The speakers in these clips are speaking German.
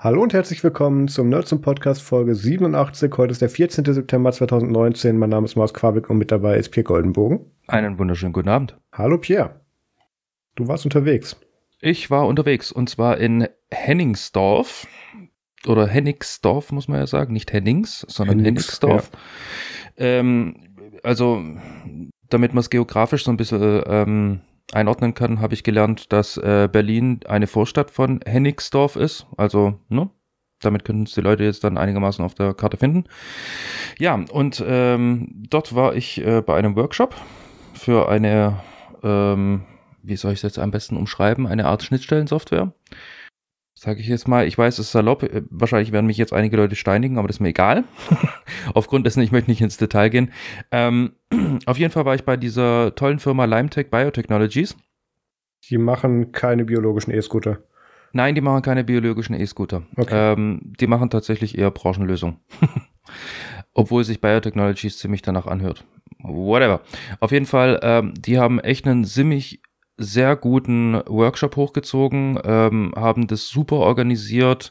Hallo und herzlich willkommen zum Nerds zum Podcast Folge 87. Heute ist der 14. September 2019. Mein Name ist Maus Quabeck und mit dabei ist Pierre Goldenbogen. Einen wunderschönen guten Abend. Hallo Pierre. Du warst unterwegs. Ich war unterwegs und zwar in Henningsdorf oder Henningsdorf muss man ja sagen, nicht Hennings, sondern Hennings, Henningsdorf. Ja. Ähm, also damit man es geografisch so ein bisschen ähm, einordnen kann, habe ich gelernt, dass äh, Berlin eine Vorstadt von Hennigsdorf ist. Also, ne? Damit können es die Leute jetzt dann einigermaßen auf der Karte finden. Ja, und ähm, dort war ich äh, bei einem Workshop für eine, ähm, wie soll ich es jetzt am besten umschreiben, eine Art Schnittstellensoftware sage ich jetzt mal, ich weiß, es ist salopp, äh, wahrscheinlich werden mich jetzt einige Leute steinigen, aber das ist mir egal. Aufgrund dessen, ich möchte nicht ins Detail gehen. Ähm, auf jeden Fall war ich bei dieser tollen Firma LimeTech Biotechnologies. Die machen keine biologischen E-Scooter. Nein, die machen keine biologischen E-Scooter. Okay. Ähm, die machen tatsächlich eher Branchenlösungen. Obwohl sich Biotechnologies ziemlich danach anhört. Whatever. Auf jeden Fall, ähm, die haben echt einen ziemlich sehr guten Workshop hochgezogen, ähm, haben das super organisiert.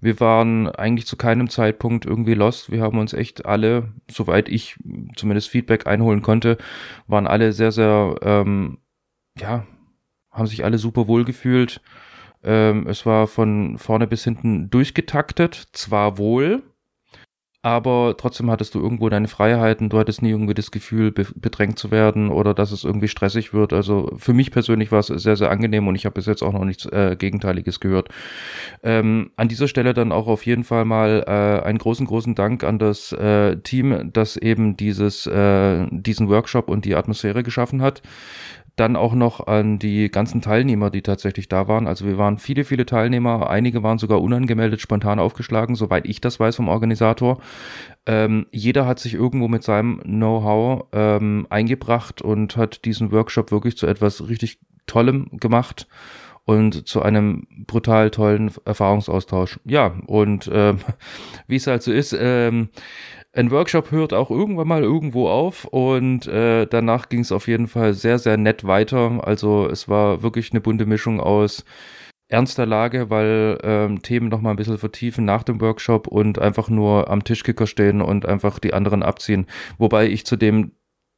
Wir waren eigentlich zu keinem Zeitpunkt irgendwie lost. Wir haben uns echt alle, soweit ich zumindest Feedback einholen konnte, waren alle sehr, sehr, ähm, ja, haben sich alle super wohl gefühlt. Ähm, es war von vorne bis hinten durchgetaktet, zwar wohl, aber trotzdem hattest du irgendwo deine Freiheiten, du hattest nie irgendwie das Gefühl, be bedrängt zu werden oder dass es irgendwie stressig wird. Also für mich persönlich war es sehr, sehr angenehm und ich habe bis jetzt auch noch nichts äh, Gegenteiliges gehört. Ähm, an dieser Stelle dann auch auf jeden Fall mal äh, einen großen, großen Dank an das äh, Team, das eben dieses, äh, diesen Workshop und die Atmosphäre geschaffen hat dann auch noch an die ganzen Teilnehmer, die tatsächlich da waren. Also wir waren viele, viele Teilnehmer. Einige waren sogar unangemeldet spontan aufgeschlagen, soweit ich das weiß vom Organisator. Ähm, jeder hat sich irgendwo mit seinem Know-how ähm, eingebracht und hat diesen Workshop wirklich zu etwas richtig Tollem gemacht und zu einem brutal tollen Erfahrungsaustausch. Ja, und ähm, wie es halt so ist, ähm, ein Workshop hört auch irgendwann mal irgendwo auf und äh, danach ging es auf jeden Fall sehr, sehr nett weiter. Also es war wirklich eine bunte Mischung aus ernster Lage, weil ähm, Themen noch mal ein bisschen vertiefen nach dem Workshop und einfach nur am Tischkicker stehen und einfach die anderen abziehen. Wobei ich zu dem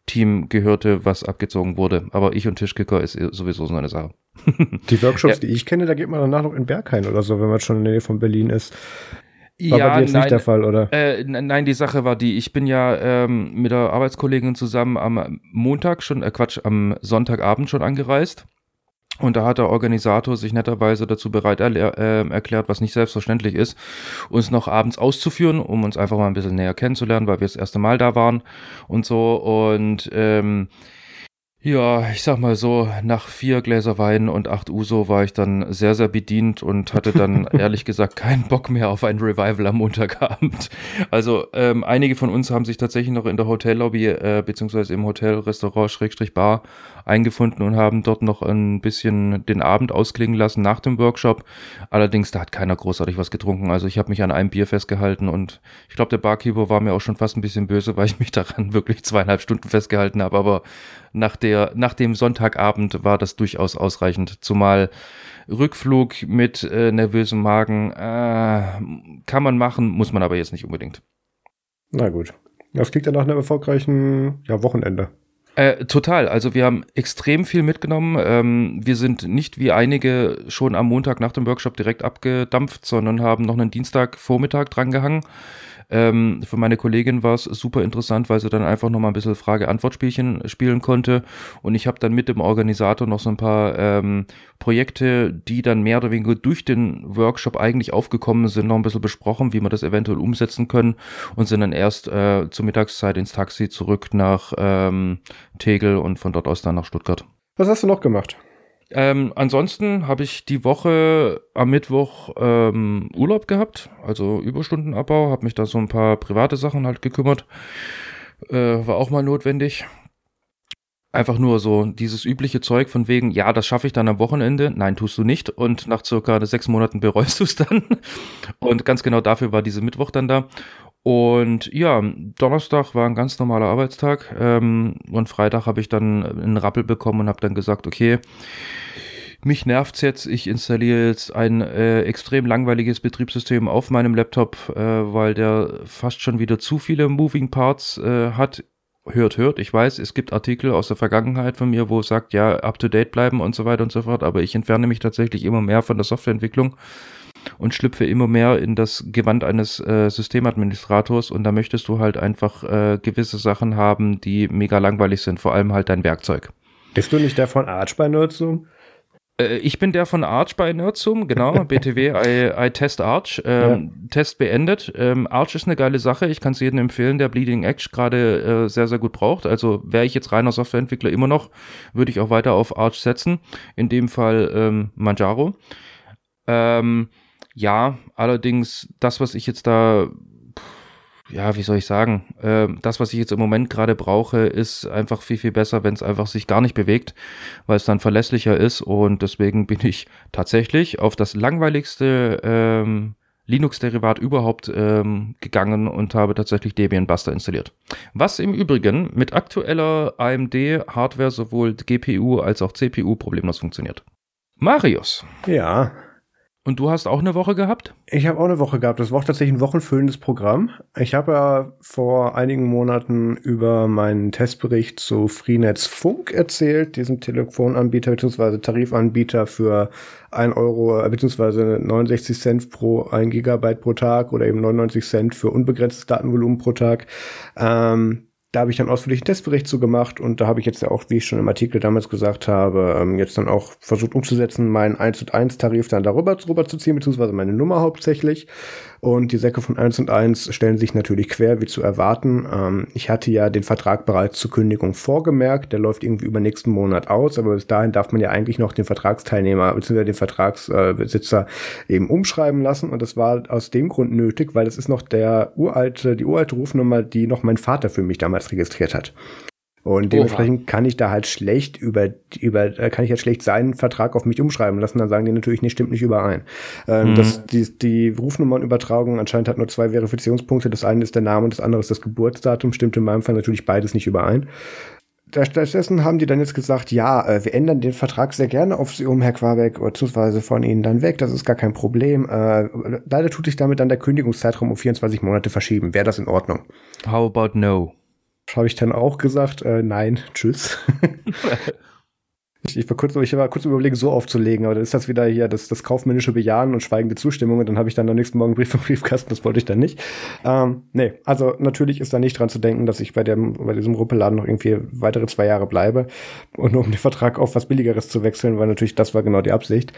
Team gehörte, was abgezogen wurde. Aber ich und Tischkicker ist sowieso so eine Sache. Die Workshops, ja. die ich kenne, da geht man danach noch in Berghain oder so, wenn man schon in der Nähe von Berlin ist. War ja, bei dir jetzt nein, nicht der Fall, oder? Äh, nein, die Sache war die, ich bin ja ähm, mit der Arbeitskollegin zusammen am Montag schon, äh, Quatsch, am Sonntagabend schon angereist. Und da hat der Organisator sich netterweise dazu bereit äh, erklärt, was nicht selbstverständlich ist, uns noch abends auszuführen, um uns einfach mal ein bisschen näher kennenzulernen, weil wir das erste Mal da waren und so. Und ähm, ja, ich sag mal so, nach vier Gläser Wein und acht Uso war ich dann sehr, sehr bedient und hatte dann ehrlich gesagt keinen Bock mehr auf ein Revival am Montagabend. Also ähm, einige von uns haben sich tatsächlich noch in der Hotellobby äh, beziehungsweise im Hotel, Restaurant, Schrägstrich Bar eingefunden und haben dort noch ein bisschen den Abend ausklingen lassen nach dem Workshop. Allerdings, da hat keiner großartig was getrunken. Also ich habe mich an einem Bier festgehalten und ich glaube, der Barkeeper war mir auch schon fast ein bisschen böse, weil ich mich daran wirklich zweieinhalb Stunden festgehalten habe. Aber nach, der, nach dem Sonntagabend war das durchaus ausreichend. Zumal Rückflug mit äh, nervösem Magen äh, kann man machen, muss man aber jetzt nicht unbedingt. Na gut. Das klingt ja nach einem erfolgreichen ja, Wochenende. Äh, total. Also wir haben extrem viel mitgenommen. Ähm, wir sind nicht wie einige schon am Montag nach dem Workshop direkt abgedampft, sondern haben noch einen Dienstagvormittag drangehangen. Ähm, für meine Kollegin war es super interessant, weil sie dann einfach noch mal ein bisschen Frage-Antwort-Spielchen spielen konnte. Und ich habe dann mit dem Organisator noch so ein paar ähm, Projekte, die dann mehr oder weniger durch den Workshop eigentlich aufgekommen sind, noch ein bisschen besprochen, wie wir das eventuell umsetzen können und sind dann erst äh, zur Mittagszeit ins Taxi zurück nach ähm, Tegel und von dort aus dann nach Stuttgart. Was hast du noch gemacht? Ähm, ansonsten habe ich die Woche am Mittwoch ähm, Urlaub gehabt, also Überstundenabbau, habe mich da so ein paar private Sachen halt gekümmert. Äh, war auch mal notwendig. Einfach nur so dieses übliche Zeug von wegen, ja, das schaffe ich dann am Wochenende. Nein, tust du nicht. Und nach circa sechs Monaten bereust du es dann. Und ganz genau dafür war diese Mittwoch dann da. Und ja, Donnerstag war ein ganz normaler Arbeitstag. Ähm, und Freitag habe ich dann einen Rappel bekommen und habe dann gesagt, okay, mich nervt's jetzt, ich installiere jetzt ein äh, extrem langweiliges Betriebssystem auf meinem Laptop, äh, weil der fast schon wieder zu viele Moving Parts äh, hat. Hört, hört, ich weiß, es gibt Artikel aus der Vergangenheit von mir, wo es sagt, ja, up to date bleiben und so weiter und so fort, aber ich entferne mich tatsächlich immer mehr von der Softwareentwicklung und schlüpfe immer mehr in das Gewand eines äh, Systemadministrators und da möchtest du halt einfach äh, gewisse Sachen haben, die mega langweilig sind, vor allem halt dein Werkzeug. Bist du nicht der von Arch bei Nerdsum? Äh, ich bin der von Arch bei Nerdsum, genau, BTW, I, I Test Arch. Ähm, ja. Test beendet. Ähm, Arch ist eine geile Sache. Ich kann es jedem empfehlen, der Bleeding Edge gerade äh, sehr, sehr gut braucht. Also wäre ich jetzt reiner Softwareentwickler immer noch, würde ich auch weiter auf Arch setzen. In dem Fall ähm, Manjaro. Ähm, ja, allerdings das, was ich jetzt da ja, wie soll ich sagen, äh, das, was ich jetzt im Moment gerade brauche, ist einfach viel, viel besser, wenn es einfach sich gar nicht bewegt, weil es dann verlässlicher ist und deswegen bin ich tatsächlich auf das langweiligste ähm, Linux-Derivat überhaupt ähm, gegangen und habe tatsächlich Debian Buster installiert. Was im Übrigen mit aktueller AMD-Hardware sowohl GPU als auch CPU problemlos funktioniert. Marius. Ja, und du hast auch eine Woche gehabt? Ich habe auch eine Woche gehabt. Das war tatsächlich ein wochenfüllendes Programm. Ich habe ja vor einigen Monaten über meinen Testbericht zu Freenetz Funk erzählt, diesem Telefonanbieter bzw. Tarifanbieter für 1 Euro äh, bzw. 69 Cent pro 1 Gigabyte pro Tag oder eben 99 Cent für unbegrenztes Datenvolumen pro Tag. Ähm, da habe ich dann ausführlich einen Testbericht zu gemacht und da habe ich jetzt ja auch, wie ich schon im Artikel damals gesagt habe, ähm, jetzt dann auch versucht umzusetzen, meinen 1 und 1 Tarif dann darüber rüber zu ziehen, beziehungsweise meine Nummer hauptsächlich. Und die Säcke von 1 und 1 stellen sich natürlich quer, wie zu erwarten. Ähm, ich hatte ja den Vertrag bereits zur Kündigung vorgemerkt. Der läuft irgendwie über nächsten Monat aus, aber bis dahin darf man ja eigentlich noch den Vertragsteilnehmer bzw. den Vertragsbesitzer eben umschreiben lassen. Und das war aus dem Grund nötig, weil es ist noch der uralte, die uralte Rufnummer, die noch mein Vater für mich damals registriert hat. Und dementsprechend Oha. kann ich da halt schlecht über, über, äh, kann ich halt schlecht seinen Vertrag auf mich umschreiben lassen. Dann sagen die natürlich, nee, stimmt nicht überein. Ähm, mhm. das, die, die Rufnummernübertragung anscheinend hat nur zwei Verifizierungspunkte. Das eine ist der Name und das andere ist das Geburtsdatum. Stimmt in meinem Fall natürlich beides nicht überein. Stattdessen haben die dann jetzt gesagt, ja, äh, wir ändern den Vertrag sehr gerne auf Sie um, Herr Quabeck, beziehungsweise von Ihnen dann weg. Das ist gar kein Problem. Äh, leider tut sich damit dann der Kündigungszeitraum um 24 Monate verschieben. Wäre das in Ordnung? How about no? Habe ich dann auch gesagt, äh, nein, tschüss. ich, ich, war kurz, ich war kurz überlegen, so aufzulegen, aber dann ist das wieder hier das, das kaufmännische Bejahen und schweigende Zustimmung und dann habe ich dann am nächsten Morgen einen Brief vom Briefkasten, das wollte ich dann nicht. Ähm, nee, also natürlich ist da nicht dran zu denken, dass ich bei, dem, bei diesem Ruppeladen noch irgendwie weitere zwei Jahre bleibe und nur um den Vertrag auf was Billigeres zu wechseln, weil natürlich das war genau die Absicht.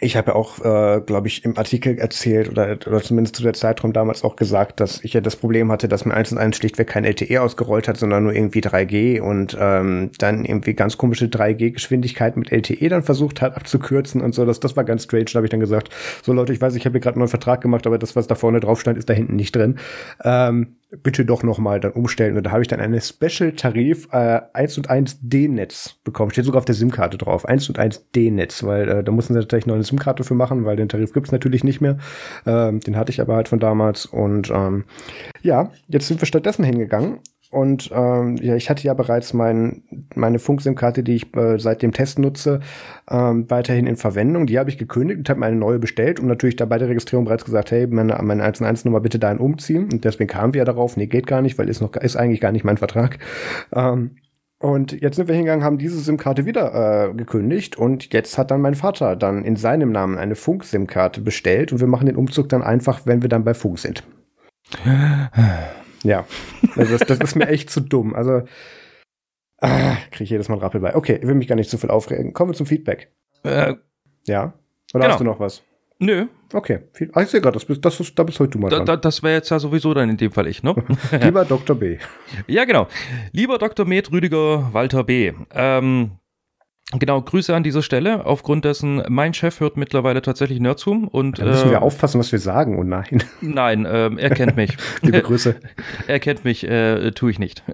Ich habe ja auch, äh, glaube ich, im Artikel erzählt oder, oder zumindest zu der Zeitraum damals auch gesagt, dass ich ja das Problem hatte, dass mir eins und eins schlichtweg kein LTE ausgerollt hat, sondern nur irgendwie 3G und ähm, dann irgendwie ganz komische 3G-Geschwindigkeit mit LTE dann versucht hat abzukürzen und so. Das, das war ganz strange. Da habe ich dann gesagt, so Leute, ich weiß, ich habe hier gerade einen neuen Vertrag gemacht, aber das, was da vorne drauf stand, ist da hinten nicht drin. Ähm, bitte doch noch mal dann umstellen. Und da habe ich dann einen Special-Tarif äh, 1 und 1 D-Netz bekommen. Steht sogar auf der SIM-Karte drauf. 1 und 1 D-Netz, weil äh, da mussten sie natürlich noch eine SIM-Karte für machen, weil den Tarif gibt's natürlich nicht mehr. Ähm, den hatte ich aber halt von damals. Und ähm, ja, jetzt sind wir stattdessen hingegangen und ähm, ja, ich hatte ja bereits mein, meine Funk-SIM-Karte, die ich äh, seit dem Test nutze, ähm, weiterhin in Verwendung. Die habe ich gekündigt und habe mir eine neue bestellt und natürlich da bei der Registrierung bereits gesagt, hey, meine, meine 1-1-Nummer bitte dahin umziehen. Und deswegen kamen wir ja darauf, nee, geht gar nicht, weil ist noch ist eigentlich gar nicht mein Vertrag. Ähm, und jetzt sind wir hingegangen, haben diese SIM-Karte wieder äh, gekündigt und jetzt hat dann mein Vater dann in seinem Namen eine Funk-SIM-Karte bestellt und wir machen den Umzug dann einfach, wenn wir dann bei Funk sind. Ja, also das, das ist mir echt zu dumm. Also ah, kriege ich jedes Mal Rappel bei. Okay, ich will mich gar nicht zu viel aufregen. Kommen wir zum Feedback. Äh, ja? Oder genau. hast du noch was? Nö. Okay. Ah, ich sehe gerade, das, das, das, da bist heute du mal dran. Da, das wäre jetzt ja sowieso dann in dem Fall ich, ne? Lieber Dr. B. Ja, genau. Lieber Dr. Med Rüdiger Walter B. Ähm, Genau, Grüße an dieser Stelle. Aufgrund dessen, mein Chef hört mittlerweile tatsächlich Nerdzoom und. Da müssen äh, wir aufpassen, was wir sagen, oh nein. Nein, äh, er kennt mich. Liebe Grüße. er kennt mich, äh, tue ich nicht.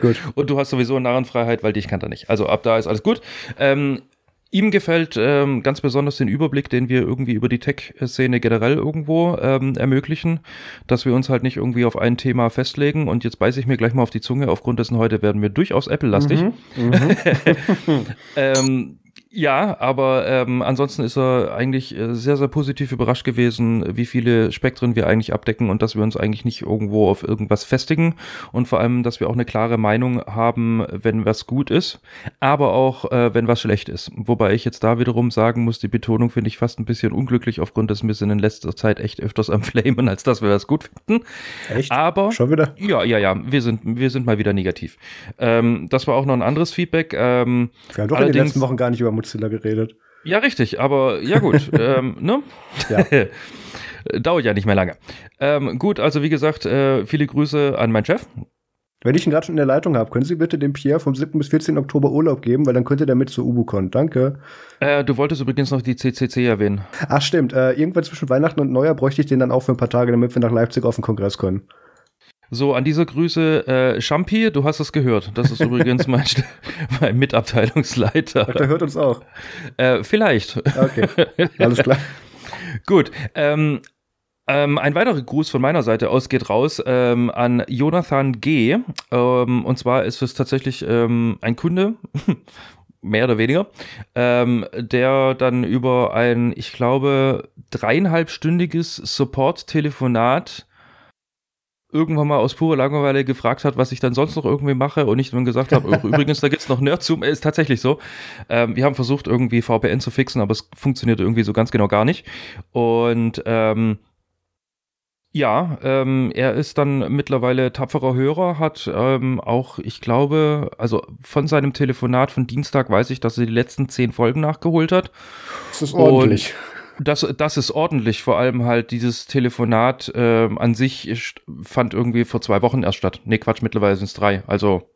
Gut. und du hast sowieso Narrenfreiheit, weil dich kann er nicht. Also ab da ist alles gut. Ähm, Ihm gefällt ähm, ganz besonders den Überblick, den wir irgendwie über die Tech-Szene generell irgendwo ähm, ermöglichen, dass wir uns halt nicht irgendwie auf ein Thema festlegen. Und jetzt beiße ich mir gleich mal auf die Zunge. Aufgrund dessen heute werden wir durchaus Apple-lastig. Mhm, mhm. ähm, Ja, aber ähm, ansonsten ist er eigentlich äh, sehr, sehr positiv überrascht gewesen, wie viele Spektren wir eigentlich abdecken und dass wir uns eigentlich nicht irgendwo auf irgendwas festigen und vor allem, dass wir auch eine klare Meinung haben, wenn was gut ist, aber auch, äh, wenn was schlecht ist. Wobei ich jetzt da wiederum sagen muss, die Betonung finde ich fast ein bisschen unglücklich aufgrund des wir sind in letzter Zeit echt öfters am Flamen, als dass wir das gut finden. Echt? Aber Schon wieder? ja, ja, ja, wir sind, wir sind mal wieder negativ. Ähm, das war auch noch ein anderes Feedback. Ähm, Wir haben doch in den letzten Wochen gar nicht über Mozilla geredet. ja, richtig, aber ja gut, ähm, ne? Ja. Dauert ja nicht mehr lange. Ähm, gut, also wie gesagt, äh, viele Grüße an meinen Chef. Wenn ich ihn gerade schon in der Leitung habe, können Sie bitte dem Pierre vom 7. bis 14. Oktober Urlaub geben, weil dann könnte der mit zur UbuCon. Danke. Äh, du wolltest übrigens noch die CCC erwähnen. Ach stimmt, äh, irgendwann zwischen Weihnachten und Neujahr bräuchte ich den dann auch für ein paar Tage, damit wir nach Leipzig auf den Kongress können. So, an dieser Grüße, äh, Champi, du hast es gehört. Das ist übrigens mein, mein Ach, Mitabteilungsleiter. der hört uns auch. Äh, vielleicht. Okay, alles klar. Gut. Ähm, ähm, ein weiterer Gruß von meiner Seite aus geht raus ähm, an Jonathan G. Ähm, und zwar ist es tatsächlich ähm, ein Kunde, mehr oder weniger, ähm, der dann über ein, ich glaube, dreieinhalbstündiges Support-Telefonat irgendwann mal aus purer Langeweile gefragt hat, was ich dann sonst noch irgendwie mache und ich dann gesagt habe, "Ach, übrigens, da gibt's noch Nerdzoom, ist tatsächlich so. Ähm, wir haben versucht, irgendwie VPN zu fixen, aber es funktioniert irgendwie so ganz genau gar nicht. Und ähm, ja, ähm, er ist dann mittlerweile tapferer Hörer, hat ähm, auch, ich glaube, also von seinem Telefonat von Dienstag weiß ich, dass er die letzten zehn Folgen nachgeholt hat. Das ist ordentlich. Das, das ist ordentlich, vor allem halt dieses Telefonat ähm, an sich fand irgendwie vor zwei Wochen erst statt. Nee, Quatsch, mittlerweile sind es drei. Also,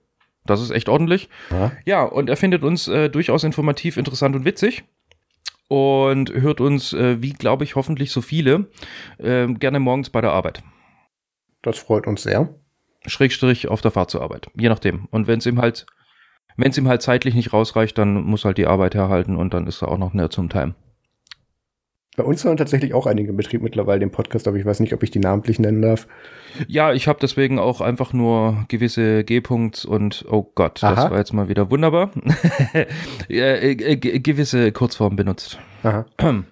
das ist echt ordentlich. Ja. Ja, und er findet uns äh, durchaus informativ, interessant und witzig. Und hört uns, äh, wie glaube ich, hoffentlich so viele, äh, gerne morgens bei der Arbeit. Das freut uns sehr. Schrägstrich auf der Fahrt zur Arbeit. Je nachdem. Und wenn es ihm halt, wenn es ihm halt zeitlich nicht rausreicht, dann muss halt die Arbeit herhalten und dann ist er auch noch näher zum Time. Bei uns hören tatsächlich auch einige im Betrieb mittlerweile den Podcast, aber ich weiß nicht, ob ich die namentlich nennen darf. Ja, ich habe deswegen auch einfach nur gewisse G-Punkts und oh Gott, das Aha. war jetzt mal wieder wunderbar. äh, äh, ge- gewisse Kurzformen benutzt. Aha.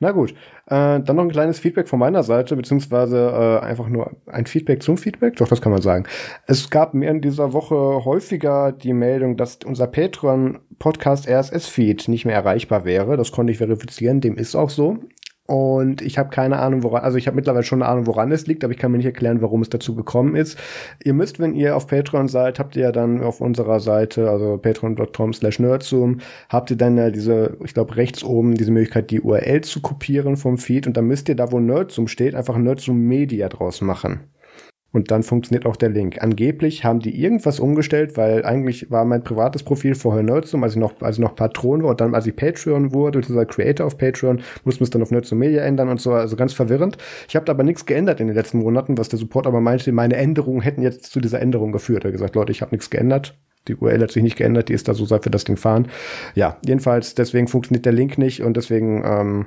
Na gut, äh, dann noch ein kleines Feedback von meiner Seite, beziehungsweise äh, einfach nur ein Feedback zum Feedback, doch, das kann man sagen. Es gab mir in dieser Woche häufiger die Meldung, dass unser Patreon-Podcast RSS-Feed nicht mehr erreichbar wäre. Das konnte ich verifizieren, dem ist auch so. Und ich habe keine Ahnung, woran, also ich habe mittlerweile schon eine Ahnung, woran es liegt, aber ich kann mir nicht erklären, warum es dazu gekommen ist. Ihr müsst, wenn ihr auf Patreon seid, habt ihr ja dann auf unserer Seite, also patreon.com slash nerdzoom, habt ihr dann ja diese, ich glaube rechts oben, diese Möglichkeit, die URL zu kopieren vom Feed und dann müsst ihr da, wo Nerdzoom steht, einfach Nerdzoom Media draus machen. Und dann funktioniert auch der Link. Angeblich haben die irgendwas umgestellt, weil eigentlich war mein privates Profil vorher Nerdzoom, als ich noch, als ich noch Patron war und dann, als ich Patreon wurde, dieser Creator auf Patreon, mussten wir es dann auf Nerdzoom Media ändern und so, also ganz verwirrend. Ich habe da aber nichts geändert in den letzten Monaten, was der Support aber meinte, meine Änderungen hätten jetzt zu dieser Änderung geführt. Er hat gesagt, Leute, ich habe nichts geändert. Die URL hat sich nicht geändert, die ist da so, seit wir das Ding fahren. Ja, jedenfalls, deswegen funktioniert der Link nicht und deswegen ähm,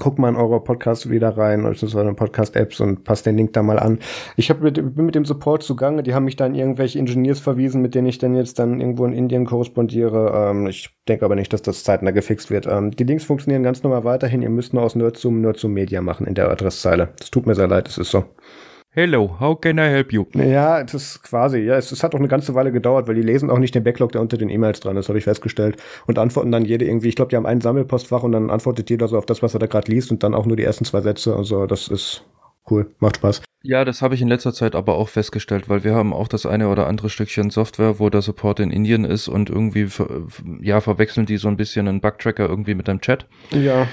guckt mal in eure Podcast wieder rein, eine Podcast-Apps und passt den Link da mal an. Ich hab mit, bin mit dem Support zugange, die haben mich dann irgendwelche Engineers verwiesen, mit denen ich dann jetzt dann irgendwo in Indien korrespondiere. Ähm, ich denke aber nicht, dass das zeitnah gefixt wird. Ähm, die Links funktionieren ganz normal weiterhin. Ihr müsst nur aus Nerdzoom Nerdzoom Media machen in der Adresszeile. Es tut mir sehr leid, es ist so. Hello, how can I help you? Ja, das ist quasi, ja, es, es hat auch eine ganze Weile gedauert, weil die lesen auch nicht den Backlog, der unter den E-Mails dran ist, habe ich festgestellt. Und antworten dann jede irgendwie, ich glaube, die haben ein Sammelpostfach und dann antwortet jeder so auf das, was er da gerade liest und dann auch nur die ersten zwei Sätze. Also das ist cool, macht Spaß. Ja, das habe ich in letzter Zeit aber auch festgestellt, weil wir haben auch das eine oder andere Stückchen Software, wo der Support in Indien ist und irgendwie ver ja, verwechseln die so ein bisschen einen Bugtracker irgendwie mit deinem Chat. Ja,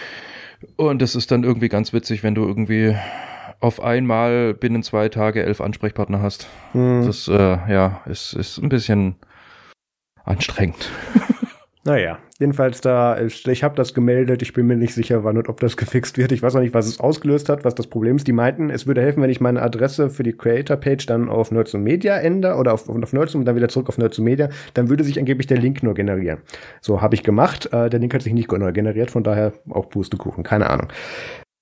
Und das ist dann irgendwie ganz witzig, wenn du irgendwie auf einmal binnen zwei Tage elf Ansprechpartner hast. hm. Das, äh, ja, ist, ist ein bisschen anstrengend. Naja, jedenfalls da, ist- ich habe das gemeldet, ich bin mir nicht sicher, wann und ob das gefixt wird. Ich weiß auch nicht, was es ausgelöst hat, was das Problem ist. Die meinten, es würde helfen, wenn ich meine Adresse für die Creator-Page dann auf Nerdzoom Media ändere oder auf, auf Nerdzoom und dann wieder zurück auf Nerdzoom Media, dann würde sich angeblich der Link nur generieren. So habe ich gemacht. Äh, der Link hat sich nicht neu generiert, von daher auch Pustekuchen, keine Ahnung.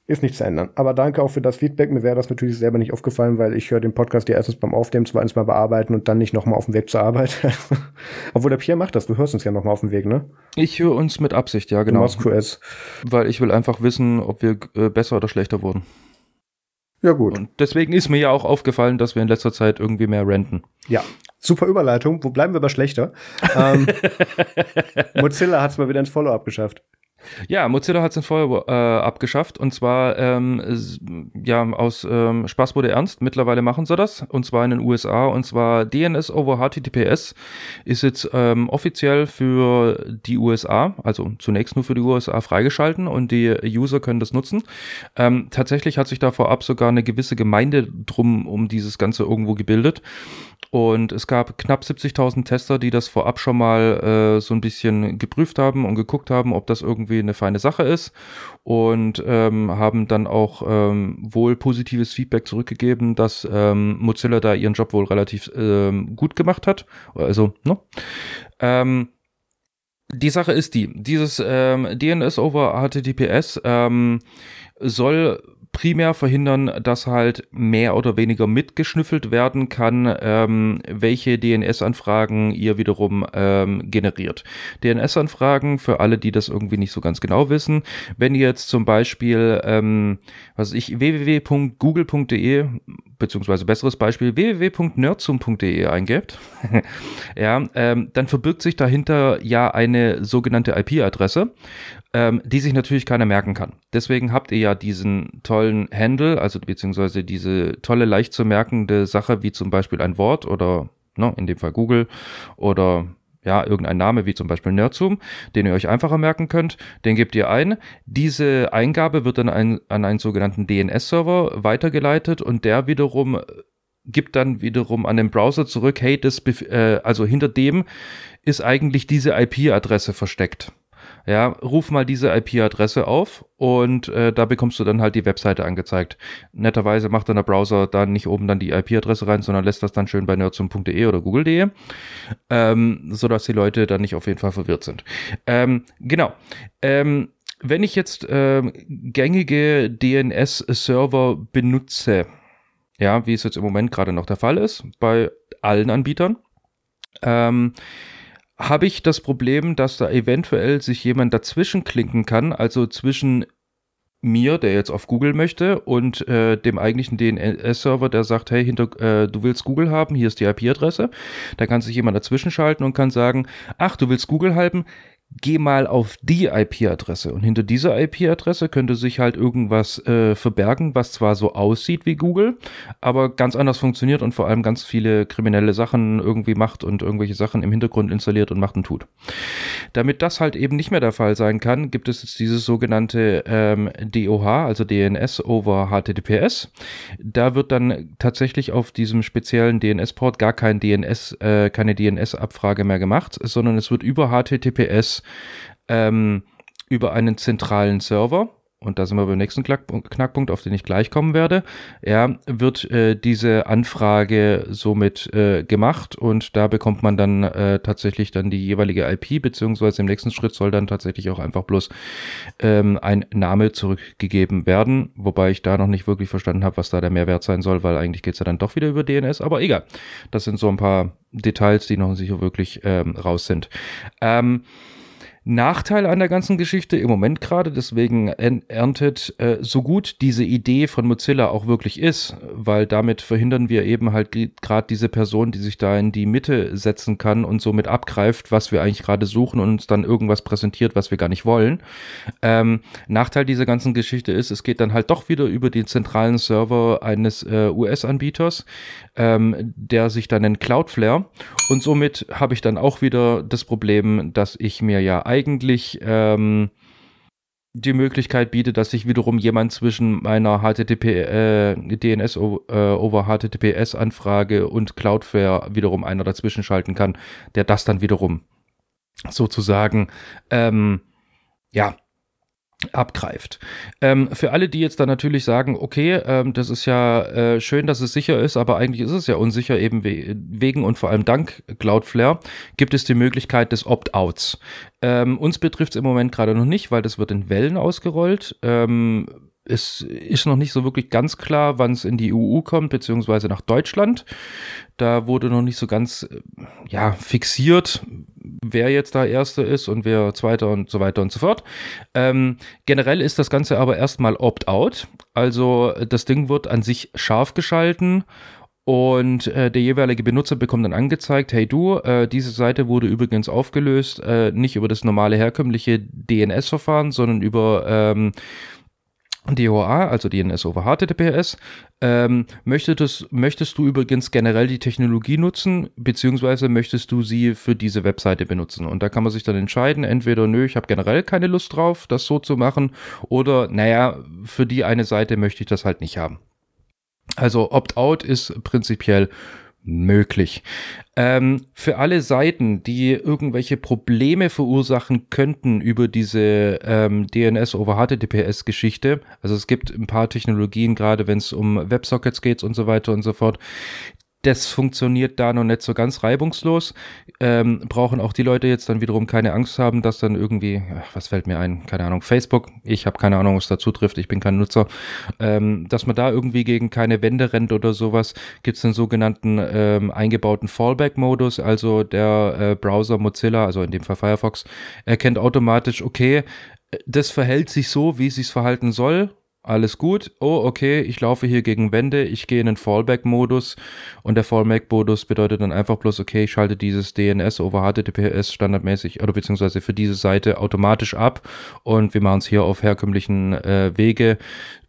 Ist nicht zu ändern. Aber danke auch für das Feedback. Mir wäre das natürlich selber nicht aufgefallen, weil ich höre den Podcast ja erstens beim Aufnehmen, zweitens beim Bearbeiten und dann nicht nochmal auf dem Weg zur Arbeit. Obwohl der Pierre macht das. Du hörst uns ja nochmal auf dem Weg, ne? Ich höre uns mit Absicht, ja, genau. Du machst QS. Weil ich will einfach wissen, ob wir äh, besser oder schlechter wurden. Ja, gut. Und deswegen ist mir ja auch aufgefallen, dass wir in letzter Zeit irgendwie mehr renten. Ja, super Überleitung. Wo bleiben wir aber schlechter? ähm, Mozilla hat es mal wieder ins Follow-up geschafft. Ja, Mozilla hat es in Follow äh, abgeschafft. Und zwar ähm, ja aus ähm, Spaß wurde ernst. Mittlerweile machen sie das. Und zwar in den USA und zwar DNS over HTTPS ist jetzt ähm, offiziell für die USA, also zunächst nur für die USA freigeschalten. Und die User können das nutzen. Ähm, tatsächlich hat sich da vorab sogar eine gewisse Gemeinde drum um dieses Ganze irgendwo gebildet und es gab knapp 70.000 Tester, die das vorab schon mal äh, so ein bisschen geprüft haben und geguckt haben, ob das irgendwie eine feine Sache ist. Und ähm, haben dann auch ähm, wohl positives Feedback zurückgegeben, dass ähm, Mozilla da ihren Job wohl relativ ähm, gut gemacht hat. Also, ne? Ähm, die Sache ist die, dieses ähm, DNS over HTTPS ähm, soll primär verhindern, dass halt mehr oder weniger mitgeschnüffelt werden kann, ähm, welche DNS-Anfragen ihr wiederum ähm, generiert. DNS-Anfragen, für alle, die das irgendwie nicht so ganz genau wissen, wenn ihr jetzt zum Beispiel, ähm, was ich, www.google.de, beziehungsweise besseres Beispiel, www.nerdsum.de eingebt, ja, ähm, dann verbirgt sich dahinter ja eine sogenannte IP-Adresse ähm, die sich natürlich keiner merken kann. Deswegen habt ihr ja diesen tollen Handle, also beziehungsweise diese tolle, leicht zu merkende Sache, wie zum Beispiel ein Wort oder ne, in dem Fall Google oder ja, irgendein Name wie zum Beispiel Nerdzoom, den ihr euch einfacher merken könnt, den gebt ihr ein. Diese Eingabe wird dann ein, an einen sogenannten DNS-Server weitergeleitet und der wiederum gibt dann wiederum an den Browser zurück, hey, das, äh, also hinter dem ist eigentlich diese IP-Adresse versteckt ja, ruf mal diese IP-Adresse auf und äh, da bekommst du dann halt die Webseite angezeigt. Netterweise macht dann der Browser dann nicht oben dann die IP-Adresse rein, sondern lässt das dann schön bei nerdsum.de oder google.de, ähm, sodass die Leute dann nicht auf jeden Fall verwirrt sind. Ähm, genau. Ähm, wenn ich jetzt ähm, gängige DNS-Server benutze, ja, wie es jetzt im Moment gerade noch der Fall ist, bei allen Anbietern, ähm, habe ich das Problem, dass da eventuell sich jemand dazwischen klinken kann, also zwischen mir, der jetzt auf Google möchte, und äh, dem eigentlichen DNS-Server, der sagt, hey, hinter, äh, du willst Google haben, hier ist die IP-Adresse. Da kann sich jemand dazwischen schalten und kann sagen, ach, du willst Google haben, geh mal auf die IP-Adresse. Und hinter dieser IP-Adresse könnte sich halt irgendwas äh, verbergen, was zwar so aussieht wie Google, aber ganz anders funktioniert und vor allem ganz viele kriminelle Sachen irgendwie macht und irgendwelche Sachen im Hintergrund installiert und macht und tut. Damit das halt eben nicht mehr der Fall sein kann, gibt es jetzt dieses sogenannte ähm, DOH, also DNS over HTTPS. Da wird dann tatsächlich auf diesem speziellen DNS-Port gar kein DNS, äh, keine DNS-Abfrage mehr gemacht, sondern es wird über HTTPS ähm, über einen zentralen Server. Und da sind wir beim nächsten Knackpunkt, auf den ich gleich kommen werde, ja, wird äh, diese Anfrage somit äh, gemacht. Und da bekommt man dann äh, tatsächlich dann die jeweilige IP, beziehungsweise im nächsten Schritt soll dann tatsächlich auch einfach bloß ähm, ein Name zurückgegeben werden, wobei ich da noch nicht wirklich verstanden habe, was da der Mehrwert sein soll, weil eigentlich geht's ja dann doch wieder über DNS, aber egal. Das sind so ein paar Details, die noch sicher wirklich ähm, raus sind. Ähm, Nachteil an der ganzen Geschichte im Moment gerade, deswegen erntet äh, so gut diese Idee von Mozilla auch wirklich ist, weil damit verhindern wir eben halt gerade diese Person, die sich da in die Mitte setzen kann und somit abgreift, was wir eigentlich gerade suchen und uns dann irgendwas präsentiert, was wir gar nicht wollen. Ähm, Nachteil dieser ganzen Geschichte ist, es geht dann halt doch wieder über den zentralen Server eines äh, US-Anbieters, ähm, der sich dann nennt Cloudflare. Und somit habe ich dann auch wieder das Problem, dass ich mir ja eigentlich ähm, die Möglichkeit bietet, dass sich wiederum jemand zwischen meiner HTTP äh, DNS äh, over HTTPS Anfrage und Cloudflare wiederum einer dazwischen schalten kann, der das dann wiederum sozusagen ähm, ja abgreift. Ähm, für alle, die jetzt dann natürlich sagen, okay, ähm, das ist ja äh, schön, dass es sicher ist, aber eigentlich ist es ja unsicher, eben we wegen und vor allem dank Cloudflare gibt es die Möglichkeit des Opt-outs. Ähm, uns betrifft es im Moment gerade noch nicht, weil das wird in Wellen ausgerollt. Ähm, es ist noch nicht so wirklich ganz klar, wann es in die EU kommt, beziehungsweise nach Deutschland. Da wurde noch nicht so ganz äh, ja, fixiert, wer jetzt da Erster ist und wer Zweiter und so weiter und so fort. Ähm, generell ist das Ganze aber erstmal Opt-out. Also das Ding wird an sich scharf geschalten und äh, der jeweilige Benutzer bekommt dann angezeigt, hey du, äh, diese Seite wurde übrigens aufgelöst, äh, nicht über das normale herkömmliche DNS-Verfahren, sondern über ähm, DOA, also DNS over HTTPS. Ähm, möchtest, möchtest du übrigens generell die Technologie nutzen, beziehungsweise möchtest du sie für diese Webseite benutzen? Und da kann man sich dann entscheiden, entweder nö, ich habe generell keine Lust drauf, das so zu machen, oder naja, für die eine Seite möchte ich das halt nicht haben. Also Opt-out ist prinzipiell möglich. Ähm, für alle Seiten, die irgendwelche Probleme verursachen könnten über diese ähm, DNS over HTTPS Geschichte, also es gibt ein paar Technologien, gerade wenn es um WebSockets geht und so weiter und so fort, das funktioniert da noch nicht so ganz reibungslos. Ähm, brauchen auch die Leute jetzt dann wiederum keine Angst haben, dass dann irgendwie, was fällt mir ein, keine Ahnung, Facebook, ich habe keine Ahnung, was dazu trifft, ich bin kein Nutzer, ähm, dass man da irgendwie gegen keine Wände rennt oder sowas, gibt es den sogenannten ähm, eingebauten Fallback-Modus, also der äh, Browser Mozilla, also in dem Fall Firefox, erkennt automatisch, okay, das verhält sich so, wie es sich verhalten soll alles gut. Oh, okay, ich laufe hier gegen Wände, ich gehe in den Fallback-Modus. Und der Fallback-Modus bedeutet dann einfach bloß, okay, ich schalte dieses DNS over HTTPS standardmäßig oder beziehungsweise für diese Seite automatisch ab. Und wir machen es hier auf herkömmlichen äh, Wege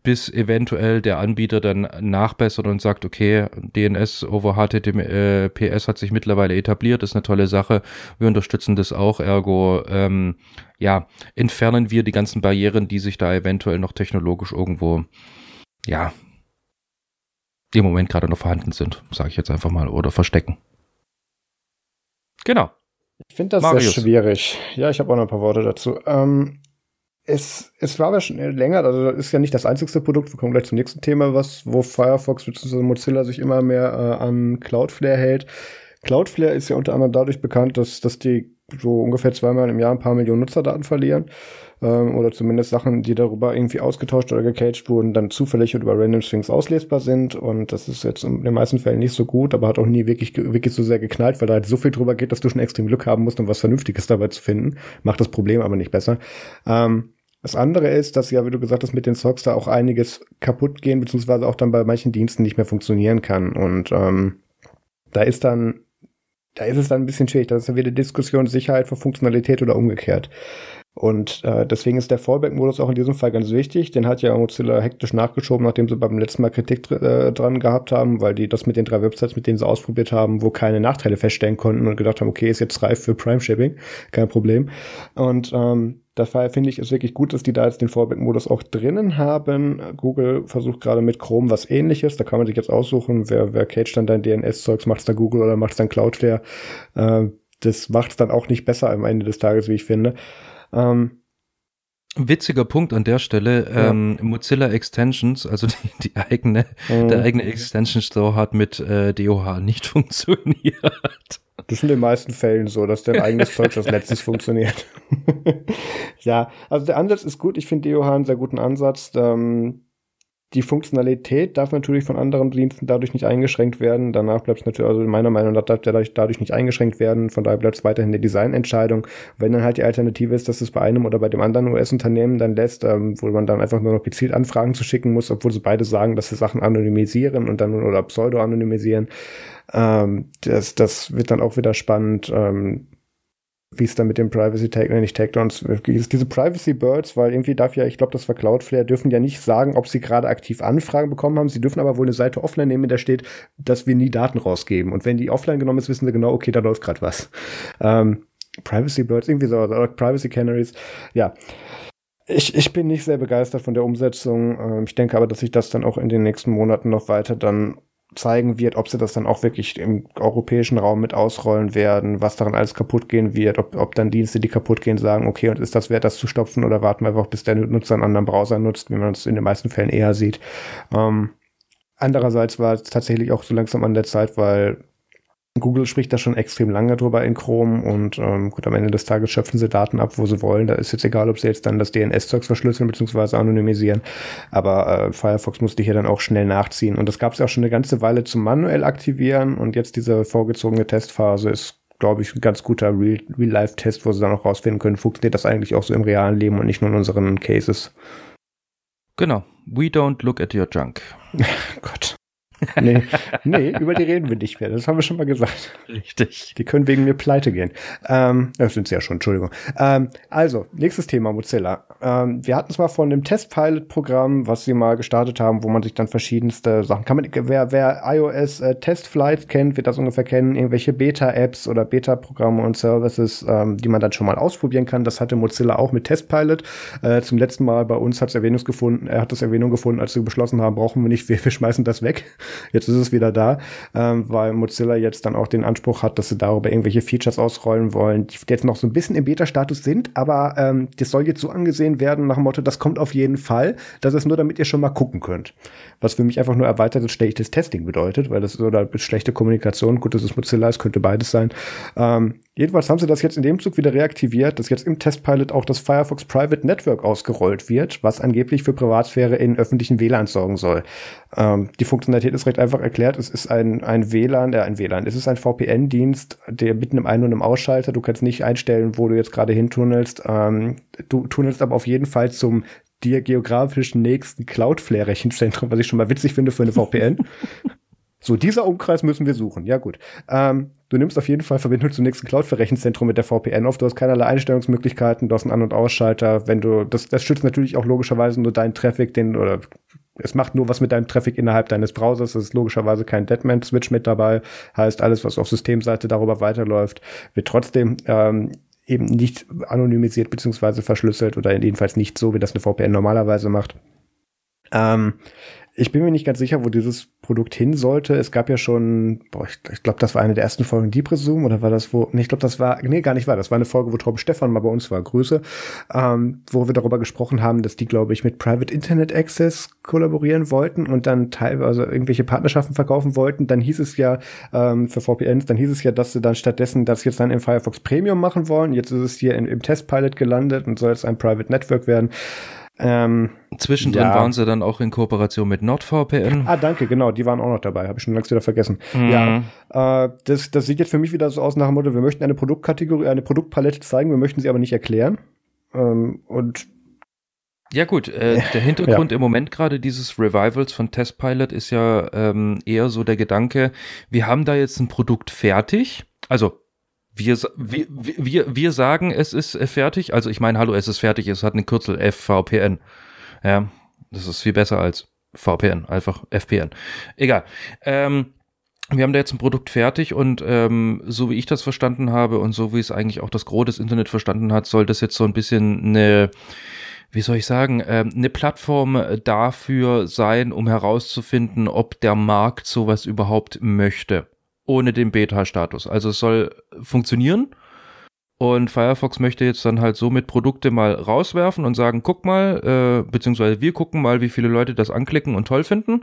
bis eventuell der Anbieter dann nachbessert und sagt, okay, DNS over HTTPS hat sich mittlerweile etabliert, ist eine tolle Sache, wir unterstützen das auch, ergo, ähm, ja, entfernen wir die ganzen Barrieren, die sich da eventuell noch technologisch irgendwo, ja, im Moment gerade noch vorhanden sind, sage ich jetzt einfach mal, oder verstecken. Genau. Ich finde das Marius. sehr schwierig. Ja, ich habe auch noch ein paar Worte dazu. Ähm, es, es war aber schon länger, also ist ja nicht das einzigste Produkt, wir kommen gleich zum nächsten Thema, was, wo Firefox bzw. Mozilla sich immer mehr äh, an Cloudflare hält. Cloudflare ist ja unter anderem dadurch bekannt, dass, dass die so ungefähr zweimal im Jahr ein paar Millionen Nutzerdaten verlieren. Ähm, oder zumindest Sachen, die darüber irgendwie ausgetauscht oder gecaged wurden, dann zufällig und über Random Strings auslesbar sind. Und das ist jetzt in den meisten Fällen nicht so gut, aber hat auch nie wirklich, wirklich so sehr geknallt, weil da halt so viel drüber geht, dass du schon extrem Glück haben musst, um was Vernünftiges dabei zu finden. Macht das Problem aber nicht besser. Ähm, das andere ist, dass ja, wie du gesagt hast, mit den Socks da auch einiges kaputt gehen, beziehungsweise auch dann bei manchen Diensten nicht mehr funktionieren kann. Und ähm, da ist dann, da ist es dann ein bisschen schwierig. Das ist dann wieder Diskussion Sicherheit vor Funktionalität oder umgekehrt. Und äh, deswegen ist der Fallback-Modus auch in diesem Fall ganz wichtig. Den hat ja Mozilla hektisch nachgeschoben, nachdem sie beim letzten Mal Kritik äh, dran gehabt haben, weil die das mit den drei Websites, mit denen sie ausprobiert haben, wo keine Nachteile feststellen konnten und gedacht haben, okay, ist jetzt reif für Prime-Shipping, kein Problem. Und ähm, Daher finde ich es wirklich gut, dass die da jetzt den Fallback-Modus auch drinnen haben. Google versucht gerade mit Chrome was ähnliches. Da kann man sich jetzt aussuchen, wer, wer cage dann dein DNS-Zeugs, macht es dann Google oder macht es dann Cloudflare. Äh, das macht es dann auch nicht besser am Ende des Tages, wie ich finde. Ähm, Witziger Punkt an der Stelle, ja. ähm, Mozilla Extensions, also die, die eigene, mhm. der eigene Extension Store hat mit äh, DOH nicht funktioniert. Das ist in den meisten Fällen so, dass dein eigenes Zeug als letztes funktioniert. ja, also der Ansatz ist gut. Ich finde DOH einen sehr guten Ansatz. Ähm, die Funktionalität darf natürlich von anderen Diensten dadurch nicht eingeschränkt werden. Danach bleibt es natürlich, also meiner Meinung nach, darf dadurch, dadurch nicht eingeschränkt werden. Von daher bleibt es weiterhin eine Designentscheidung. Wenn dann halt die Alternative ist, dass es bei einem oder bei dem anderen US-Unternehmen dann lässt, ähm, wo man dann einfach nur noch gezielt Anfragen zu schicken muss, obwohl sie beide sagen, dass sie Sachen anonymisieren und dann oder pseudo-anonymisieren. Ähm, das, das wird dann auch wieder spannend. Ähm, wie es dann mit dem Privacy Tag, äh, nicht Takedowns, diese Privacy Birds, weil irgendwie darf ja, ich glaube, das war Cloudflare, dürfen ja nicht sagen, ob sie gerade aktiv Anfragen bekommen haben. Sie dürfen aber wohl eine Seite offline nehmen, in der steht, dass wir nie Daten rausgeben. Und wenn die offline genommen ist, wissen sie genau, okay, da läuft gerade was. Ähm, Privacy Birds, irgendwie so, oder Privacy Canaries, ja. Ich, ich bin nicht sehr begeistert von der Umsetzung. Ähm, ich denke aber, dass sich das dann auch in den nächsten Monaten noch weiter dann zeigen wird, ob sie das dann auch wirklich im europäischen Raum mit ausrollen werden, was daran alles kaputt gehen wird, ob, ob dann Dienste, die kaputt gehen, sagen, okay, und ist das wert, das zu stopfen oder warten wir einfach, bis der Nutzer einen anderen Browser nutzt, wie man es in den meisten Fällen eher sieht. Ähm, andererseits war es tatsächlich auch so langsam an der Zeit, weil Google spricht da schon extrem lange drüber in Chrome und ähm, gut, am Ende des Tages schöpfen sie Daten ab, wo sie wollen. Da ist jetzt egal, ob sie jetzt dann das DNS-Zeugs verschlüsseln bzw. anonymisieren. Aber äh, Firefox musste hier dann auch schnell nachziehen. Und das gab es ja auch schon eine ganze Weile zum manuell aktivieren und jetzt diese vorgezogene Testphase ist glaube ich, ein ganz guter Real-Life-Test, wo sie dann auch rausfinden können, funktioniert das eigentlich auch so im realen Leben und nicht nur in unseren Cases. Genau. We don't look at your junk. Gott nee, nee, über die reden wir nicht mehr. Das haben wir schon mal gesagt. Richtig. Die können wegen mir pleite gehen. Ähm, das sind sie ja schon, Entschuldigung. Ähm, also, nächstes Thema, Mozilla. Ähm, wir hatten es mal von dem Test-Pilot-Programm, was sie mal gestartet haben, wo man sich dann verschiedenste Sachen kann. Man, wer, wer iOS äh, Testflights kennt, wird das ungefähr kennen. Irgendwelche Beta-Apps oder Beta-Programme und Services, ähm, die man dann schon mal ausprobieren kann. Das hatte Mozilla auch mit Testpilot. Äh, zum letzten Mal bei uns hat es Erwähnung gefunden, er hat das Erwähnung gefunden, als wir beschlossen haben, brauchen wir nicht, wir, wir schmeißen das weg. Jetzt ist es wieder da, ähm, weil Mozilla jetzt dann auch den Anspruch hat, dass sie darüber irgendwelche Features ausrollen wollen, die jetzt noch so ein bisschen im Beta-Status sind, aber ähm, das soll jetzt so angesehen werden nach dem Motto, das kommt auf jeden Fall. Das ist nur, damit ihr schon mal gucken könnt. Was für mich einfach nur erweitertes schlechtes Testing bedeutet, weil das ist oder schlechte Kommunikation. Gut, das ist Mozilla, es könnte beides sein. Ähm, Jedenfalls haben sie das jetzt in dem Zug wieder reaktiviert, dass jetzt im Testpilot auch das Firefox Private Network ausgerollt wird, was angeblich für Privatsphäre in öffentlichen WLAN sorgen soll. Ähm, die Funktionalität ist recht einfach erklärt. Es ist ein, ein WLAN, äh, ein WLAN. Es ist ein VPN-Dienst, der mit einem Ein- und einem Ausschalter. Du kannst nicht einstellen, wo du jetzt gerade hintunnelst. Ähm, du tunnelst aber auf jeden Fall zum dir geografisch nächsten Cloudflare-Rechenzentrum, was ich schon mal witzig finde für eine VPN. So, dieser Umkreis müssen wir suchen. Ja, gut. Ähm, du nimmst auf jeden Fall Verbindung zum nächsten Cloud-Verrechenzentrum mit der VPN auf. Du hast keinerlei Einstellungsmöglichkeiten, du hast einen An- und Ausschalter. Wenn du, das, das schützt natürlich auch logischerweise nur deinen Traffic, den, oder es macht nur was mit deinem Traffic innerhalb deines Browsers. Es ist logischerweise kein Deadman-Switch mit dabei. Heißt, alles, was auf Systemseite darüber weiterläuft, wird trotzdem ähm, eben nicht anonymisiert beziehungsweise verschlüsselt oder jedenfalls nicht so, wie das eine VPN normalerweise macht. Ähm, ich bin mir nicht ganz sicher, wo dieses Produkt hin sollte. Es gab ja schon, boah, ich, ich glaube, das war eine der ersten Folgen Deep Resume oder war das wo? Nee, ich glaube, das war, nee, gar nicht wahr. Das war eine Folge, wo Torben Stefan mal bei uns war. Grüße. Ähm, wo wir darüber gesprochen haben, dass die, glaube ich, mit Private Internet Access kollaborieren wollten und dann teilweise irgendwelche Partnerschaften verkaufen wollten. Dann hieß es ja ähm, für VPNs, dann hieß es ja, dass sie dann stattdessen das jetzt dann im Firefox Premium machen wollen. Jetzt ist es hier in, im Testpilot gelandet und soll jetzt ein Private Network werden. Ähm, Zwischendrin ja. waren sie dann auch in Kooperation mit NordVPN. Ah, danke, genau, die waren auch noch dabei, habe ich schon längst wieder vergessen. Mhm. Ja, äh, das, das sieht jetzt für mich wieder so aus nach dem Motto, wir möchten eine Produktkategorie, eine Produktpalette zeigen, wir möchten sie aber nicht erklären. Ähm, und ja gut, äh, der Hintergrund ja. im Moment gerade dieses Revivals von Testpilot ist ja ähm, eher so der Gedanke, wir haben da jetzt ein Produkt fertig, also wir, wir, wir, wir sagen, es ist äh, fertig. Also ich meine, hallo, es ist fertig, es hat einen Kürzel FVPN. Ja, das ist viel besser als VPN, einfach FPN. Egal. Ähm, wir haben da jetzt ein Produkt fertig und ähm, so wie ich das verstanden habe und so wie es eigentlich auch das Gros des Internet verstanden hat, soll das jetzt so ein bisschen eine, wie soll ich sagen, äh, eine Plattform dafür sein, um herauszufinden, ob der Markt sowas überhaupt möchte ohne den Beta-Status. Also es soll funktionieren. Und Firefox möchte jetzt dann halt somit Produkte mal rauswerfen und sagen, guck mal, äh, beziehungsweise wir gucken mal, wie viele Leute das anklicken und toll finden.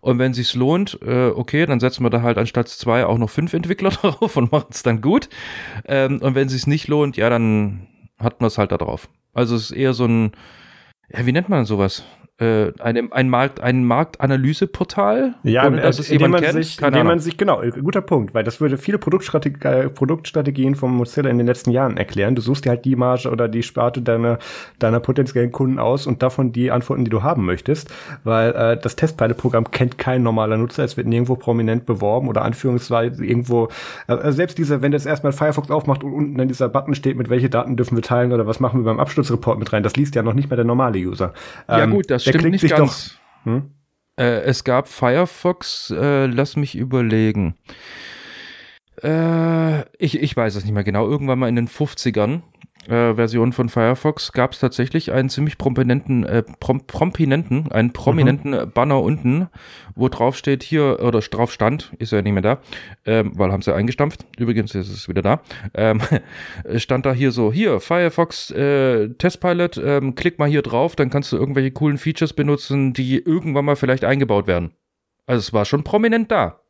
Und wenn sich's lohnt, äh, okay, dann setzen wir da halt anstatt zwei auch noch fünf Entwickler drauf und machen es dann gut. Ähm, und wenn sich's nicht lohnt, ja, dann hat man es halt da drauf. Also es ist eher so ein, ja, wie nennt man sowas? Äh, einem, ein, Markt, ein Marktanalyseportal, ja, ohne dass äh, es jemand man kennt? Sich, Keine indem man sich, genau, guter Punkt, weil das würde viele Produktstrategie, äh, Produktstrategien von Mozilla in den letzten Jahren erklären. Du suchst dir halt die Marge oder die Sparte deiner, deiner potenziellen Kunden aus und davon die Antworten, die du haben möchtest, weil äh, das Testpilot-Programm kennt kein normaler Nutzer, es wird nirgendwo prominent beworben oder anführungsweise irgendwo, äh, selbst dieser, wenn das erstmal Firefox aufmacht und unten dann dieser Button steht, mit welche Daten dürfen wir teilen oder was machen wir beim Absturzreport mit rein, das liest ja noch nicht mehr der normale User. Ähm, ja gut, das stimmt nicht ganz. Doch, hm? äh, es gab Firefox, äh, lass mich überlegen. Äh, ich, ich weiß es nicht mehr genau. Irgendwann mal in den 50ern äh, Version von Firefox gab es tatsächlich einen ziemlich prominenten, äh, prom prominenten, einen prominenten mhm. Banner unten, wo drauf steht hier, oder drauf stand, ist ja nicht mehr da, ähm, weil haben sie eingestampft. Übrigens ist es wieder da. Ähm, stand da hier so, hier, Firefox äh, Testpilot, ähm, klick mal hier drauf, dann kannst du irgendwelche coolen Features benutzen, die irgendwann mal vielleicht eingebaut werden. Also es war schon prominent da.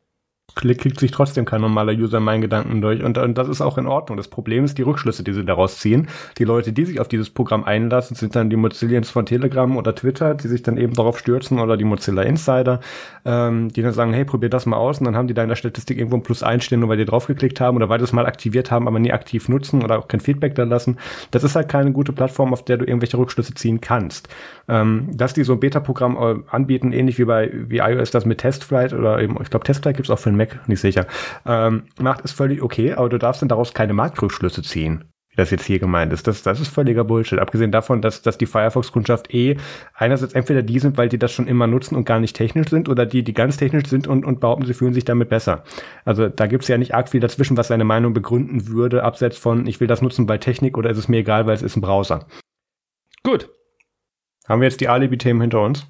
Klickt sich trotzdem kein normaler User meinen Gedanken durch. Und, und das ist auch in Ordnung. Das Problem ist die Rückschlüsse, die sie daraus ziehen. Die Leute, die sich auf dieses Programm einlassen, sind dann die Mozillians von Telegram oder Twitter, die sich dann eben darauf stürzen oder die Mozilla Insider, ähm, die dann sagen, hey, probier das mal aus und dann haben die da in der Statistik irgendwo ein Plus einstehen, nur weil die draufgeklickt haben oder weil es mal aktiviert haben, aber nie aktiv nutzen oder auch kein Feedback da lassen. Das ist halt keine gute Plattform, auf der du irgendwelche Rückschlüsse ziehen kannst. Ähm, dass die so ein Beta-Programm äh, anbieten, ähnlich wie bei wie iOS das mit Testflight oder eben, ich glaube, Testflight gibt's auch für den Mac, nicht sicher, ähm, macht es völlig okay, aber du darfst dann daraus keine Marktrückschlüsse ziehen wie das jetzt hier gemeint ist. Das, das ist völliger Bullshit. Abgesehen davon, dass, dass die Firefox-Kundschaft eh einerseits entweder die sind, weil die das schon immer nutzen und gar nicht technisch sind, oder die, die ganz technisch sind und, und behaupten, sie fühlen sich damit besser. Also da gibt's ja nicht arg viel dazwischen, was seine Meinung begründen würde, abseits von, ich will das nutzen bei Technik oder ist es mir egal, weil es ist ein Browser. Gut. Haben wir jetzt die Alibi-Themen hinter uns?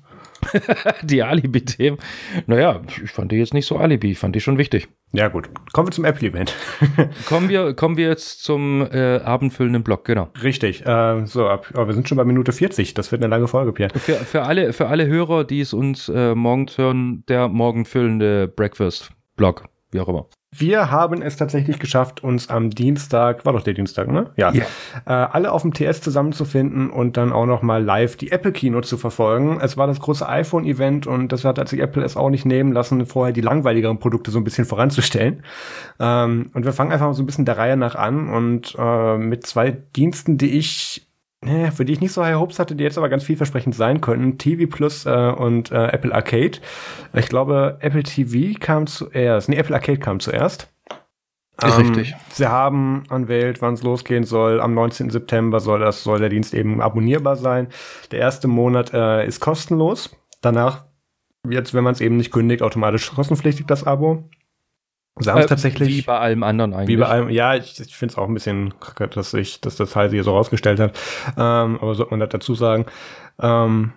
die Alibi-Themen. Naja, ich fand die jetzt nicht so Alibi, ich fand die schon wichtig. Ja, gut. Kommen wir zum Apple-Event. kommen, wir, kommen wir jetzt zum äh, abendfüllenden Block, genau. Richtig. Äh, so, ab, oh, wir sind schon bei Minute 40. Das wird eine lange Folge, Pierre. Für, für, alle, für alle Hörer, die es uns äh, morgens hören, der morgenfüllende Breakfast-Block, wie auch immer. Wir haben es tatsächlich geschafft, uns am Dienstag, war doch der Dienstag, ne? Ja. Yeah. Äh, alle auf dem TS zusammenzufinden und dann auch noch mal live die Apple Kino zu verfolgen. Es war das große iPhone-Event und das hat sich Apple es auch nicht nehmen lassen, vorher die langweiligeren Produkte so ein bisschen voranzustellen. Ähm, und wir fangen einfach so ein bisschen der Reihe nach an und äh, mit zwei Diensten, die ich für die ich nicht so high hopes hatte, die jetzt aber ganz vielversprechend sein könnten. TV Plus äh, und äh, Apple Arcade. Ich glaube, Apple TV kam zuerst. Nee, Apple Arcade kam zuerst. Ist ähm, richtig. Sie haben anwählt, wann es losgehen soll. Am 19. September soll das soll der Dienst eben abonnierbar sein. Der erste Monat äh, ist kostenlos. Danach jetzt, wenn man es eben nicht kündigt, automatisch kostenpflichtig das Abo. Sie haben es äh, tatsächlich. Wie bei allem anderen eigentlich. Wie bei allem, ja, ich, ich finde es auch ein bisschen kacke, dass sich, dass das Heise hier so rausgestellt hat. Ähm, aber sollte man das dazu sagen. Ähm,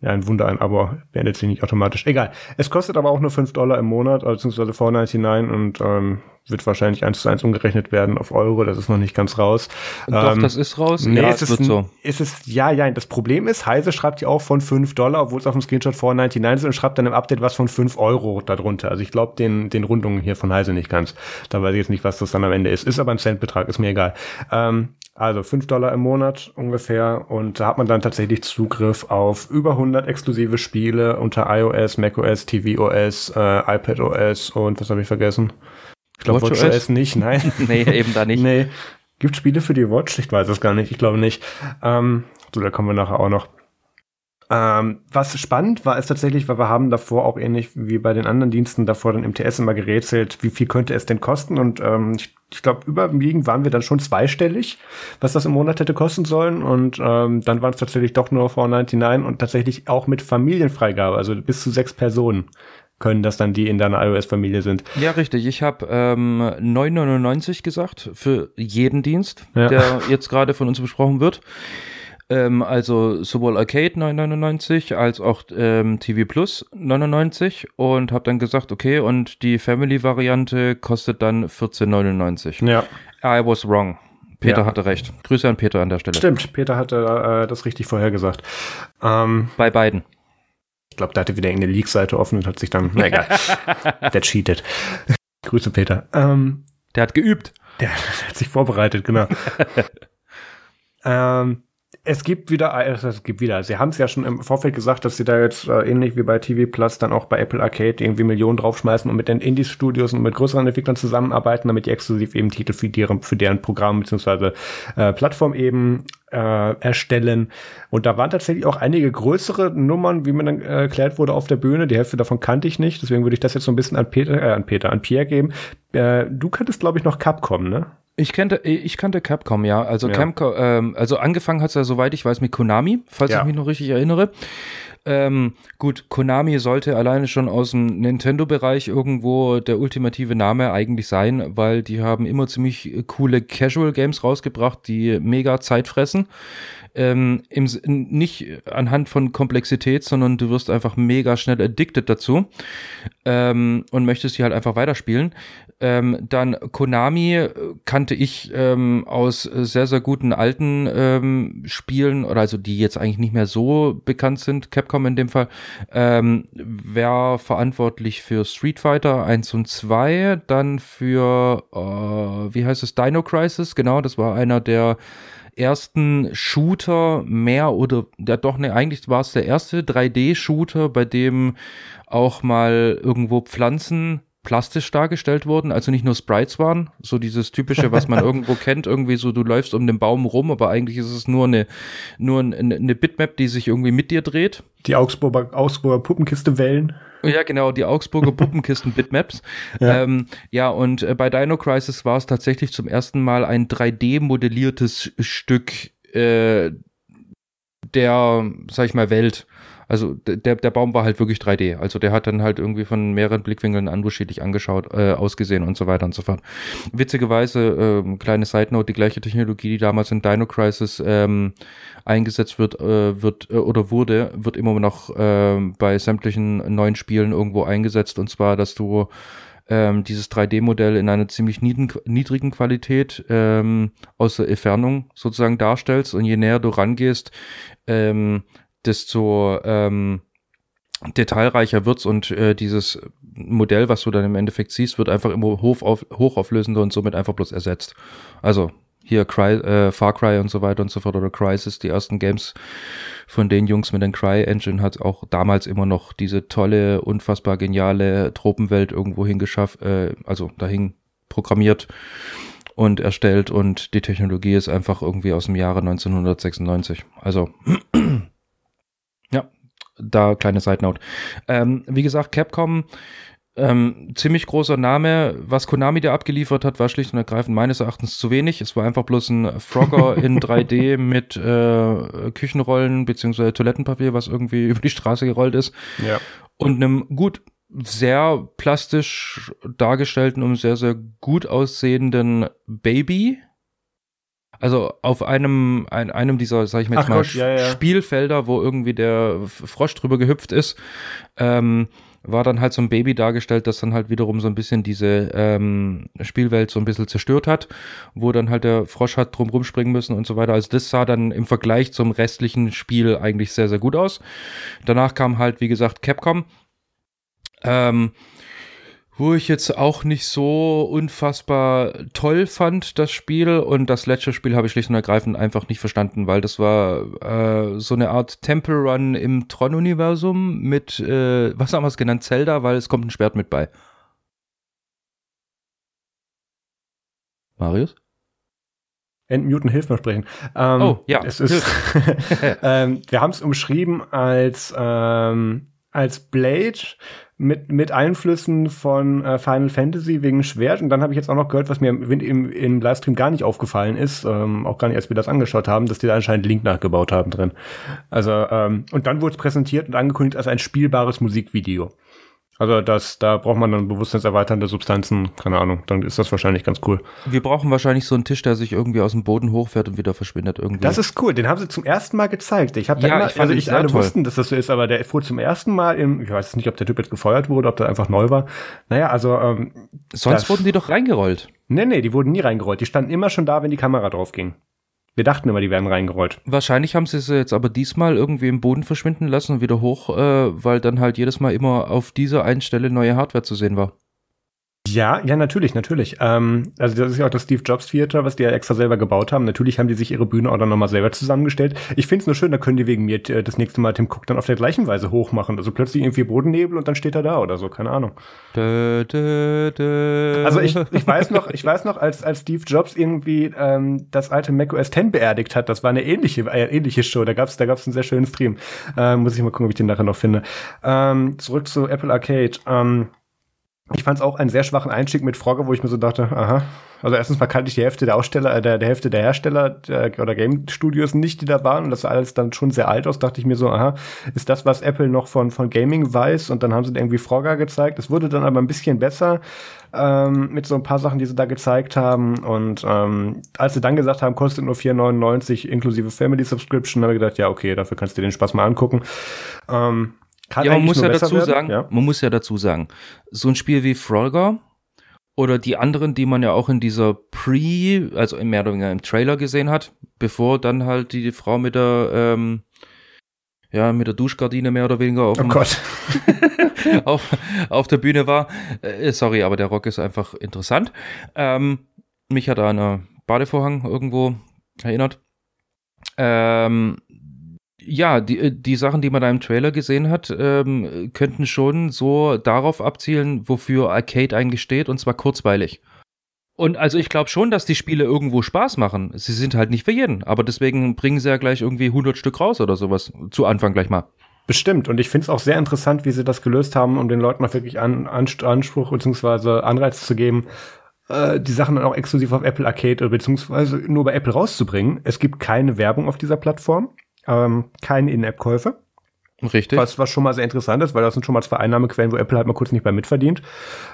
ja, ein Wunder, ein Abo beendet sich nicht automatisch. Egal. Es kostet aber auch nur 5 Dollar im Monat, beziehungsweise 4,99 und ähm, wird wahrscheinlich eins zu eins umgerechnet werden auf Euro. Das ist noch nicht ganz raus. Doch, ähm, das ist raus. Nee, ja, es, ist, so. ist es, ja, ja, das Problem ist, Heise schreibt ja auch von 5 Dollar, obwohl es auf dem Screenshot 4,99 ist und schreibt dann im Update was von 5 Euro darunter. Also ich glaube den, den Rundungen hier von Heise nicht ganz. Da weiß ich jetzt nicht, was das dann am Ende ist. Ist aber ein Centbetrag, ist mir egal. Ähm, also 5 Dollar im Monat ungefähr und da hat man dann tatsächlich Zugriff auf über 100 exklusive Spiele unter iOS, macOS, tvOS, äh, iPadOS und was habe ich vergessen? Ich glaube WatchOS nicht, nein. nee, eben da nicht. nee. Gibt Spiele für die Watch? Ich weiß es gar nicht, ich glaube nicht. Ähm, so, da kommen wir nachher auch noch. Ähm, was spannend war, ist tatsächlich, weil wir haben davor auch ähnlich wie bei den anderen Diensten davor dann im TS immer gerätselt, wie viel könnte es denn kosten und ähm, ich, ich glaube, überwiegend waren wir dann schon zweistellig, was das im Monat hätte kosten sollen und ähm, dann waren es tatsächlich doch nur 4,99 und tatsächlich auch mit Familienfreigabe, also bis zu sechs Personen können das dann die in deiner iOS-Familie sind. Ja, richtig. Ich habe ähm, 9,99 gesagt für jeden Dienst, ja. der jetzt gerade von uns besprochen wird. Ähm, also sowohl Arcade 9,99 als auch ähm, TV Plus 99 und habe dann gesagt, okay, und die Family-Variante kostet dann 14,99. Ja. I was wrong. Peter ja. hatte recht. Grüße an Peter an der Stelle. Stimmt, Peter hatte äh, das richtig vorhergesagt. Ähm, Bei beiden. Ich glaube, da hatte wieder irgendeine Leak-Seite offen und hat sich dann, na egal, der cheated. Grüße, Peter. Ähm, der hat geübt. Der, der hat sich vorbereitet, genau. ähm, es gibt wieder, also es gibt wieder, sie haben es ja schon im Vorfeld gesagt, dass sie da jetzt äh, ähnlich wie bei TV Plus dann auch bei Apple Arcade irgendwie Millionen draufschmeißen und mit den Indie-Studios und mit größeren Entwicklern zusammenarbeiten, damit die exklusiv eben Titel für deren, für deren Programm bzw. Äh, Plattform eben äh, erstellen. Und da waren tatsächlich auch einige größere Nummern, wie mir dann äh, erklärt wurde, auf der Bühne. Die Hälfte davon kannte ich nicht, deswegen würde ich das jetzt so ein bisschen an Peter, äh, an Peter, an Pierre geben. Äh, du kanntest, glaube ich, noch Capcom, ne? Ich kannte, ich kannte Capcom, ja. Also ja. Capcom, ähm, also angefangen hat es ja, soweit ich weiß, mit Konami, falls ja. ich mich noch richtig erinnere. Ähm, gut, Konami sollte alleine schon aus dem Nintendo-Bereich irgendwo der ultimative Name eigentlich sein, weil die haben immer ziemlich coole Casual-Games rausgebracht, die mega Zeit fressen. Ähm, im, nicht anhand von Komplexität, sondern du wirst einfach mega schnell addicted dazu ähm, und möchtest die halt einfach weiterspielen. Ähm, dann Konami äh, kannte ich ähm, aus sehr, sehr guten alten ähm, Spielen, oder also die jetzt eigentlich nicht mehr so bekannt sind, Capcom in dem Fall, ähm, wer verantwortlich für Street Fighter 1 und 2, dann für, äh, wie heißt es, Dino Crisis, genau, das war einer der ersten Shooter mehr oder ja doch ne eigentlich war es der erste 3D Shooter bei dem auch mal irgendwo Pflanzen plastisch dargestellt wurden, also nicht nur Sprites waren, so dieses typische, was man irgendwo kennt, irgendwie so, du läufst um den Baum rum, aber eigentlich ist es nur eine, nur eine, eine Bitmap, die sich irgendwie mit dir dreht. Die Augsburger, Augsburger Puppenkiste Wellen. Ja, genau, die Augsburger Puppenkisten Bitmaps. ja. Ähm, ja, und äh, bei Dino Crisis war es tatsächlich zum ersten Mal ein 3D-modelliertes Stück äh, der, sag ich mal, Welt. Also der, der Baum war halt wirklich 3D. Also der hat dann halt irgendwie von mehreren Blickwinkeln unterschiedlich angeschaut, äh, ausgesehen und so weiter und so fort. Witzigerweise, äh, kleine Side Note, die gleiche Technologie, die damals in Dino Crisis ähm, eingesetzt wird, äh, wird äh, oder wurde, wird immer noch äh, bei sämtlichen neuen Spielen irgendwo eingesetzt. Und zwar, dass du ähm, dieses 3D-Modell in einer ziemlich niedrigen Qualität ähm, aus der Entfernung sozusagen darstellst und je näher du rangehst, ähm, desto ähm, detailreicher wird's und äh, dieses Modell, was du dann im Endeffekt siehst, wird einfach immer hoch auf, hochauflösender und somit einfach bloß ersetzt. Also hier Cry, äh, Far Cry und so weiter und so fort oder Crisis, die ersten Games von den Jungs mit den Cry Engine hat auch damals immer noch diese tolle, unfassbar geniale Tropenwelt irgendwo hingeschafft, äh, also dahin programmiert und erstellt und die Technologie ist einfach irgendwie aus dem Jahre 1996. Also da kleine Side Note. Ähm, wie gesagt, Capcom, ähm, ziemlich großer Name. Was Konami da abgeliefert hat, war schlicht und ergreifend meines Erachtens zu wenig. Es war einfach bloß ein Frogger in 3D mit äh, Küchenrollen beziehungsweise Toilettenpapier, was irgendwie über die Straße gerollt ist. Ja. Und einem gut sehr plastisch dargestellten und sehr, sehr gut aussehenden Baby, also auf einem, ein, einem dieser, sag ich mal, jetzt mal Gott, ja, ja. Spielfelder, wo irgendwie der Frosch drüber gehüpft ist, ähm, war dann halt so ein Baby dargestellt, das dann halt wiederum so ein bisschen diese ähm, Spielwelt so ein bisschen zerstört hat, wo dann halt der Frosch hat drum rumspringen müssen und so weiter. Also das sah dann im Vergleich zum restlichen Spiel eigentlich sehr, sehr gut aus. Danach kam halt, wie gesagt, Capcom. Ähm, wo ich jetzt auch nicht so unfassbar toll fand, das Spiel. Und das letzte Spiel habe ich schlicht und ergreifend einfach nicht verstanden, weil das war äh, so eine Art Temple Run im Tron-Universum mit, äh, was haben wir es genannt, Zelda, weil es kommt ein Schwert mit bei. Marius? Entmuten, hilf mir sprechen. Ähm, oh, ja. Es ist, ähm, wir haben es umschrieben als, ähm, als Blade mit, mit Einflüssen von äh, Final Fantasy wegen Schwert. Und dann habe ich jetzt auch noch gehört, was mir im, im, im Livestream gar nicht aufgefallen ist, ähm, auch gar nicht, als wir das angeschaut haben, dass die da anscheinend Link nachgebaut haben drin. Also, ähm, und dann wurde es präsentiert und angekündigt als ein spielbares Musikvideo. Also das, da braucht man dann bewusstseinserweiternde Substanzen, keine Ahnung, dann ist das wahrscheinlich ganz cool. Wir brauchen wahrscheinlich so einen Tisch, der sich irgendwie aus dem Boden hochfährt und wieder verschwindet irgendwie. Das ist cool, den haben sie zum ersten Mal gezeigt. Ich habe ja, immer, ich also ich alle toll. wussten, dass das so ist, aber der fuhr zum ersten Mal im, ich weiß nicht, ob der Typ jetzt gefeuert wurde, ob der einfach neu war. Naja, also ähm, Sonst das, wurden die doch reingerollt. Nee, nee, die wurden nie reingerollt. Die standen immer schon da, wenn die Kamera drauf ging. Wir dachten immer, die werden reingerollt. Wahrscheinlich haben sie sie jetzt aber diesmal irgendwie im Boden verschwinden lassen und wieder hoch, äh, weil dann halt jedes Mal immer auf dieser einen Stelle neue Hardware zu sehen war. Ja, ja, natürlich, natürlich. Ähm, also das ist ja auch das Steve Jobs Theater, was die ja extra selber gebaut haben. Natürlich haben die sich ihre Bühne auch dann nochmal selber zusammengestellt. Ich finde es nur schön, da können die wegen mir äh, das nächste Mal Tim Cook dann auf der gleichen Weise hochmachen. Also plötzlich irgendwie Bodennebel und dann steht er da oder so, keine Ahnung. Dö, dö, dö. Also ich, ich weiß noch, ich weiß noch, als, als Steve Jobs irgendwie ähm, das alte Mac OS X beerdigt hat, das war eine ähnliche, äh, ähnliche Show. Da gab's da gab's einen sehr schönen Stream. Ähm, muss ich mal gucken, ob ich den nachher noch finde. Ähm, zurück zu Apple Arcade. Ähm, Ich fand es auch einen sehr schwachen Einstieg mit Frogger, wo ich mir so dachte, aha. Also erstens mal kannte ich die Hälfte der Aussteller, äh, der, der Hälfte der Hersteller der, oder Game Studios nicht, die da waren. Und das sah alles dann schon sehr alt aus. Dachte ich mir so, aha, ist das, was Apple noch von, von Gaming weiß? Und dann haben sie irgendwie Frogger gezeigt. Es wurde dann aber ein bisschen besser ähm, mit so ein paar Sachen, die sie da gezeigt haben. Und ähm, als sie dann gesagt haben, kostet nur 4,99 inklusive Family Subscription, habe ich gedacht, ja, okay, dafür kannst du dir den Spaß mal angucken. Ähm, kann ja, man muss ja dazu werden. sagen, ja? man muss ja dazu sagen, so ein Spiel wie Frogger oder die anderen, die man ja auch in dieser Pre, also mehr oder weniger im Trailer gesehen hat, bevor dann halt die Frau mit der, ähm, ja, mit der Duschgardine mehr oder weniger auf, oh Gott. auf, auf der Bühne war. Äh, sorry, aber der Rock ist einfach interessant. Ähm, mich hat an einen Badevorhang irgendwo erinnert. Ähm, ja, die, äh, die Sachen, die man da im Trailer gesehen hat, ähm, könnten schon so darauf abzielen, wofür Arcade eigentlich steht, und zwar kurzweilig. Und also ich glaube schon, dass die Spiele irgendwo Spaß machen. Sie sind halt nicht für jeden, aber deswegen bringen sie ja gleich irgendwie 100 Stück raus oder sowas. Zu Anfang gleich mal. Bestimmt. Und ich finde es auch sehr interessant, wie sie das gelöst haben, um den Leuten mal wirklich an, Anspruch bzw. Anreiz zu geben, äh, die Sachen dann auch exklusiv auf Apple Arcade bzw. nur bei Apple rauszubringen. Es gibt keine Werbung auf dieser Plattform ähm, keine In-App-Käufe. Richtig. Was, was schon mal sehr interessant ist, weil das sind schon mal zwei Einnahmequellen, wo Apple halt mal kurz nicht bei mitverdient.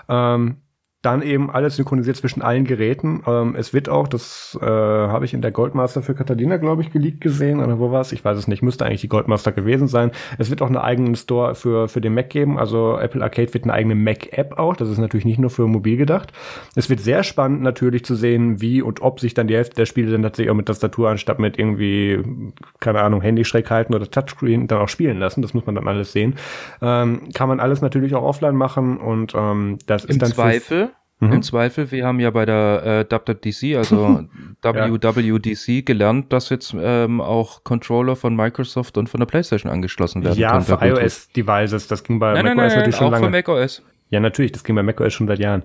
Ähm, dann eben alles synchronisiert zwischen allen Geräten. Ähm, es wird auch, das äh, habe ich in der Goldmaster für Catalina, glaube ich, geleakt gesehen. Oder wo war es? Ich weiß es nicht. Müsste eigentlich die Goldmaster gewesen sein. Es wird auch einen eigenen Store für, für den Mac geben. Also Apple Arcade wird eine eigene Mac-App auch. Das ist natürlich nicht nur für mobil gedacht. Es wird sehr spannend natürlich zu sehen, wie und ob sich dann die Hälfte der Spiele dann tatsächlich auch mit Tastatur anstatt mit irgendwie, keine Ahnung, Handy schräg halten oder Touchscreen dann auch spielen lassen. Das muss man dann alles sehen. Ähm, kann man alles natürlich auch offline machen und ähm, das Im ist dann Zweifel Mhm. Im Zweifel, wir haben ja bei der äh, WWDC, also WWDC, gelernt, dass jetzt ähm, auch Controller von Microsoft und von der PlayStation angeschlossen werden ja, können. Für iOS-Devices. Das ging bei nein, macOS nein, nein, natürlich schon auch lange. Für macOS. Ja, natürlich. Das ging bei macOS schon seit Jahren.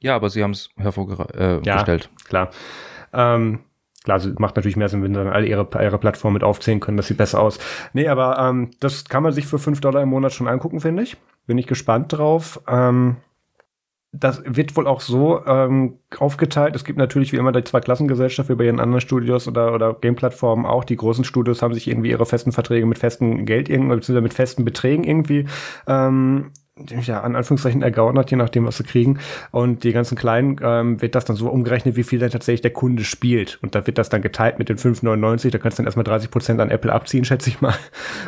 Ja, aber sie haben es hervorgestellt. Äh, ja, gestellt. klar. Ähm, klar, sie macht natürlich mehr Sinn, wenn sie dann alle ihre, ihre Plattformen mit aufzählen können. Das sieht besser aus. Nee, aber ähm, das kann man sich für 5 Dollar im Monat schon angucken, finde ich. Bin ich gespannt drauf. Ähm, das wird wohl auch so ähm, aufgeteilt. Es gibt natürlich wie immer die Zweiklassengesellschaft wie bei ihren anderen Studios oder, oder Game-Plattformen auch. Die großen Studios haben sich irgendwie ihre festen Verträge mit festem Geld irgendwie, beziehungsweise mit festen Beträgen irgendwie ähm, ja, an Anführungszeichen ergaunert, je nachdem, was sie kriegen. Und die ganzen Kleinen ähm, wird das dann so umgerechnet, wie viel dann tatsächlich der Kunde spielt. Und da wird das dann geteilt mit den 5,99. Da kannst du dann erstmal 30 Prozent an Apple abziehen, schätze ich mal.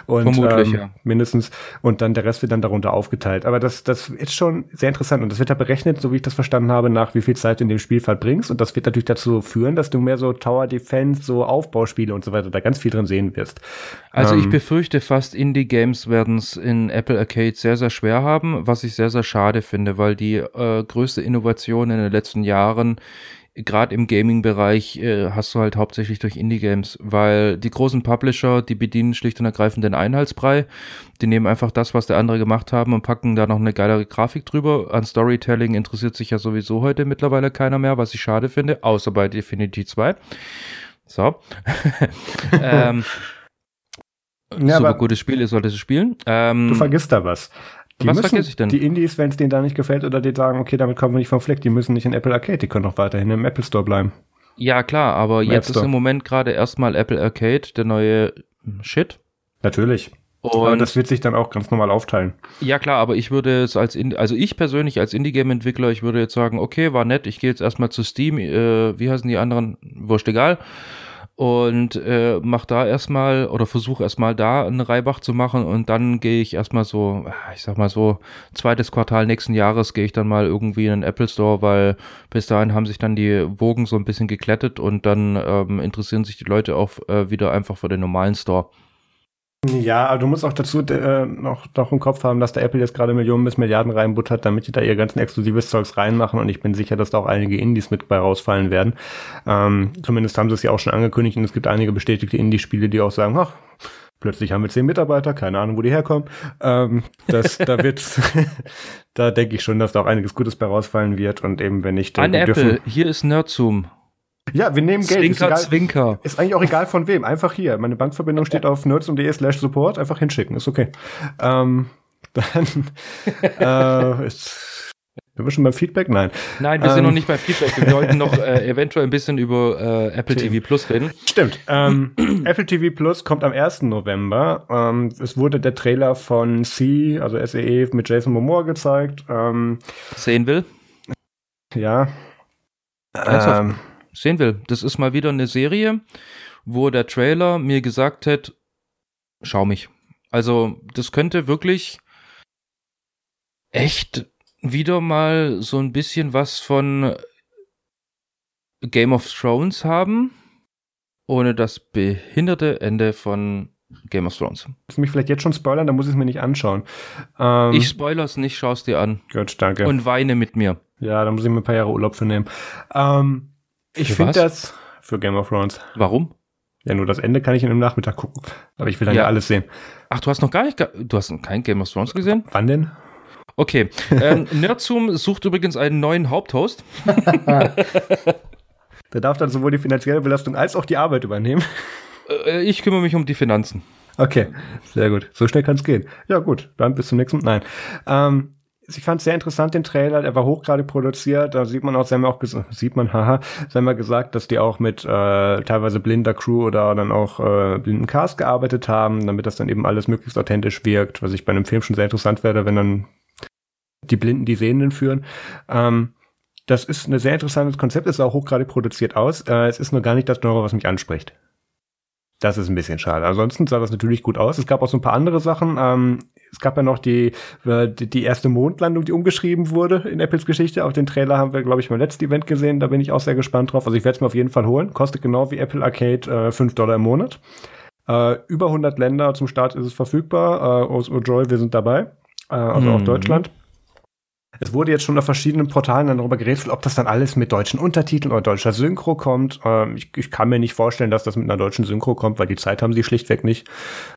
Und, Vermutlich, ähm, ja. Mindestens. Und dann der Rest wird dann darunter aufgeteilt. Aber das, das ist schon sehr interessant. Und das wird da berechnet, so wie ich das verstanden habe, nach wie viel Zeit du in dem Spiel verbringst. Und das wird natürlich dazu führen, dass du mehr so Tower Defense, so Aufbauspiele und so weiter da ganz viel drin sehen wirst. Also ähm, ich befürchte fast, Indie-Games werden es in Apple Arcade sehr, sehr schwer haben haben, was ich sehr, sehr schade finde, weil die äh, größte Innovation in den letzten Jahren gerade im Gaming-Bereich äh, hast du halt hauptsächlich durch Indie-Games, weil die großen Publisher, die bedienen schlicht und ergreifend den Einheitsbrei. Die nehmen einfach das, was der andere gemacht haben und packen da noch eine geilere Grafik drüber. An Storytelling interessiert sich ja sowieso heute mittlerweile keiner mehr, was ich schade finde, außer bei Divinity 2. So. ähm, ja, super gutes Spiel, ihr solltet es spielen. Ähm, du vergisst da was. Die Was vergesse ich denn? Die Indies, wenn es denen da nicht gefällt oder die sagen, okay, damit kommen wir nicht vom Fleck, die müssen nicht in Apple Arcade, die können auch weiterhin im Apple Store bleiben. Ja, klar, aber Im jetzt ist im Moment gerade erstmal Apple Arcade der neue Shit. Natürlich. Und aber das wird sich dann auch ganz normal aufteilen. Ja, klar, aber ich würde es als, Indie, also ich persönlich als Indie-Game-Entwickler, ich würde jetzt sagen, okay, war nett, ich gehe jetzt erstmal zu Steam, äh, wie heißen die anderen? Wurscht egal und äh, mach da erstmal oder versuche erstmal da einen Reibach zu machen und dann gehe ich erstmal so, ich sag mal so, zweites Quartal nächsten Jahres gehe ich dann mal irgendwie in den Apple Store, weil bis dahin haben sich dann die Wogen so ein bisschen geklettet und dann ähm, interessieren sich die Leute auch äh, wieder einfach für den normalen Store. Ja, aber du musst auch dazu äh, noch, noch im Kopf haben, dass der Apple jetzt gerade Millionen bis Milliarden reinbuttert, damit die da ihr ganzen exklusives Zeugs reinmachen und ich bin sicher, dass da auch einige Indies mit bei rausfallen werden. Ähm, zumindest haben sie es ja auch schon angekündigt und es gibt einige bestätigte Indie-Spiele, die auch sagen, ach, plötzlich haben wir zehn Mitarbeiter, keine Ahnung, wo die herkommen. Ähm, das, da wird's, da denke ich schon, dass da auch einiges Gutes bei rausfallen wird und eben wenn nicht. An Apple, hier ist Nerdzoom. Ja, wir nehmen Geld. Zwinker, ist, egal, Zwinker. ist eigentlich auch egal von wem. Einfach hier. Meine Bankverbindung steht auf nerds.de slash support. Einfach hinschicken. Ist okay. Ähm, dann, äh, ist, Sind wir schon beim Feedback? Nein. Nein, wir ähm, sind noch nicht beim Feedback. Wir wollten noch äh, eventuell ein bisschen über äh, Apple TV Plus reden. Stimmt. Ähm, Apple TV Plus kommt am 1. November. Ähm, es wurde der Trailer von C, also SEE, mit Jason Momoa gezeigt. Ähm, Sehen will? Ja. Ähm, Sehen will. Das ist mal wieder eine Serie, wo der Trailer mir gesagt hat, schau mich. Also, das könnte wirklich echt wieder mal so ein bisschen was von Game of Thrones haben, ohne das behinderte Ende von Game of Thrones. Du mich vielleicht jetzt schon spoilern, dann muss ich es mir nicht anschauen. Ähm, ich spoiler's nicht, schau's dir an. Gut, danke. Und weine mit mir. Ja, da muss ich mir ein paar Jahre Urlaub für nehmen. Ähm, ich finde das für Game of Thrones. Warum? Ja, nur das Ende kann ich in einem Nachmittag gucken. Aber ich will dann ja, ja alles sehen. Ach, du hast noch gar nicht, du hast kein Game of Thrones gesehen? Wann denn? Okay. Ähm, Nerdzoom sucht übrigens einen neuen Haupthost. Der darf dann sowohl die finanzielle Belastung als auch die Arbeit übernehmen. Äh, ich kümmere mich um die Finanzen. Okay, sehr gut. So schnell kann es gehen. Ja, gut, dann bis zum nächsten Mal. Nein. Ähm, ich fand es sehr interessant, den Trailer. Der war hochgradig produziert. Da sieht man auch, sie haben auch sieht man, haha, sie haben ja gesagt, dass die auch mit äh, teilweise blinder Crew oder dann auch äh, blinden Cast gearbeitet haben, damit das dann eben alles möglichst authentisch wirkt, was ich bei einem Film schon sehr interessant werde, wenn dann die Blinden die Sehenden führen. Ähm, das ist ein sehr interessantes Konzept, ist auch hochgradig produziert aus. Äh, es ist nur gar nicht das Genre, was mich anspricht. Das ist ein bisschen schade. Ansonsten sah das natürlich gut aus. Es gab auch so ein paar andere Sachen. Ähm, es gab ja noch die, äh, die erste Mondlandung, die umgeschrieben wurde in Apples Geschichte. Auf den Trailer haben wir, glaube ich, beim letzten Event gesehen. Da bin ich auch sehr gespannt drauf. Also ich werde es mir auf jeden Fall holen. Kostet genau wie Apple Arcade äh, 5 Dollar im Monat. Äh, über 100 Länder zum Start ist es verfügbar. Äh, aus Joy, wir sind dabei. Äh, also mhm. auch Deutschland. Es wurde jetzt schon auf verschiedenen Portalen dann darüber geredet, ob das dann alles mit deutschen Untertiteln oder deutscher Synchro kommt. Ähm, ich, ich, kann mir nicht vorstellen, dass das mit einer deutschen Synchro kommt, weil die Zeit haben sie schlichtweg nicht.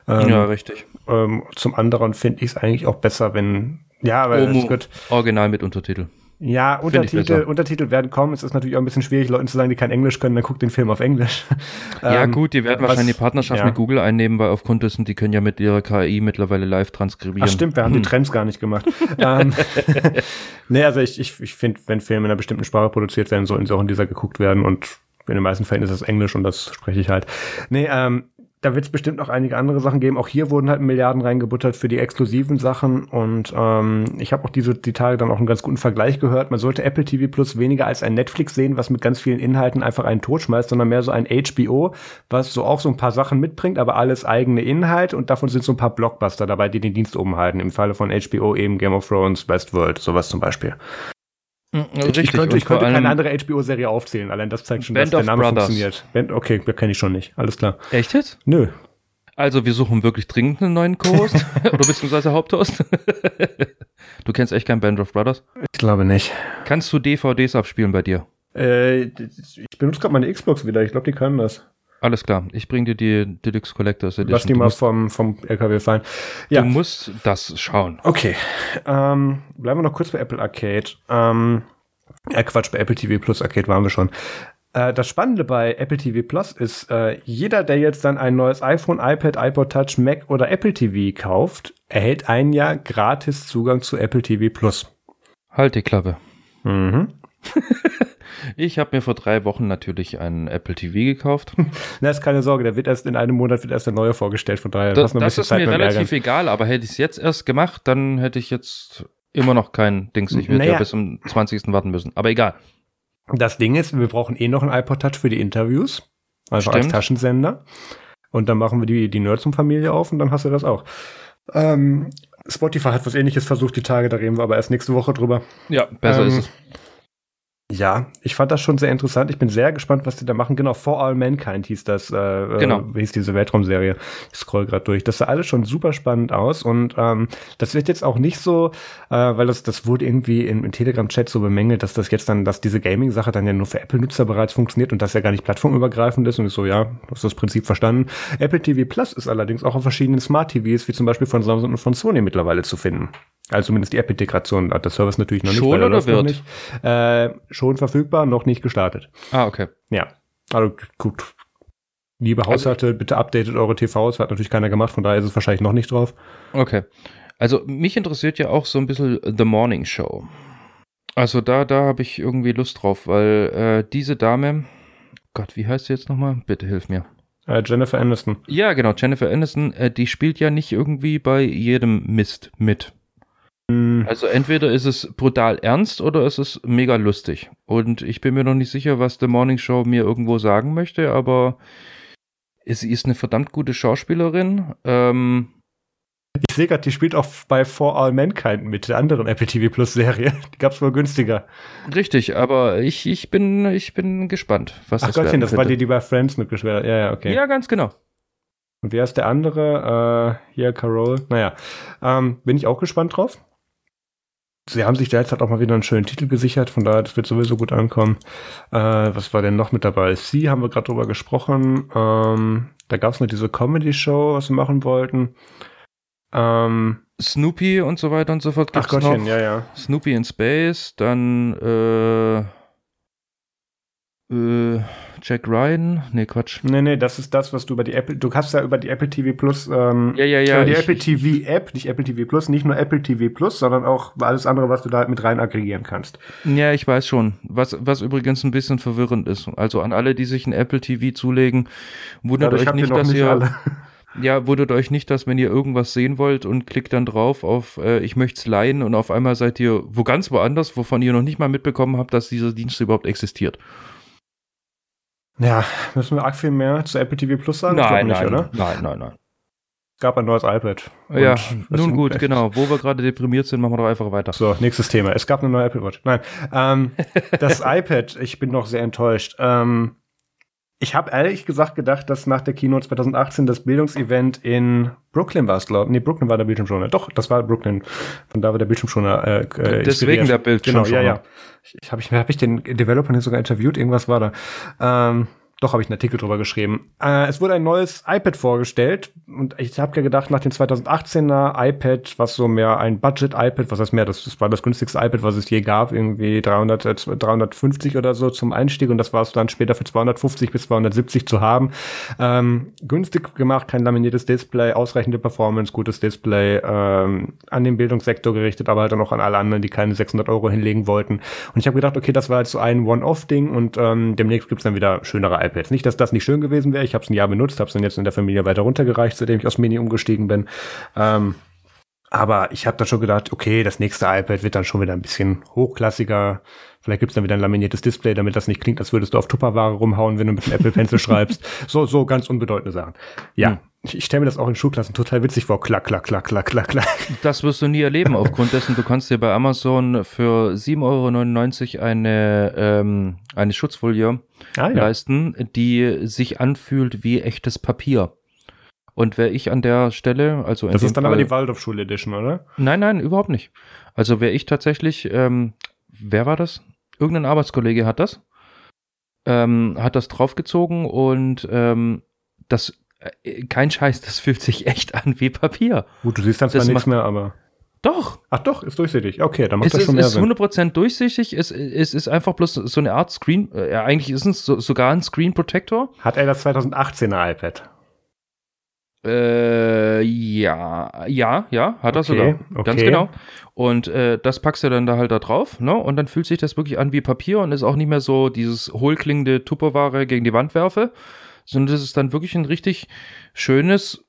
Ähm, ja, richtig. Ähm, zum anderen finde ich es eigentlich auch besser, wenn, ja, weil es wird. Original mit Untertitel. Ja, Untertitel, Untertitel werden kommen. Es ist natürlich auch ein bisschen schwierig, Leuten zu sagen, die kein Englisch können, dann guckt den Film auf Englisch. Ja, ähm, gut, die werden wahrscheinlich die Partnerschaft ja. mit Google einnehmen, weil aufgrund dessen, die können ja mit ihrer KI mittlerweile live transkribieren. Ach stimmt, wir haben hm. die Trends gar nicht gemacht. ähm, nee, also ich, ich, ich finde, wenn Filme in einer bestimmten Sprache produziert werden, sollten sie auch in dieser geguckt werden und in den meisten Fällen ist das Englisch und das spreche ich halt. Nee, ähm, da wird es bestimmt noch einige andere Sachen geben. Auch hier wurden halt Milliarden reingebuttert für die exklusiven Sachen. Und ähm, ich habe auch diese die Tage dann auch einen ganz guten Vergleich gehört. Man sollte Apple TV Plus weniger als ein Netflix sehen, was mit ganz vielen Inhalten einfach einen Tod schmeißt, sondern mehr so ein HBO, was so auch so ein paar Sachen mitbringt, aber alles eigene Inhalt. Und davon sind so ein paar Blockbuster dabei, die den Dienst oben halten. Im Falle von HBO eben Game of Thrones, Westworld, sowas zum Beispiel. Richtig. Ich könnte, ich könnte keine andere HBO-Serie aufzählen, allein das zeigt schon, Band dass der Name Brothers. funktioniert. Band, okay, kenne ich schon nicht. Alles klar. Echt jetzt? Nö. Also wir suchen wirklich dringend einen neuen Co-Host oder beziehungsweise Haupthost. du kennst echt kein Band of Brothers? Ich glaube nicht. Kannst du DVDs abspielen bei dir? Äh, ich benutze gerade meine Xbox wieder. Ich glaube, die können das. Alles klar, ich bringe dir die Deluxe Collectors Edition. Lass die mal vom, vom LKW fallen. Ja. Du musst das schauen. Okay. Ähm, bleiben wir noch kurz bei Apple Arcade. Ähm, ja, Quatsch, bei Apple TV Plus Arcade waren wir schon. Äh, das Spannende bei Apple TV Plus ist, äh, jeder, der jetzt dann ein neues iPhone, iPad, iPod Touch, Mac oder Apple TV kauft, erhält ein Jahr gratis Zugang zu Apple TV Plus. Halt die Klappe. Mhm. Ich habe mir vor drei Wochen natürlich einen Apple TV gekauft. Na, ist keine Sorge, der wird erst in einem Monat wird erst der neue vorgestellt, von daher das, das ist Zeit mir relativ ärgern. egal, aber hätte ich es jetzt erst gemacht, dann hätte ich jetzt immer noch kein Dings. Ich würde naja. ja bis zum 20. warten müssen, aber egal. Das Ding ist, wir brauchen eh noch ein iPod Touch für die Interviews, also Stimmt. als Taschensender. Und dann machen wir die, die Nerdsum-Familie auf und dann hast du das auch. Ähm, Spotify hat was ähnliches versucht, die Tage, da reden wir aber erst nächste Woche drüber. Ja, besser ähm, ist es. Ja, ich fand das schon sehr interessant. Ich bin sehr gespannt, was die da machen. Genau, For All Mankind hieß das. Äh, äh genau. Wie hieß diese Weltraumserie? Ich scroll gerade durch. Das sah alles schon super spannend aus und ähm, das wird jetzt auch nicht so, äh, weil das, das wurde irgendwie im, im Telegram-Chat so bemängelt, dass das jetzt dann, dass diese Gaming-Sache dann ja nur für Apple-Nutzer bereits funktioniert und das ja gar nicht plattformübergreifend ist. Und ich so, ja, du hast das Prinzip verstanden. Apple TV Plus ist allerdings auch auf verschiedenen Smart TVs, wie zum Beispiel von Samsung und von Sony mittlerweile zu finden. Also zumindest die App-Integration hat der Service natürlich noch nicht. Schon oder wird? Nicht. Äh, schon verfügbar, noch nicht gestartet. Ah, okay. Ja. Also gut. Liebe also Haushalte, also, bitte updatet eure TVs. Hat natürlich keiner gemacht, von daher ist es wahrscheinlich noch nicht drauf. Okay. Also mich interessiert ja auch so ein bisschen The Morning Show. Also da, da habe ich irgendwie Lust drauf, weil äh, diese Dame, Gott, wie heißt sie jetzt nochmal? Bitte hilf mir. Äh, Jennifer Aniston. Ja, genau, Jennifer Aniston, äh, die spielt ja nicht irgendwie bei jedem Mist mit. Hm, Also entweder ist es brutal ernst oder ist es mega lustig. Und ich bin mir noch nicht sicher, was The Morning Show mir irgendwo sagen möchte, aber sie ist eine verdammt gute Schauspielerin. Ähm, Ich sehe gerade, die spielt auch bei For All Mankind mit, der anderen Apple TV Plus Serie. Die gab's wohl günstiger. richtig, aber ich, ich, bin, ich bin gespannt, was Ach das Gottchen, werden das war die, die bei Friends mitgeschwert hat. Ja, ja, okay. Ja, ganz genau. Und wer ist der andere? Äh, hier, Carol. Naja, ähm, bin ich auch gespannt drauf. Sie haben sich da jetzt halt auch mal wieder einen schönen Titel gesichert, von daher, das wird sowieso gut ankommen. Äh, was war denn noch mit dabei? Sie haben wir gerade drüber gesprochen. Ähm, da gab es noch diese Comedy-Show, was sie machen wollten. Ähm, Snoopy und so weiter und so fort ach gibt's Gottchen, noch. ja, ja. Snoopy in Space, dann äh, äh, Jack Ryan. Nee, Quatsch. Nee, nee, das ist das, was du über die Apple, du hast ja über die Apple TV Plus, ähm, Ja, ja, ja, über die ich- Apple TV App, nicht Apple TV Plus, nicht nur Apple TV Plus, sondern auch alles andere, was du da halt mit rein aggregieren kannst. Ja, ich weiß schon. Was, was übrigens ein bisschen verwirrend ist. Also an alle, die sich ein Apple TV zulegen, wundert Dadurch euch nicht, dass nicht ihr. alle. Ja, wundert euch nicht, dass wenn ihr irgendwas sehen wollt und klickt dann drauf auf äh, ich möcht's leihen und auf einmal seid ihr wo ganz woanders, wovon ihr noch nicht mal mitbekommen habt, dass dieser Dienst überhaupt existiert. Ja, müssen wir arg viel mehr zu Apple TV Plus sagen? Ich glaub nicht, oder? nein, nein, nein. Es gab ein neues iPad. Ja, nun gut, genau. Wo wir gerade deprimiert sind, machen wir doch einfach weiter. So, nächstes Thema. Es gab eine neue Apple Watch. Nein, ähm, das iPad, ich bin noch sehr enttäuscht. Ähm, ich habe ehrlich gesagt gedacht, dass nach der Keynote 2018 das Bildungsevent in Brooklyn war es, glaube ich. Nee, Brooklyn war der Bildschirmschoner. Doch, das war Brooklyn. Von da war der Bildschirmschoner. Äh, äh, Deswegen der Genau, Bildschirmschoner. ja, ja. Ich, ich habe ich, hab ich den Developer nicht sogar interviewt, irgendwas war da. Ähm, doch, habe ich einen Artikel drüber geschrieben. Äh, es wurde ein neues iPad vorgestellt und ich habe ja gedacht, nach dem 2018er iPad, was so mehr ein Budget-iPad, was heißt mehr, das, das war das günstigste iPad, was es je gab, irgendwie 300, äh, 350 oder so zum Einstieg und das war es dann später für 250 bis 270 zu haben. Ähm, günstig gemacht, kein laminiertes Display, ausreichende Performance, gutes Display, ähm, an den Bildungssektor gerichtet, aber halt dann auch an alle anderen, die keine 600 Euro hinlegen wollten. Und ich habe gedacht, okay, das war jetzt so ein One-Off-Ding und ähm, demnächst gibt's dann wieder schönere iPads. Nicht, dass das nicht schön gewesen wäre. Ich habe es ein Jahr benutzt, habe es dann jetzt in der Familie weiter runtergereicht, seitdem ich aus Mini umgestiegen bin. Ähm, aber ich habe dann schon gedacht, okay, das nächste iPad wird dann schon wieder ein bisschen hochklassiger. Vielleicht gibt's dann wieder ein laminiertes Display, damit das nicht klingt, als würdest du auf Tupperware rumhauen, wenn du mit dem Apple Pencil schreibst. So, so ganz unbedeutende Sachen. Ja, Hm. Ich, stelle mir das auch in Schulklassen total witzig vor. Klack, klack, klack, klack, klack, klack. Das wirst du nie erleben. Aufgrund dessen, du kannst dir bei Amazon für 7,99 Euro eine, ähm, eine Schutzfolie Ah leisten, die sich anfühlt wie echtes Papier. Und wäre ich an der Stelle, also in Das ist dann Fall, aber die Waldorfschule Edition, oder? Nein, nein, überhaupt nicht. Also wäre ich tatsächlich, ähm, wer war das? Irgendein Arbeitskollege hat das, ähm, hat das draufgezogen und ähm, das, kein Scheiß, das fühlt sich echt an wie Papier. Gut, du siehst dann zwar nichts mehr, aber. Doch, Ach doch, ist durchsichtig. Okay, dann macht es das ist, schon mehr ist Sinn. 100% durchsichtig, es, es ist einfach bloß so eine Art Screen, äh, eigentlich ist es so, sogar ein Screen Protector. Hat er das 2018er iPad? Äh, ja, ja, ja, hat er Okay, sogar. Ganz okay. genau. Und äh, das packst du dann da halt da drauf, ne? Und dann fühlt sich das wirklich an wie Papier und ist auch nicht mehr so dieses hohlklingende Tupperware gegen die Wand werfe, sondern das ist dann wirklich ein richtig schönes,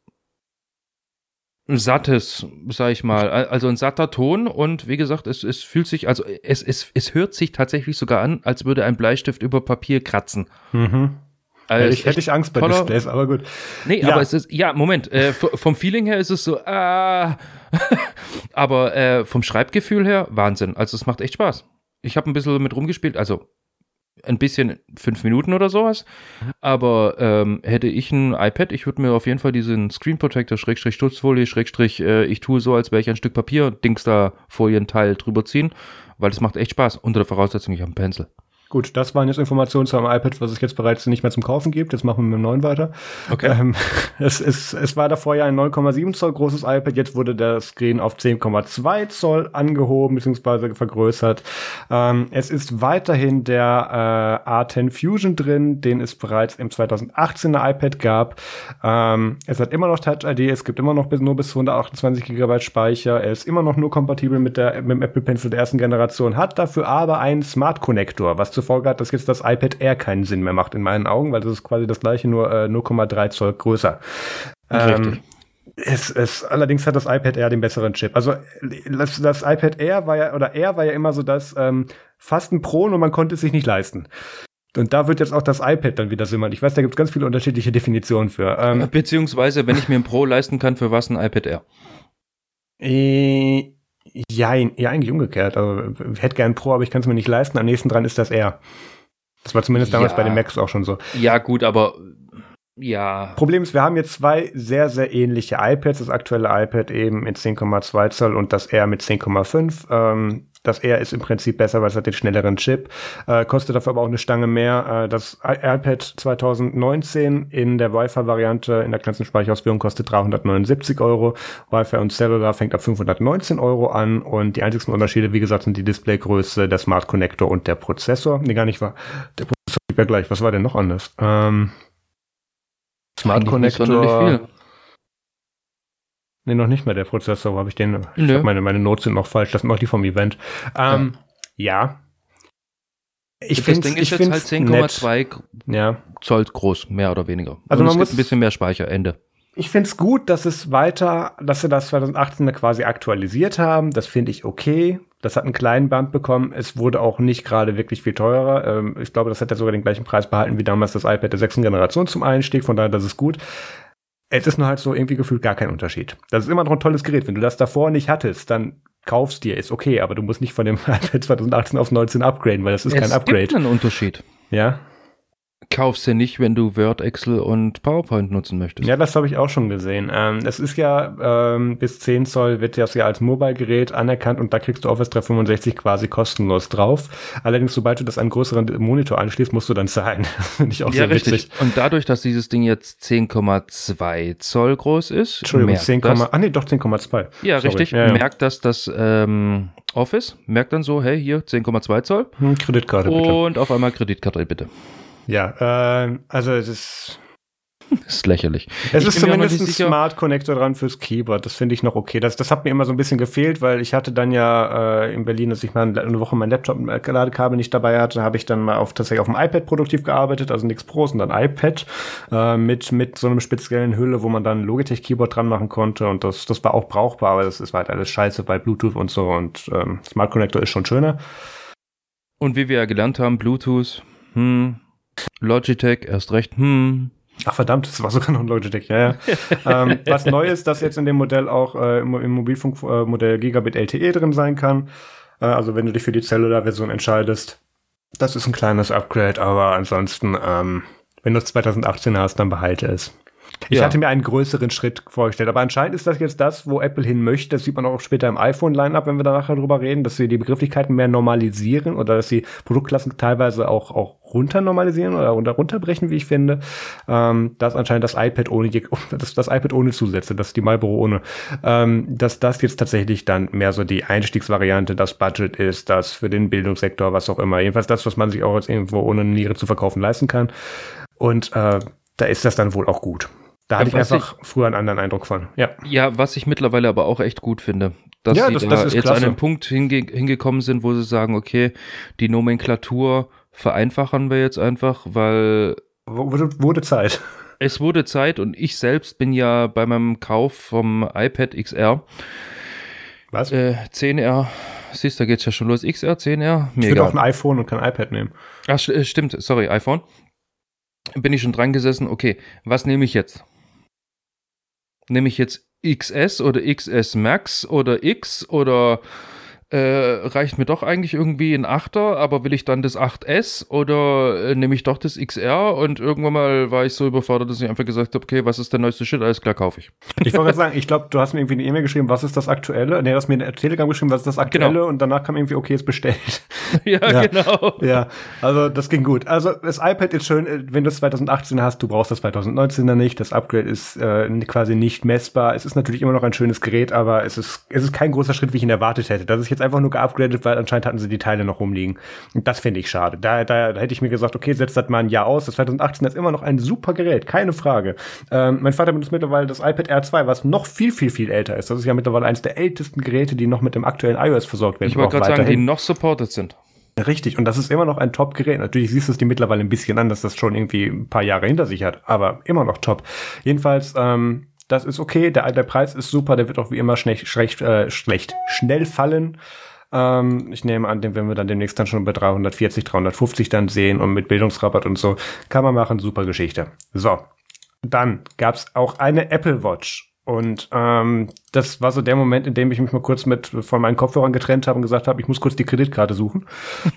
sattes, sag ich mal, Al- also ein satter Ton und wie gesagt, es, es fühlt sich, also es, es, es hört sich tatsächlich sogar an, als würde ein Bleistift über Papier kratzen. Mhm. Also ich, hätte ich Angst bei toller- Displays, aber gut. Nee, Ja. aber es ist, ja, Moment, äh, vom Feeling her ist es so, ah, aber äh, vom Schreibgefühl her, Wahnsinn. Also es macht echt Spaß. Ich habe ein bisschen mit rumgespielt, also ein bisschen fünf Minuten oder sowas, aber ähm, hätte ich ein iPad, ich würde mir auf jeden Fall diesen Screen Protector, Schrägstrich Schutzfolie, Schrägstrich, äh, ich tue so, als wäre ich ein Stück Papier, Dings da Folienteil drüber ziehen, weil das macht echt Spaß, unter der Voraussetzung, ich habe einen Pencil. Gut, das waren jetzt Informationen zu einem iPad, was es jetzt bereits nicht mehr zum Kaufen gibt. Jetzt machen wir mit dem neuen weiter. Okay. Ähm, es, es, es war davor ja ein 9,7 Zoll großes iPad. Jetzt wurde der Screen auf 10,2 Zoll angehoben bzw. vergrößert. Ähm, es ist weiterhin der äh, A10 Fusion drin, den es bereits im 2018er iPad gab. Ähm, es hat immer noch Touch ID. Es gibt immer noch bis, nur bis 128 GB Speicher. Er ist immer noch nur kompatibel mit, der, mit dem Apple Pencil der ersten Generation, hat dafür aber einen Smart Connector, was zu Folge hat, dass jetzt das iPad Air keinen Sinn mehr macht in meinen Augen, weil das ist quasi das gleiche, nur äh, 0,3 Zoll größer. Ähm, es, es, allerdings hat das iPad Air den besseren Chip. Also das, das iPad Air war ja, oder Air war ja immer so das ähm, fast ein Pro und man konnte es sich nicht leisten. Und da wird jetzt auch das iPad dann wieder machen. Ich weiß, da gibt es ganz viele unterschiedliche Definitionen für. Ähm, Beziehungsweise, wenn ich mir ein Pro leisten kann, für was ein iPad Air? Äh, ja, ja, eigentlich umgekehrt. Also, ich hätte gern Pro, aber ich kann es mir nicht leisten. Am nächsten dran ist das R. Das war zumindest damals Ja. bei den Macs auch schon so. Ja, gut, aber ja. Problem ist, wir haben jetzt zwei sehr, sehr ähnliche iPads. Das aktuelle iPad eben mit 10,2 Zoll und das R mit 10,5. Ähm, das R ist im Prinzip besser, weil es hat den schnelleren Chip. Äh, kostet dafür aber auch eine Stange mehr. Äh, das iPad 2019 in der Wi-Fi-Variante in der kleinsten Speicherausführung kostet 379 Euro. Wi-Fi und Cellular fängt ab 519 Euro an. Und die einzigsten Unterschiede, wie gesagt, sind die Displaygröße, der Smart Connector und der Prozessor. Nee, gar nicht wahr. Der Prozessor blieb ja gleich. Was war denn noch anders? Ähm, Smart Connector. Nee, noch nicht mehr der Prozessor. Wo habe ich den? Ich Nö. hab meine, meine Notes sind noch falsch. Das sind noch die vom Event. Ähm, ja. Ich das finde Ding ist ich jetzt halt find's nett. 10,2 Ja. Zoll groß, mehr oder weniger. Also Und man es muss- ein bisschen mehr Speicher, Ende. Ich finde es gut, dass es weiter, dass sie das 2018 quasi aktualisiert haben. Das finde ich okay. Das hat einen kleinen Band bekommen. Es wurde auch nicht gerade wirklich viel teurer. Ähm, ich glaube, das hat ja sogar den gleichen Preis behalten wie damals das iPad der sechsten Generation zum Einstieg. Von daher, das ist gut. Es ist nur halt so irgendwie gefühlt gar kein Unterschied. Das ist immer noch ein tolles Gerät. Wenn du das davor nicht hattest, dann kaufst dir, ist okay, aber du musst nicht von dem iPad 2018 auf 19 upgraden, weil das ist kein es Upgrade. gibt einen Unterschied. Ja, Kaufst du nicht, wenn du Word, Excel und PowerPoint nutzen möchtest. Ja, das habe ich auch schon gesehen. Ähm, es ist ja ähm, bis 10 Zoll wird das ja als Mobile-Gerät anerkannt und da kriegst du Office 365 quasi kostenlos drauf. Allerdings, sobald du das an einen größeren Monitor anschließt, musst du dann zahlen. Finde ich auch ja, sehr richtig. witzig. Und dadurch, dass dieses Ding jetzt 10,2 Zoll groß ist, Entschuldigung, merkt 10, das, ah nee, doch 10,2. ja, Sorry. richtig, Ja, ja. merkt das das ähm, Office, merkt dann so, hey, hier 10,2 Zoll Hm, Kreditkarte bitte. und auf einmal Kreditkarte bitte. Ja, ähm, also es ist, Das ist lächerlich. es Ich ist zumindest ein Smart Connector dran fürs Keyboard. Das finde ich noch okay. Das, das hat mir immer so ein bisschen gefehlt, weil ich hatte dann ja äh, in Berlin, dass ich mal eine Woche mein Laptop-Ladekabel nicht dabei hatte, habe ich dann mal auf tatsächlich auf dem iPad produktiv gearbeitet, also nichts Pros und dann iPad äh, mit mit so einem speziellen Hülle, wo man dann ein Logitech Keyboard dran machen konnte und das das war auch brauchbar, aber das ist halt alles scheiße bei Bluetooth und so und ähm, Smart Connector ist schon schöner. Und wie wir ja gelernt haben, Bluetooth, hm, Logitech, erst recht, hm. Ach verdammt, das war sogar noch ein Logitech, ja, ja. ähm, was neu ist, dass jetzt in dem Modell auch äh, im, im Mobilfunkmodell Gigabit LTE drin sein kann. Äh, also wenn du dich für die Cellular-Version entscheidest, das ist ein kleines Upgrade, aber ansonsten, ähm, wenn du es 2018 hast, dann behalte es. Ich Ja. hatte mir einen größeren Schritt vorgestellt, aber anscheinend ist das jetzt das, wo Apple hin möchte. Das sieht man auch später im iPhone-Line-Up, wenn wir da nachher drüber reden, dass sie die Begrifflichkeiten mehr normalisieren oder dass sie Produktklassen teilweise auch, auch runter normalisieren oder runter, runterbrechen, wie ich finde. Ähm, dass anscheinend das iPad ohne, das, das iPad ohne Zusätze, das ist die Marlboro ohne, ähm, dass das jetzt tatsächlich dann mehr so die Einstiegsvariante, das Budget ist, das für den Bildungssektor, was auch immer. Jedenfalls das, was man sich auch jetzt irgendwo ohne Niere zu verkaufen leisten kann. Und äh, da ist das dann wohl auch gut. Da hatte ich was einfach früher einen anderen Eindruck von. Ja. Ja, was ich mittlerweile aber auch echt gut finde, dass Ja, sie das- da das jetzt klasse. an einen Punkt hinge hingekommen sind, wo sie sagen, okay, die Nomenklatur vereinfachen wir jetzt einfach, weil Wurde, wurde Zeit. es wurde Zeit und ich selbst bin ja bei meinem Kauf vom iPad XR, Was? äh, 10R, siehst du, da geht's ja schon los, XR, 10R, ich mir würde auch ein iPhone und kein iPad nehmen. Ach, äh, stimmt, sorry, iPhone. Bin ich schon dran gesessen, okay, was nehme ich jetzt? Nehme ich jetzt XS oder XS Max oder X oder äh, reicht mir doch eigentlich irgendwie ein 8er, aber will ich dann das 8S oder äh, nehme ich doch das XR? Und irgendwann mal war ich so überfordert, dass ich einfach gesagt habe, okay, was ist der neueste Shit? Alles klar, kaufe ich. Ich wollte gerade sagen, ich glaube, du hast mir irgendwie eine E-Mail geschrieben, was ist das Aktuelle? Nee, du hast mir eine Telegram geschrieben, was ist das Aktuelle? Genau. Und danach kam irgendwie, okay, ist bestellt. ja, ja, genau. Ja, also das ging gut. Also das iPad ist schön, äh, wenn du es 2018 hast, du brauchst das 2019er nicht. Das Upgrade ist äh, quasi nicht messbar. Es ist natürlich immer noch ein schönes Gerät, aber es ist, es ist kein großer Schritt, wie ich ihn erwartet hätte. Das ist jetzt einfach nur geupgradet, weil anscheinend hatten sie die Teile noch rumliegen. Und das finde ich schade. Da, da, da, hätte ich mir gesagt, okay, setzt das mal ein Jahr aus. Das 2018 ist immer noch ein super Gerät, keine Frage. Ähm, mein Vater benutzt mittlerweile das iPad R2, was noch viel, viel, viel älter ist. Das ist ja mittlerweile eines der ältesten Geräte, die noch mit dem aktuellen iOS versorgt werden. Ich wollte gerade sagen, die noch supported sind. Richtig, und das ist immer noch ein Top-Gerät. Natürlich siehst du es dir mittlerweile ein bisschen an, dass das schon irgendwie ein paar Jahre hinter sich hat, aber immer noch top. Jedenfalls, ähm, das ist okay, der, der Preis ist super, der wird auch wie immer schlecht, schlecht, äh, schlecht schnell fallen. Ähm, ich nehme an, den werden wir dann demnächst dann schon bei 340, 350 dann sehen und mit Bildungsrabatt und so. Kann man machen, super Geschichte. So, dann gab's auch eine Apple Watch. Und ähm, das war so der Moment, in dem ich mich mal kurz mit von meinen Kopfhörern getrennt habe und gesagt habe, ich muss kurz die Kreditkarte suchen.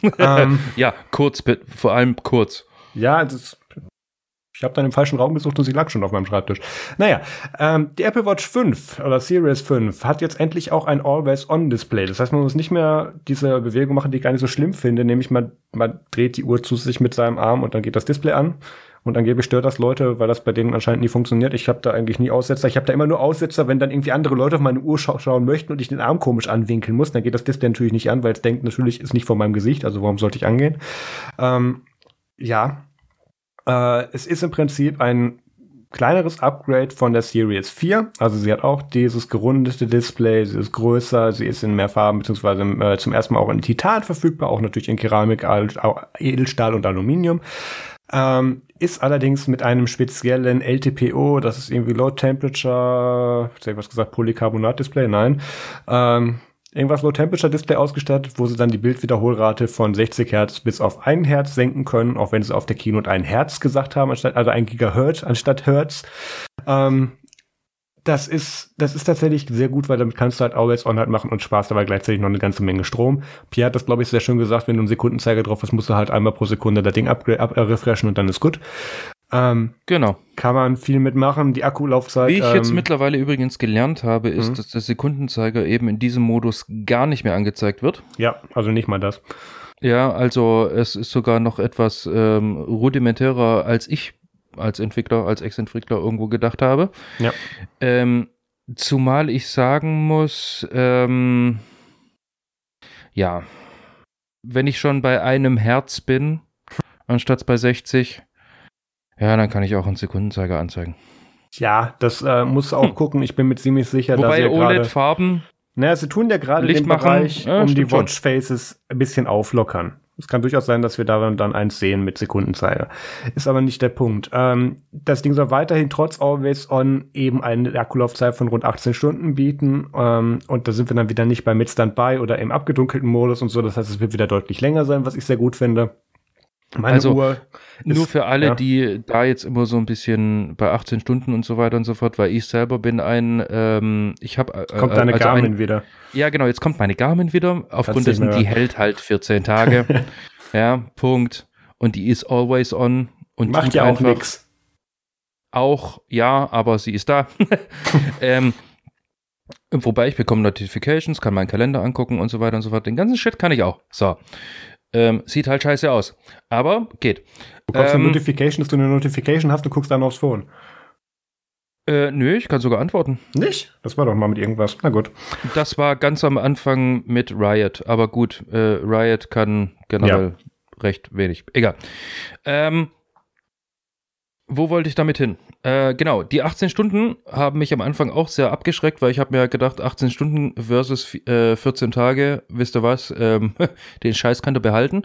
ähm, ja, kurz, vor allem kurz. Ja, das, ich habe dann im falschen Raum gesucht und sie lag schon auf meinem Schreibtisch. Naja, ähm, die Apple Watch 5 oder Series 5 hat jetzt endlich auch ein Always-On-Display. Das heißt, man muss nicht mehr diese Bewegung machen, die ich gar nicht so schlimm finde, nämlich man, man dreht die Uhr zu sich mit seinem Arm und dann geht das Display an. Und angeblich stört das Leute, weil das bei denen anscheinend nie funktioniert. Ich habe da eigentlich nie Aussetzer. Ich habe da immer nur Aussetzer, wenn dann irgendwie andere Leute auf meine Uhr scha schauen möchten und ich den Arm komisch anwinkeln muss. Dann geht das Display natürlich nicht an, weil es denkt, natürlich ist nicht vor meinem Gesicht. Also warum sollte ich angehen? Ähm, ja, äh, es ist im Prinzip ein kleineres Upgrade von der Series 4. Also sie hat auch dieses gerundete Display, sie ist größer, sie ist in mehr Farben, beziehungsweise äh, zum ersten Mal auch in Titan verfügbar, auch natürlich in Keramik, Edelstahl und Aluminium. Ähm, ist allerdings mit einem speziellen LTPO, das ist irgendwie Low Temperature, ich was gesagt, Polycarbonat Display, nein. Ähm, irgendwas Low Temperature Display ausgestattet, wo sie dann die Bildwiederholrate von 60 Hertz bis auf 1 Hertz senken können, auch wenn sie auf der Keynote 1 Hertz gesagt haben, anstatt, also 1 Gigahertz anstatt Hertz. Ähm, das ist, das ist tatsächlich sehr gut, weil damit kannst du halt Always On halt machen und sparst dabei gleichzeitig noch eine ganze Menge Strom. Pierre hat das, glaube ich, sehr schön gesagt, wenn du einen Sekundenzeiger drauf hast, musst du halt einmal pro Sekunde das Ding ab, ab, refreshen und dann ist gut. Ähm, genau. Kann man viel mitmachen. Die Akkulaufzeit. Wie ich ähm, jetzt mittlerweile übrigens gelernt habe, ist, mhm. dass der Sekundenzeiger eben in diesem Modus gar nicht mehr angezeigt wird. Ja, also nicht mal das. Ja, also es ist sogar noch etwas ähm, rudimentärer, als ich als Entwickler, als Ex-Entwickler irgendwo gedacht habe. Ja. Ähm, zumal ich sagen muss, ähm, ja, wenn ich schon bei einem Herz bin, anstatt bei 60, ja, dann kann ich auch einen Sekundenzeiger anzeigen. Ja, das äh, muss auch hm. gucken. Ich bin mir ziemlich sicher, Wobei dass OLED-Farben. Naja, sie tun ja gerade den machen, Bereich ja, um die Watchfaces ein bisschen auflockern. Es kann durchaus sein, dass wir darin dann eins sehen mit Sekundenzeiger. Ist aber nicht der Punkt. Ähm, das Ding soll weiterhin trotz Always On eben eine Akkulaufzeit von rund 18 Stunden bieten. Ähm, und da sind wir dann wieder nicht bei Mit Standby oder im abgedunkelten Modus und so. Das heißt, es wird wieder deutlich länger sein, was ich sehr gut finde. Meine also, Uhr nur für alle, ja. die da jetzt immer so ein bisschen bei 18 Stunden und so weiter und so fort, weil ich selber bin ein, ähm, ich habe. Äh, kommt deine also Garmin ein, wieder. Ja, genau, jetzt kommt meine Garmin wieder. Aufgrund dessen, die hält halt 14 Tage. ja, Punkt. Und die ist always on. Und Macht ja auch nichts. Auch, ja, aber sie ist da. ähm, wobei ich bekomme Notifications, kann meinen Kalender angucken und so weiter und so fort. Den ganzen Shit kann ich auch. So. Ähm, sieht halt scheiße aus. Aber geht. Du bekommst ähm, eine Notification, dass du eine Notification hast und guckst dann aufs Phone. Äh, nö, ich kann sogar antworten. Nicht? Das war doch mal mit irgendwas. Na gut. Das war ganz am Anfang mit Riot. Aber gut, äh, Riot kann generell ja. recht wenig. Egal. Ähm, wo wollte ich damit hin? Äh, genau, die 18 Stunden haben mich am Anfang auch sehr abgeschreckt, weil ich habe mir gedacht, 18 Stunden versus äh, 14 Tage, wisst ihr was, ähm, den Scheiß kann du behalten.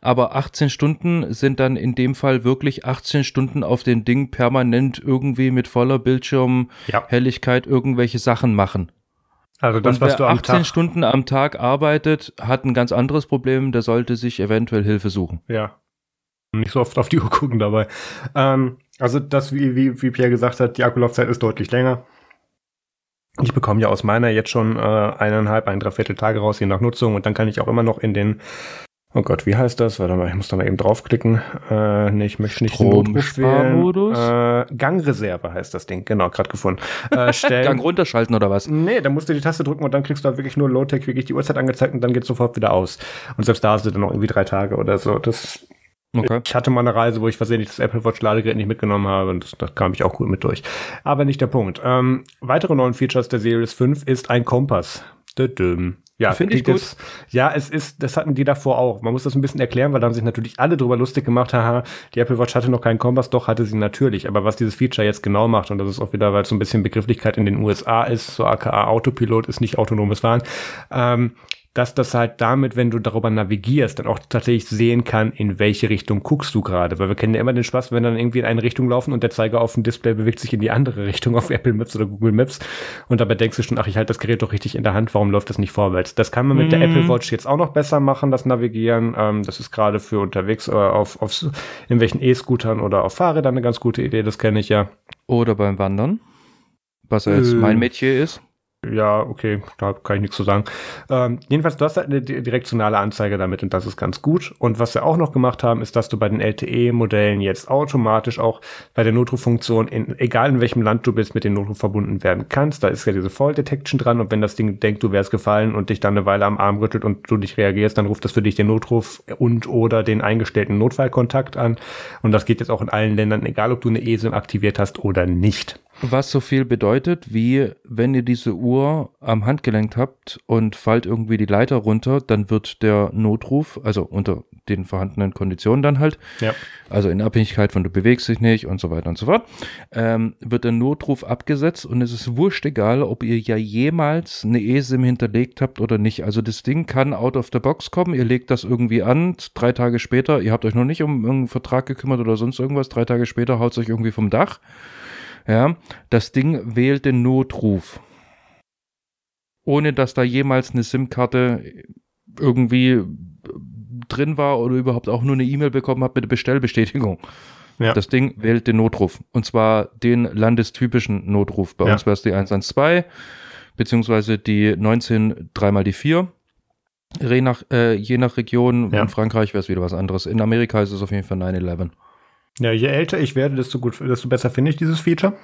Aber 18 Stunden sind dann in dem Fall wirklich 18 Stunden auf dem Ding permanent irgendwie mit voller Bildschirmhelligkeit ja. irgendwelche Sachen machen. Also das, was du am 18 Tag Stunden am Tag arbeitet, hat ein ganz anderes Problem, der sollte sich eventuell Hilfe suchen. Ja. Nicht so oft auf die Uhr gucken dabei. Ähm, also das, wie, wie, wie Pierre gesagt hat, die Akkulaufzeit ist deutlich länger. Ich bekomme ja aus meiner jetzt schon äh, eineinhalb, ein Dreiviertel Tage raus, je nach Nutzung. Und dann kann ich auch immer noch in den, oh Gott, wie heißt das? Warte mal, ich muss da mal eben draufklicken. Äh, nee, ich möchte nicht den Notruf wählen. Äh, Gangreserve heißt das Ding, genau, gerade gefunden. Äh, stellen. Gang runterschalten oder was? Nee, da musst du die Taste drücken und dann kriegst du halt wirklich nur Low-Tech, wirklich die Uhrzeit angezeigt und dann geht sofort wieder aus. Und selbst da sind dann noch irgendwie drei Tage oder so. Das Okay. Ich hatte mal eine Reise, wo ich versehentlich das Apple Watch Ladegerät nicht mitgenommen habe und da kam ich auch gut mit durch. Aber nicht der Punkt. Ähm, weitere neuen Features der Series 5 ist ein Kompass. Ja, finde ich gut. Das, ja, es ist, das hatten die davor auch. Man muss das ein bisschen erklären, weil da haben sich natürlich alle drüber lustig gemacht, haha, die Apple Watch hatte noch keinen Kompass, doch hatte sie natürlich. Aber was dieses Feature jetzt genau macht, und das ist auch wieder, weil es so ein bisschen Begrifflichkeit in den USA ist, so aka Autopilot ist nicht autonomes Fahren, ähm, dass das halt damit, wenn du darüber navigierst, dann auch tatsächlich sehen kann, in welche Richtung guckst du gerade. Weil wir kennen ja immer den Spaß, wenn dann irgendwie in eine Richtung laufen und der Zeiger auf dem Display bewegt sich in die andere Richtung auf Apple Maps oder Google Maps. Und dabei denkst du schon, ach, ich halte das Gerät doch richtig in der Hand, warum läuft das nicht vorwärts? Das kann man mit mhm. der Apple Watch jetzt auch noch besser machen, das Navigieren. Ähm, das ist gerade für unterwegs äh, auf, auf irgendwelchen E-Scootern oder auf Fahrrädern eine ganz gute Idee, das kenne ich ja. Oder beim Wandern, was jetzt äh, mein Metier ist ja, okay, da kann ich nichts zu sagen. Ähm, jedenfalls, du hast halt eine direktionale Anzeige damit und das ist ganz gut. Und was wir auch noch gemacht haben, ist, dass du bei den LTE-Modellen jetzt automatisch auch bei der Notruffunktion, in, egal in welchem Land du bist, mit dem Notruf verbunden werden kannst. Da ist ja diese Fall Detection dran und wenn das Ding denkt, du wärst gefallen und dich dann eine Weile am Arm rüttelt und du nicht reagierst, dann ruft das für dich den Notruf und oder den eingestellten Notfallkontakt an. Und das geht jetzt auch in allen Ländern, egal ob du eine ESIM aktiviert hast oder nicht. Was so viel bedeutet, wie wenn ihr diese Uhr am Handgelenk habt und fallt irgendwie die Leiter runter, dann wird der Notruf, also unter den vorhandenen Konditionen dann halt, ja. also in Abhängigkeit von du bewegst dich nicht und so weiter und so fort, ähm, wird der Notruf abgesetzt und es ist wurscht egal, ob ihr ja jemals eine eSIM hinterlegt habt oder nicht. Also das Ding kann out of the box kommen, ihr legt das irgendwie an, drei Tage später, ihr habt euch noch nicht um irgendeinen Vertrag gekümmert oder sonst irgendwas, drei Tage später haut es euch irgendwie vom Dach ja, das Ding wählt den Notruf. Ohne dass da jemals eine SIM-Karte irgendwie drin war oder überhaupt auch nur eine E-Mail bekommen hat mit der Bestellbestätigung. Ja. Das Ding wählt den Notruf. Und zwar den landestypischen Notruf. Bei ja. uns wäre es die 112, beziehungsweise die 19 dreimal die 4. Je nach, äh, je nach Region, ja. in Frankreich wäre es wieder was anderes. In Amerika ist es auf jeden Fall 9-11. Ja, je älter ich werde, desto, gut, desto besser finde ich dieses Feature.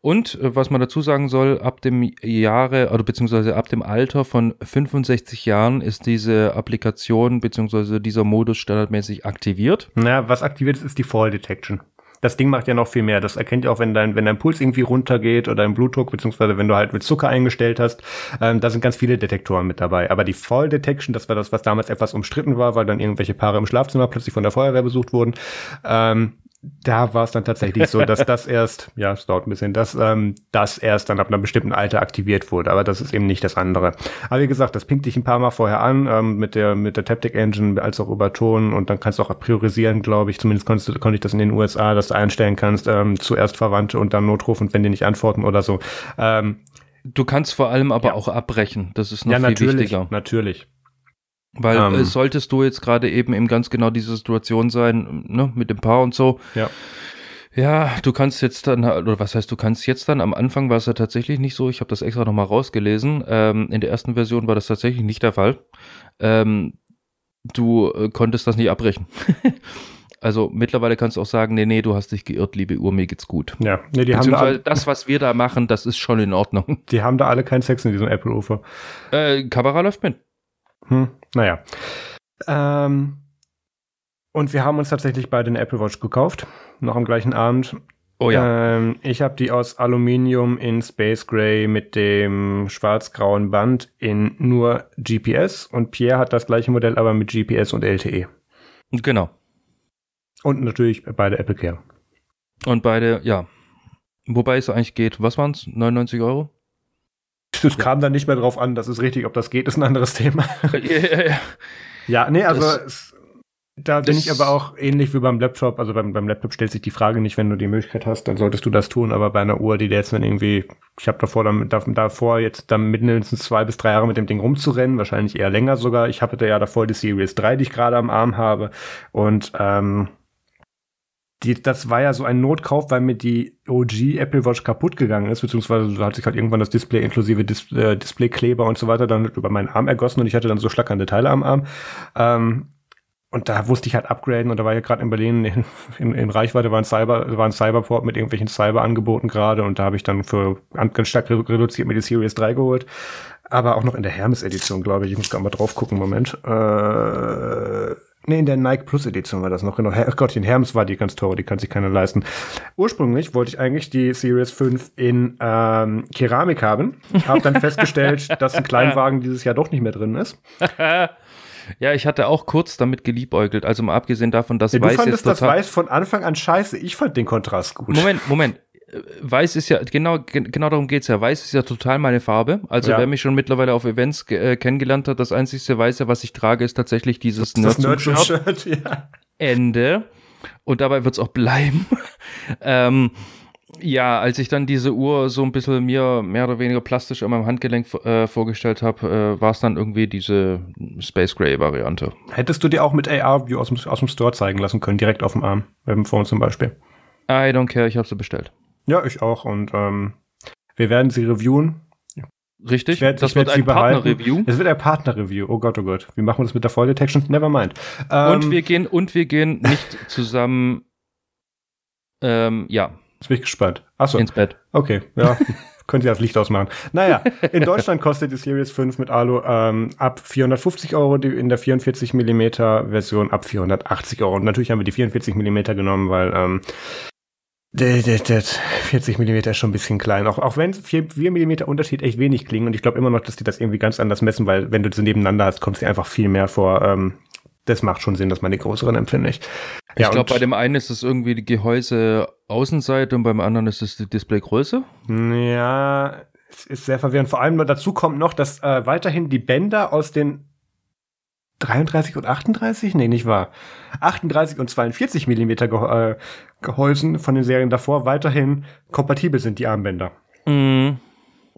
Und äh, was man dazu sagen soll, ab dem Jahre oder beziehungsweise ab dem Alter von 65 Jahren ist diese Applikation beziehungsweise dieser Modus standardmäßig aktiviert. Na, was aktiviert ist, ist die Fall Detection das Ding macht ja noch viel mehr. Das erkennt ja auch, wenn dein, wenn dein Puls irgendwie runtergeht oder dein Blutdruck, beziehungsweise wenn du halt mit Zucker eingestellt hast. Ähm, da sind ganz viele Detektoren mit dabei. Aber die Fall Detection, das war das, was damals etwas umstritten war, weil dann irgendwelche Paare im Schlafzimmer plötzlich von der Feuerwehr besucht wurden. Ähm, da war es dann tatsächlich so, dass das erst, ja, es dauert ein bisschen, dass ähm, das erst dann ab einem bestimmten Alter aktiviert wurde. Aber das ist eben nicht das andere. Aber wie gesagt, das pinkt dich ein paar Mal vorher an ähm, mit der mit der Taptic Engine als auch über Ton und dann kannst du auch priorisieren, glaube ich. Zumindest konntest du, konnte ich das in den USA, dass du einstellen kannst, ähm, zuerst Verwandte und dann Notruf und wenn die nicht antworten oder so. Ähm, du kannst vor allem aber ja. auch abbrechen. Das ist noch ja, viel natürlich, wichtiger. Natürlich. Weil ähm, äh, solltest du jetzt gerade eben in ganz genau diese Situation sein, ne, mit dem Paar und so. Ja. Ja, du kannst jetzt dann, oder was heißt, du kannst jetzt dann, am Anfang war es ja tatsächlich nicht so, ich habe das extra nochmal rausgelesen, ähm, in der ersten Version war das tatsächlich nicht der Fall. Ähm, du äh, konntest das nicht abbrechen. also mittlerweile kannst du auch sagen, nee, nee, du hast dich geirrt, liebe Uhr, mir geht's gut. Ja, nee, die haben da das, was wir da machen, das ist schon in Ordnung. Die haben da alle keinen Sex in diesem Apple-Ufer. Äh, Kamera läuft mit. Hm, naja. Ähm, und wir haben uns tatsächlich beide eine Apple Watch gekauft, noch am gleichen Abend. Oh ja. Ähm, ich habe die aus Aluminium in Space Gray mit dem schwarz-grauen Band in nur GPS und Pierre hat das gleiche Modell, aber mit GPS und LTE. Genau. Und natürlich beide Apple Care. Und beide, ja. Wobei es eigentlich geht, was waren es? 99 Euro? Es kam dann nicht mehr drauf an, das ist richtig, ob das geht, ist ein anderes Thema. ja, nee, also es, da bin ich aber auch ähnlich wie beim Laptop. Also beim, beim Laptop stellt sich die Frage nicht, wenn du die Möglichkeit hast, dann solltest du das tun. Aber bei einer Uhr, die jetzt dann irgendwie, ich habe davor, davor jetzt dann mindestens zwei bis drei Jahre mit dem Ding rumzurennen, wahrscheinlich eher länger sogar. Ich hatte ja davor die Series 3, die ich gerade am Arm habe. Und ähm, die, das war ja so ein Notkauf, weil mir die OG Apple Watch kaputt gegangen ist, beziehungsweise hat sich halt irgendwann das Display inklusive Dis äh, Displaykleber und so weiter dann über meinen Arm ergossen und ich hatte dann so schlackernde Teile am Arm. Ähm, und da musste ich halt upgraden und da war ja gerade in Berlin in, in, in, Reichweite war ein Cyber, war ein Cyberport mit irgendwelchen Cyber-Angeboten gerade und da habe ich dann für ganz stark reduziert mir die Series 3 geholt. Aber auch noch in der Hermes-Edition, glaube ich. Ich muss gerade mal drauf gucken, Moment. Äh, Nee, in der Nike Plus Edition war das noch. Genau. Gott, in Hermes war die ganz teure, die kann sich keiner leisten. Ursprünglich wollte ich eigentlich die Series 5 in ähm, Keramik haben. Habe dann festgestellt, dass ein Kleinwagen dieses Jahr doch nicht mehr drin ist. Ja, ich hatte auch kurz damit geliebäugelt. Also mal abgesehen davon, dass ja, Weiß du fandest jetzt das Weiß von Anfang an scheiße. Ich fand den Kontrast gut. Moment, Moment. Weiß ist ja, genau, genau darum geht's ja. Weiß ist ja total meine Farbe. Also ja. wer mich schon mittlerweile auf Events äh, kennengelernt hat, das einzigste Weiße, was ich trage, ist tatsächlich dieses Nerd-Shirt. ja. Ende. Und dabei wird's auch bleiben. ähm, ja, als ich dann diese Uhr so ein bisschen mir mehr oder weniger plastisch an meinem Handgelenk äh, vorgestellt habe, äh, war es dann irgendwie diese Space Gray Variante. Hättest du dir auch mit AR-View aus dem, aus dem Store zeigen lassen können, direkt auf dem Arm, beim Phone zum Beispiel? I don't care, ich habe sie bestellt. Ja, ich auch. Und ähm, wir werden sie reviewen. Richtig, werd, das wird ein Partner-Review. Es wird ein Partner-Review. Oh Gott, oh Gott. Wie machen wir das mit der Fall Detection? Never mind. Ähm, und wir gehen, und wir gehen nicht zusammen, ähm, ja. Jetzt bin ich gespannt. Achso. Ins Bett. Okay, ja. Könnt ihr das Licht ausmachen. Naja, in Deutschland kostet die Series 5 mit Alu ähm, ab 450 Euro, die in der 44 mm Version ab 480 Euro. Und natürlich haben wir die 44 mm genommen, weil ähm, 40 mm ist schon ein bisschen klein. Auch, auch wenn 4, 4 mm Unterschied echt wenig klingen. Und ich glaube immer noch, dass die das irgendwie ganz anders messen, weil wenn du sie nebeneinander hast, kommst du einfach viel mehr vor. Ähm, das macht schon Sinn, dass man die größeren empfinde ich. Ja, ich glaube, bei dem einen ist es irgendwie die Gehäuse Außenseite und beim anderen ist es die Displaygröße. Ja, es ist sehr verwirrend. Vor allem dazu kommt noch, dass äh, weiterhin die Bänder aus den 33 und 38? Nee, nicht wahr. 38 und 42 Millimeter Ge äh, Gehäusen von den Serien davor weiterhin kompatibel sind, die Armbänder. Mhm.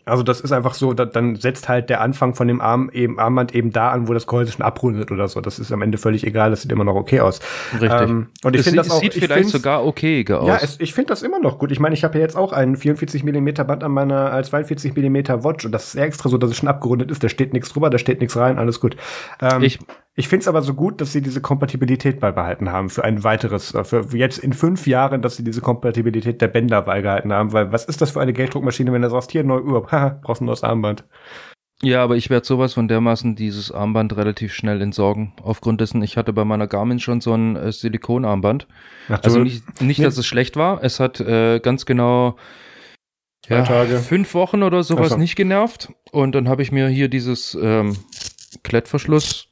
Also das ist einfach so, da, dann setzt halt der Anfang von dem Arm eben, Armband eben da an, wo das Gehäuse schon abrundet oder so. Das ist am Ende völlig egal, das sieht immer noch okay aus. Richtig. Ähm, und ich finde das auch, sieht vielleicht sogar okay aus. Ja, es, ich finde das immer noch gut. Ich meine, ich habe ja jetzt auch einen 44 Millimeter Band an meiner äh, 42 Millimeter Watch und das ist extra so, dass es schon abgerundet ist. Da steht nichts drüber, da steht nichts rein, alles gut. Ähm, ich ich finde es aber so gut, dass sie diese Kompatibilität beibehalten haben für ein weiteres, äh, für jetzt in fünf Jahren, dass sie diese Kompatibilität der Bänder beibehalten haben, weil was ist das für eine Gelddruckmaschine, wenn du sagst, hier neue Uhr, haha, brauchst ein neues Armband. Ja, aber ich werde sowas von dermaßen dieses Armband relativ schnell entsorgen. Aufgrund dessen, ich hatte bei meiner Garmin schon so ein äh, Silikonarmband. Also nicht, nicht, dass es schlecht war. Es hat äh, ganz genau ja, fünf Wochen oder sowas so. nicht genervt. Und dann habe ich mir hier dieses ähm, Klettverschluss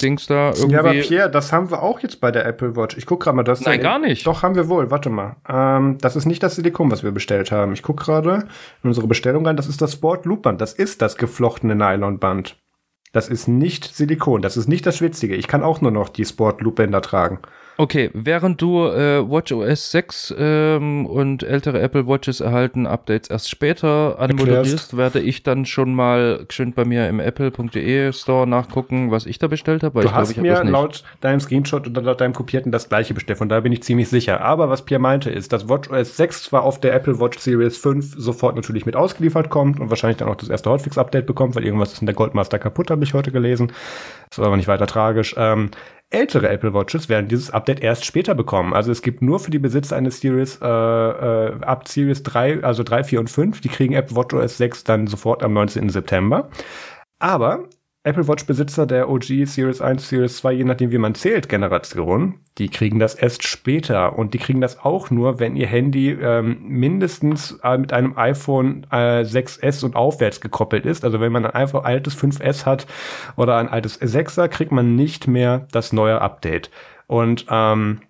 Dings da irgendwie. Ja, aber Pierre, das haben wir auch jetzt bei der Apple Watch. Ich guck gerade mal, das. Nein, gar nicht. Doch, haben wir wohl. Warte mal. Ähm, das ist nicht das Silikon, was wir bestellt haben. Ich guck gerade in unsere Bestellung rein. Das ist das Sport Loop Band. Das ist das geflochtene Nylonband. Das ist nicht Silikon. Das ist nicht das Schwitzige. Ich kann auch nur noch die Sport Loop Bänder tragen. Okay, während du äh, WatchOS 6 ähm, und ältere Apple Watches erhalten Updates erst später anmoderierst, werde ich dann schon mal schön bei mir im apple.de Store nachgucken, was ich da bestellt habe. Du hast glaub, mir laut deinem Screenshot oder laut deinem Kopierten das gleiche bestellt, von da bin ich ziemlich sicher. Aber was Pierre meinte ist, dass WatchOS 6 zwar auf der Apple Watch Series 5 sofort natürlich mit ausgeliefert kommt und wahrscheinlich dann auch das erste Hotfix-Update bekommt, weil irgendwas ist in der Goldmaster kaputt, habe ich heute gelesen. Das war aber nicht weiter tragisch. Ähm, Ältere Apple Watches werden dieses Update erst später bekommen. Also es gibt nur für die Besitzer eines Series äh, äh, ab Series 3, also 3, 4 und 5, die kriegen Apple Watch OS 6 dann sofort am 19. September. Aber Apple Watch Besitzer der OG Series 1, Series 2, je nachdem wie man zählt, Generation, die kriegen das erst später und die kriegen das auch nur, wenn ihr Handy ähm, mindestens äh, mit einem iPhone äh, 6S und aufwärts gekoppelt ist. Also wenn man ein einfach altes 5S hat oder ein altes 6er, kriegt man nicht mehr das neue Update. Und ähm,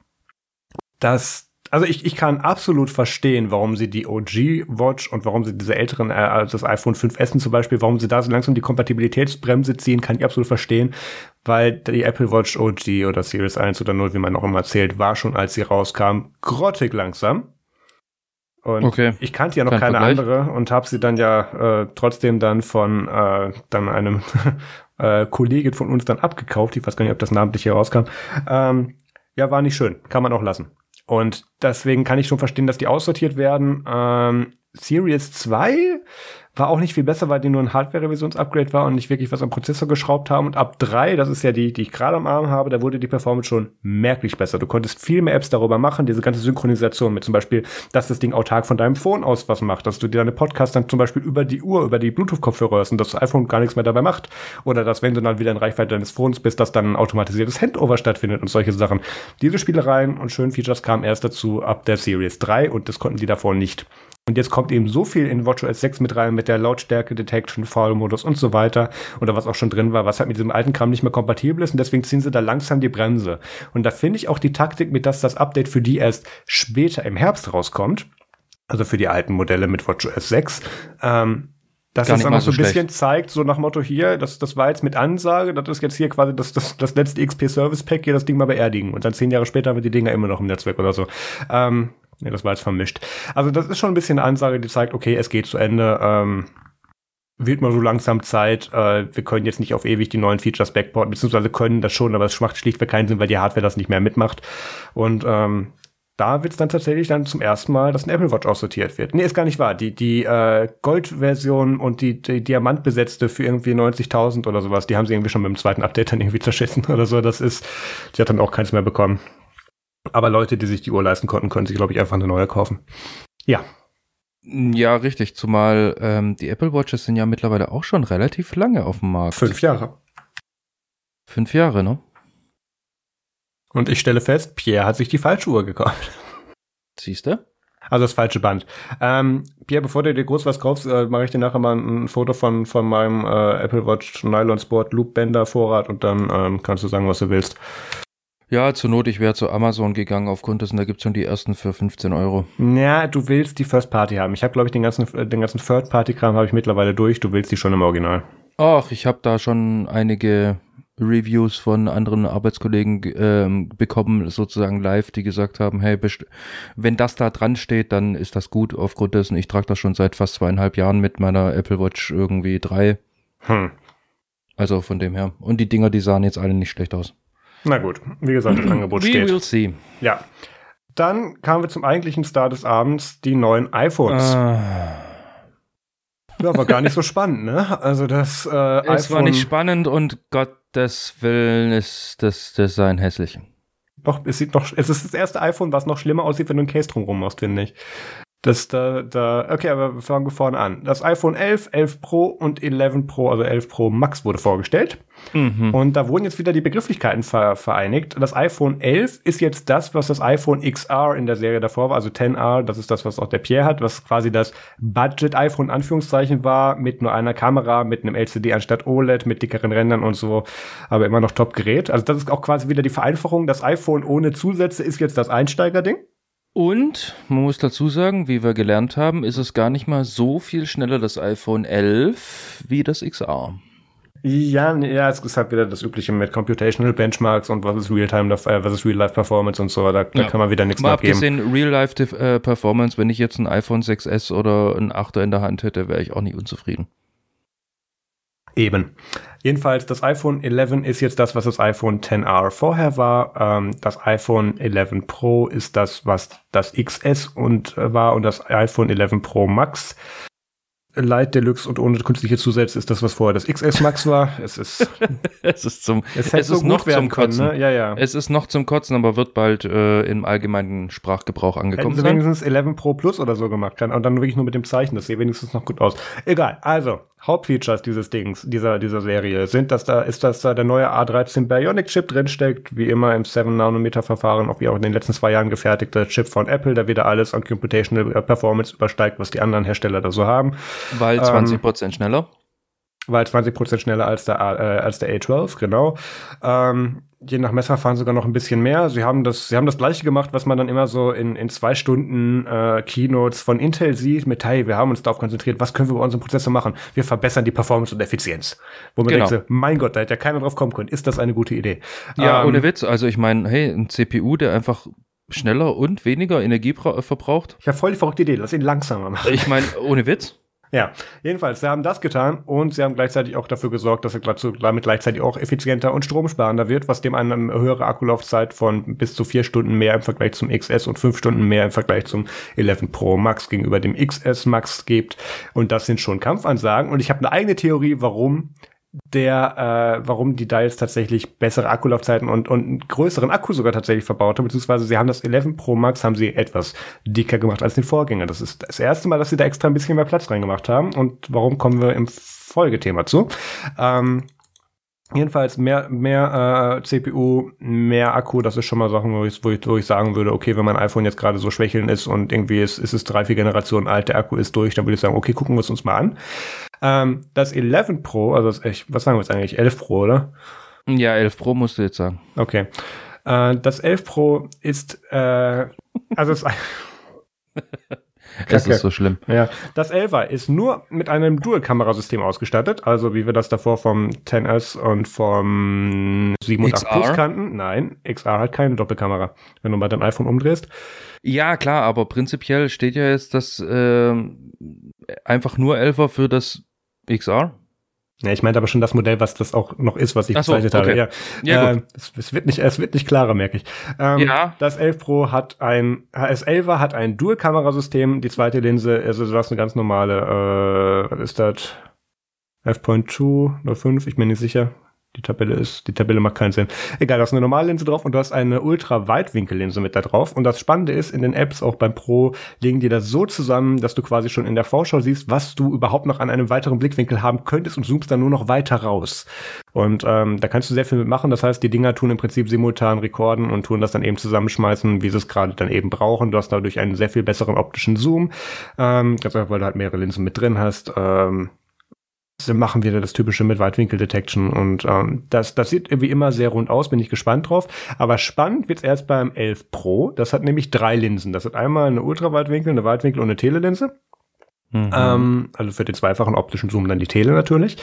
das also ich, ich kann absolut verstehen, warum sie die OG Watch und warum sie diese älteren, äh, also das iPhone 5S zum Beispiel, warum sie da so langsam die Kompatibilitätsbremse ziehen, kann ich absolut verstehen, weil die Apple Watch OG oder Series 1 oder 0, wie man auch immer zählt, war schon, als sie rauskam, grottig langsam. Und okay. ich kannte ja noch Kein keine Vergleich. andere und habe sie dann ja äh, trotzdem dann von äh, dann einem äh, Kollegen von uns dann abgekauft. Ich weiß gar nicht, ob das namentlich hier rauskam. Ähm, ja, war nicht schön. Kann man auch lassen. Und deswegen kann ich schon verstehen, dass die aussortiert werden. Ähm, Series 2 war auch nicht viel besser, weil die nur ein Hardware-Revisions-Upgrade war und nicht wirklich was am Prozessor geschraubt haben. Und ab 3, das ist ja die, die ich gerade am Arm habe, da wurde die Performance schon merklich besser. Du konntest viel mehr Apps darüber machen, diese ganze Synchronisation mit zum Beispiel, dass das Ding autark von deinem Phone aus was macht, dass du dir deine Podcasts dann zum Beispiel über die Uhr, über die Bluetooth-Kopfhörer hörst und das iPhone gar nichts mehr dabei macht. Oder dass, wenn du dann wieder in Reichweite deines Phones bist, dass dann ein automatisiertes Handover stattfindet und solche Sachen. Diese Spielereien und schönen Features kamen erst dazu ab der Series 3 und das konnten die davor nicht. Und jetzt kommt eben so viel in WatchOS 6 mit rein, mit der Lautstärke Detection, Foul-Modus und so weiter. Oder was auch schon drin war, was halt mit diesem alten Kram nicht mehr kompatibel ist. Und deswegen ziehen sie da langsam die Bremse. Und da finde ich auch die Taktik, mit dass das Update für die erst später im Herbst rauskommt. Also für die alten Modelle mit WatchOS 6. Ähm, dass es dann noch so ein bisschen schlecht. zeigt, so nach Motto hier, das, das war jetzt mit Ansage, das ist jetzt hier quasi das, das, das letzte XP-Service-Pack, hier das Ding mal beerdigen. Und dann zehn Jahre später haben wir die Dinger immer noch im Netzwerk oder so. Ähm, Nee, das war jetzt vermischt. Also das ist schon ein bisschen eine Ansage, die zeigt, okay, es geht zu Ende. Ähm, wird mal so langsam Zeit. Äh, wir können jetzt nicht auf ewig die neuen Features backporten, beziehungsweise können das schon, aber es macht schlichtweg keinen Sinn, weil die Hardware das nicht mehr mitmacht. Und ähm, da wird es dann tatsächlich dann zum ersten Mal, dass ein Apple Watch aussortiert wird. Nee, ist gar nicht wahr. Die, die äh, Gold-Version und die, die Diamantbesetzte für irgendwie 90.000 oder sowas, die haben sie irgendwie schon mit dem zweiten Update dann irgendwie zerschissen oder so. Das ist, die hat dann auch keins mehr bekommen. Aber Leute, die sich die Uhr leisten konnten, können sich, glaube ich, einfach eine neue kaufen. Ja. Ja, richtig. Zumal ähm, die Apple Watches sind ja mittlerweile auch schon relativ lange auf dem Markt. Fünf Jahre. Fünf Jahre, ne? Und ich stelle fest, Pierre hat sich die falsche Uhr gekauft. Siehst du? Also das falsche Band. Ähm, Pierre, bevor du dir groß was kaufst, äh, mache ich dir nachher mal ein Foto von, von meinem äh, Apple Watch Nylon Sport Loop Bänder Vorrat und dann ähm, kannst du sagen, was du willst. Ja, zur Not, ich wäre zu Amazon gegangen aufgrund dessen, da gibt's schon die ersten für 15 Euro. Ja, du willst die First Party haben. Ich habe, glaube ich, den ganzen, den ganzen Third Party Kram habe ich mittlerweile durch. Du willst die schon im Original. Ach, ich habe da schon einige Reviews von anderen Arbeitskollegen äh, bekommen, sozusagen live, die gesagt haben, hey, wenn das da dran steht, dann ist das gut. Aufgrund dessen, ich trage das schon seit fast zweieinhalb Jahren mit meiner Apple Watch irgendwie drei. Hm. Also von dem her. Und die Dinger, die sahen jetzt alle nicht schlecht aus. Na gut, wie gesagt, das Angebot We steht. We will see. Ja. Dann kamen wir zum eigentlichen Star des Abends, die neuen iPhones. Ah. Ja, war gar nicht so spannend, ne? Also das äh, Es iPhone war nicht spannend und Gottes Willen ist das Design hässlich. Doch, es sieht noch, es ist das erste iPhone, was noch schlimmer aussieht, wenn du ein Case drumherum machst, finde ich. Das da, da, okay, aber fangen wir vorne an. Das iPhone 11, 11 Pro und 11 Pro, also 11 Pro Max wurde vorgestellt. Mhm. Und da wurden jetzt wieder die Begrifflichkeiten ver vereinigt. Das iPhone 11 ist jetzt das, was das iPhone XR in der Serie davor war, also 10R, das ist das, was auch der Pierre hat, was quasi das Budget-iPhone Anführungszeichen war, mit nur einer Kamera, mit einem LCD anstatt OLED, mit dickeren Rändern und so, aber immer noch Top-Gerät. Also das ist auch quasi wieder die Vereinfachung. Das iPhone ohne Zusätze ist jetzt das Einsteigerding. Und man muss dazu sagen, wie wir gelernt haben, ist es gar nicht mal so viel schneller das iPhone 11 wie das XR. Ja, ja, es ist halt wieder das Übliche mit Computational Benchmarks und was ist Real-Time, äh, was ist Real-Life-Performance und so. Da, da kann man wieder nichts mehr abgeben. Abgesehen Real-Life-Performance, äh, wenn ich jetzt ein iPhone 6S oder ein 8er in der Hand hätte, wäre ich auch nicht unzufrieden. Eben. Jedenfalls, das iPhone 11 ist jetzt das, was das iPhone 10R vorher war. Ähm, das iPhone 11 Pro ist das, was das XS und äh, war und das iPhone 11 Pro Max Light Deluxe und ohne künstliche Zusätze ist das, was vorher das XS Max war. Es ist, es ist zum, es, es ist noch zum Kotzen. Können, ne? ja, ja. Es ist noch zum Kotzen, aber wird bald äh, im allgemeinen Sprachgebrauch angekommen Hätten sie wenigstens 11 Pro Plus oder so gemacht und dann wirklich nur mit dem Zeichen. Das sieht wenigstens noch gut aus. Egal. Also, Hauptfeatures dieses Dings, dieser, dieser Serie sind, dass da, ist, dass da der neue A13 Bionic Chip drinsteckt, wie immer im 7 Nanometer Verfahren, auch wie auch in den letzten zwei Jahren gefertigter Chip von Apple, der wieder alles an Computational Performance übersteigt, was die anderen Hersteller da so haben. Weil 20% ähm, schneller weil 20% schneller als der, äh, als der A12, genau. Ähm, je nach Messverfahren sogar noch ein bisschen mehr. Sie haben das, sie haben das gleiche gemacht, was man dann immer so in, in zwei Stunden äh, Keynotes von Intel sieht, mit hey, wir haben uns darauf konzentriert, was können wir bei unserem Prozessor machen? Wir verbessern die Performance und Effizienz. Wo man genau. denkt, so, mein Gott, da hätte ja keiner drauf kommen können. Ist das eine gute Idee? Ja, ähm, ohne Witz. Also ich meine, hey, ein CPU, der einfach schneller und weniger Energie verbraucht. Ja, voll die verrückte Idee. Lass ihn langsamer machen. Ich meine, ohne Witz. Ja, jedenfalls, sie haben das getan und sie haben gleichzeitig auch dafür gesorgt, dass er damit gleichzeitig auch effizienter und stromsparender wird, was dem eine höhere Akkulaufzeit von bis zu vier Stunden mehr im Vergleich zum XS und fünf Stunden mehr im Vergleich zum 11 Pro Max gegenüber dem XS Max gibt. Und das sind schon Kampfansagen. Und ich habe eine eigene Theorie, warum der, äh, warum die Dials tatsächlich bessere Akkulaufzeiten und, und einen größeren Akku sogar tatsächlich verbaut haben, beziehungsweise sie haben das 11 Pro Max haben sie etwas dicker gemacht als den Vorgänger. Das ist das erste Mal, dass sie da extra ein bisschen mehr Platz reingemacht haben. Und warum kommen wir im Folgethema zu? Ähm, Jedenfalls mehr, mehr äh, CPU, mehr Akku, das ist schon mal Sachen, wo ich, wo ich, wo ich sagen würde, okay, wenn mein iPhone jetzt gerade so schwächeln ist und irgendwie ist, ist es drei, vier Generationen alt, der Akku ist durch, dann würde ich sagen, okay, gucken wir es uns mal an. Ähm, das 11 Pro, also das, ich, was sagen wir jetzt eigentlich, 11 Pro, oder? Ja, 11 Pro musst du jetzt sagen. Okay. Äh, das 11 Pro ist, äh, also es Das ist so schlimm. Ja, das 11er ist nur mit einem Dual-Kamerasystem ausgestattet, also wie wir das davor vom 10S und vom 7 und 8 Plus kannten. Nein, XR hat keine Doppelkamera, wenn du mal dein iPhone umdrehst. Ja, klar, aber prinzipiell steht ja jetzt das äh, einfach nur 11er für das XR. Ja, ich meinte aber schon das Modell, was das auch noch ist, was ich so, bezeichnet okay. habe. Ja, Ja, äh, es, es wird nicht, es wird nicht klarer, merke ich. Ähm, Ja. Das 11 Pro hat ein, S11er hat ein Dual-Kamerasystem. Die zweite Linse, also du hast eine ganz normale, äh, was ist das? F.2 oder 5, ich bin nicht sicher. Die Tabelle ist, die Tabelle macht keinen Sinn. Egal, du hast eine normale Linse drauf und du hast eine Ultra-Weitwinkellinse mit da drauf. Und das Spannende ist, in den Apps, auch beim Pro, legen die das so zusammen, dass du quasi schon in der Vorschau siehst, was du überhaupt noch an einem weiteren Blickwinkel haben könntest und zoomst dann nur noch weiter raus. Und ähm, da kannst du sehr viel mitmachen. Das heißt, die Dinger tun im Prinzip simultan rekorden und tun das dann eben zusammenschmeißen, wie sie es gerade dann eben brauchen. Du hast dadurch einen sehr viel besseren optischen Zoom. Ähm, ganz einfach, weil du halt mehrere Linsen mit drin hast. Ähm, machen wieder das typische mit Weitwinkel Detection und ähm, das, das sieht irgendwie immer sehr rund aus, bin ich gespannt drauf. Aber spannend wird's erst beim 11 Pro. Das hat nämlich drei Linsen. Das hat einmal eine Ultraweitwinkel, eine Weitwinkel und eine Telelinse. Mhm. Ähm, also für den zweifachen optischen Zoom dann die Tele natürlich.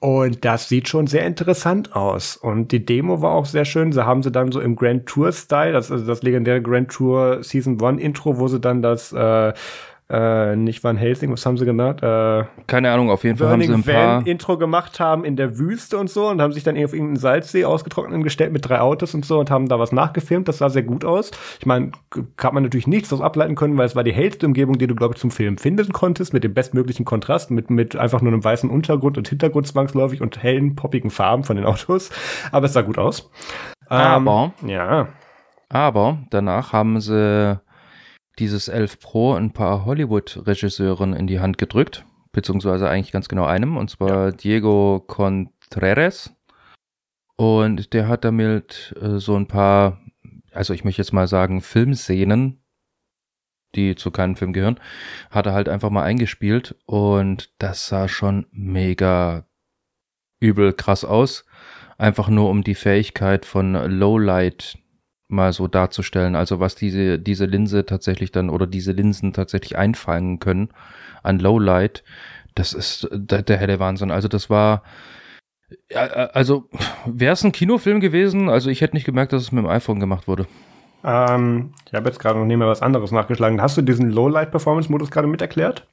Und das sieht schon sehr interessant aus. Und die Demo war auch sehr schön. Sie haben sie dann so im Grand Tour Style, das also das legendäre Grand Tour Season 1 Intro, wo sie dann das äh, äh, nicht Van Helsing, was haben sie genannt? Äh, Keine Ahnung, auf jeden Fall haben sie Burning ein paar. Van Intro gemacht haben in der Wüste und so und haben sich dann auf irgendeinen Salzsee ausgetrocknet gestellt mit drei Autos und so und haben da was nachgefilmt. Das sah sehr gut aus. Ich meine, kann man natürlich nichts daraus ableiten können, weil es war die hellste Umgebung, die du, glaube ich, zum Film finden konntest, mit dem bestmöglichen Kontrast, mit, mit einfach nur einem weißen Untergrund und Hintergrund zwangsläufig und hellen, poppigen Farben von den Autos. Aber es sah gut aus. Aber- Ähm, ja. Aber danach haben sie dieses 11 Pro ein paar Hollywood-Regisseuren in die Hand gedrückt, beziehungsweise eigentlich ganz genau einem, und zwar Diego Contreras. Und der hat damit äh, so ein paar, also ich möchte jetzt mal sagen, Filmszenen, die zu keinem Film gehören, hat er halt einfach mal eingespielt und das sah schon mega übel krass aus. Einfach nur um die Fähigkeit von Lowlight mal so darzustellen. Also was diese, diese Linse tatsächlich dann oder diese Linsen tatsächlich einfangen können an Lowlight, das ist der, der helle Wahnsinn. Also das war, ja, also wäre es ein Kinofilm gewesen, also ich hätte nicht gemerkt, dass es mit dem iPhone gemacht wurde. Ähm, ich habe jetzt gerade noch mehr was anderes nachgeschlagen. Hast du diesen Lowlight-Performance-Modus gerade mit erklärt?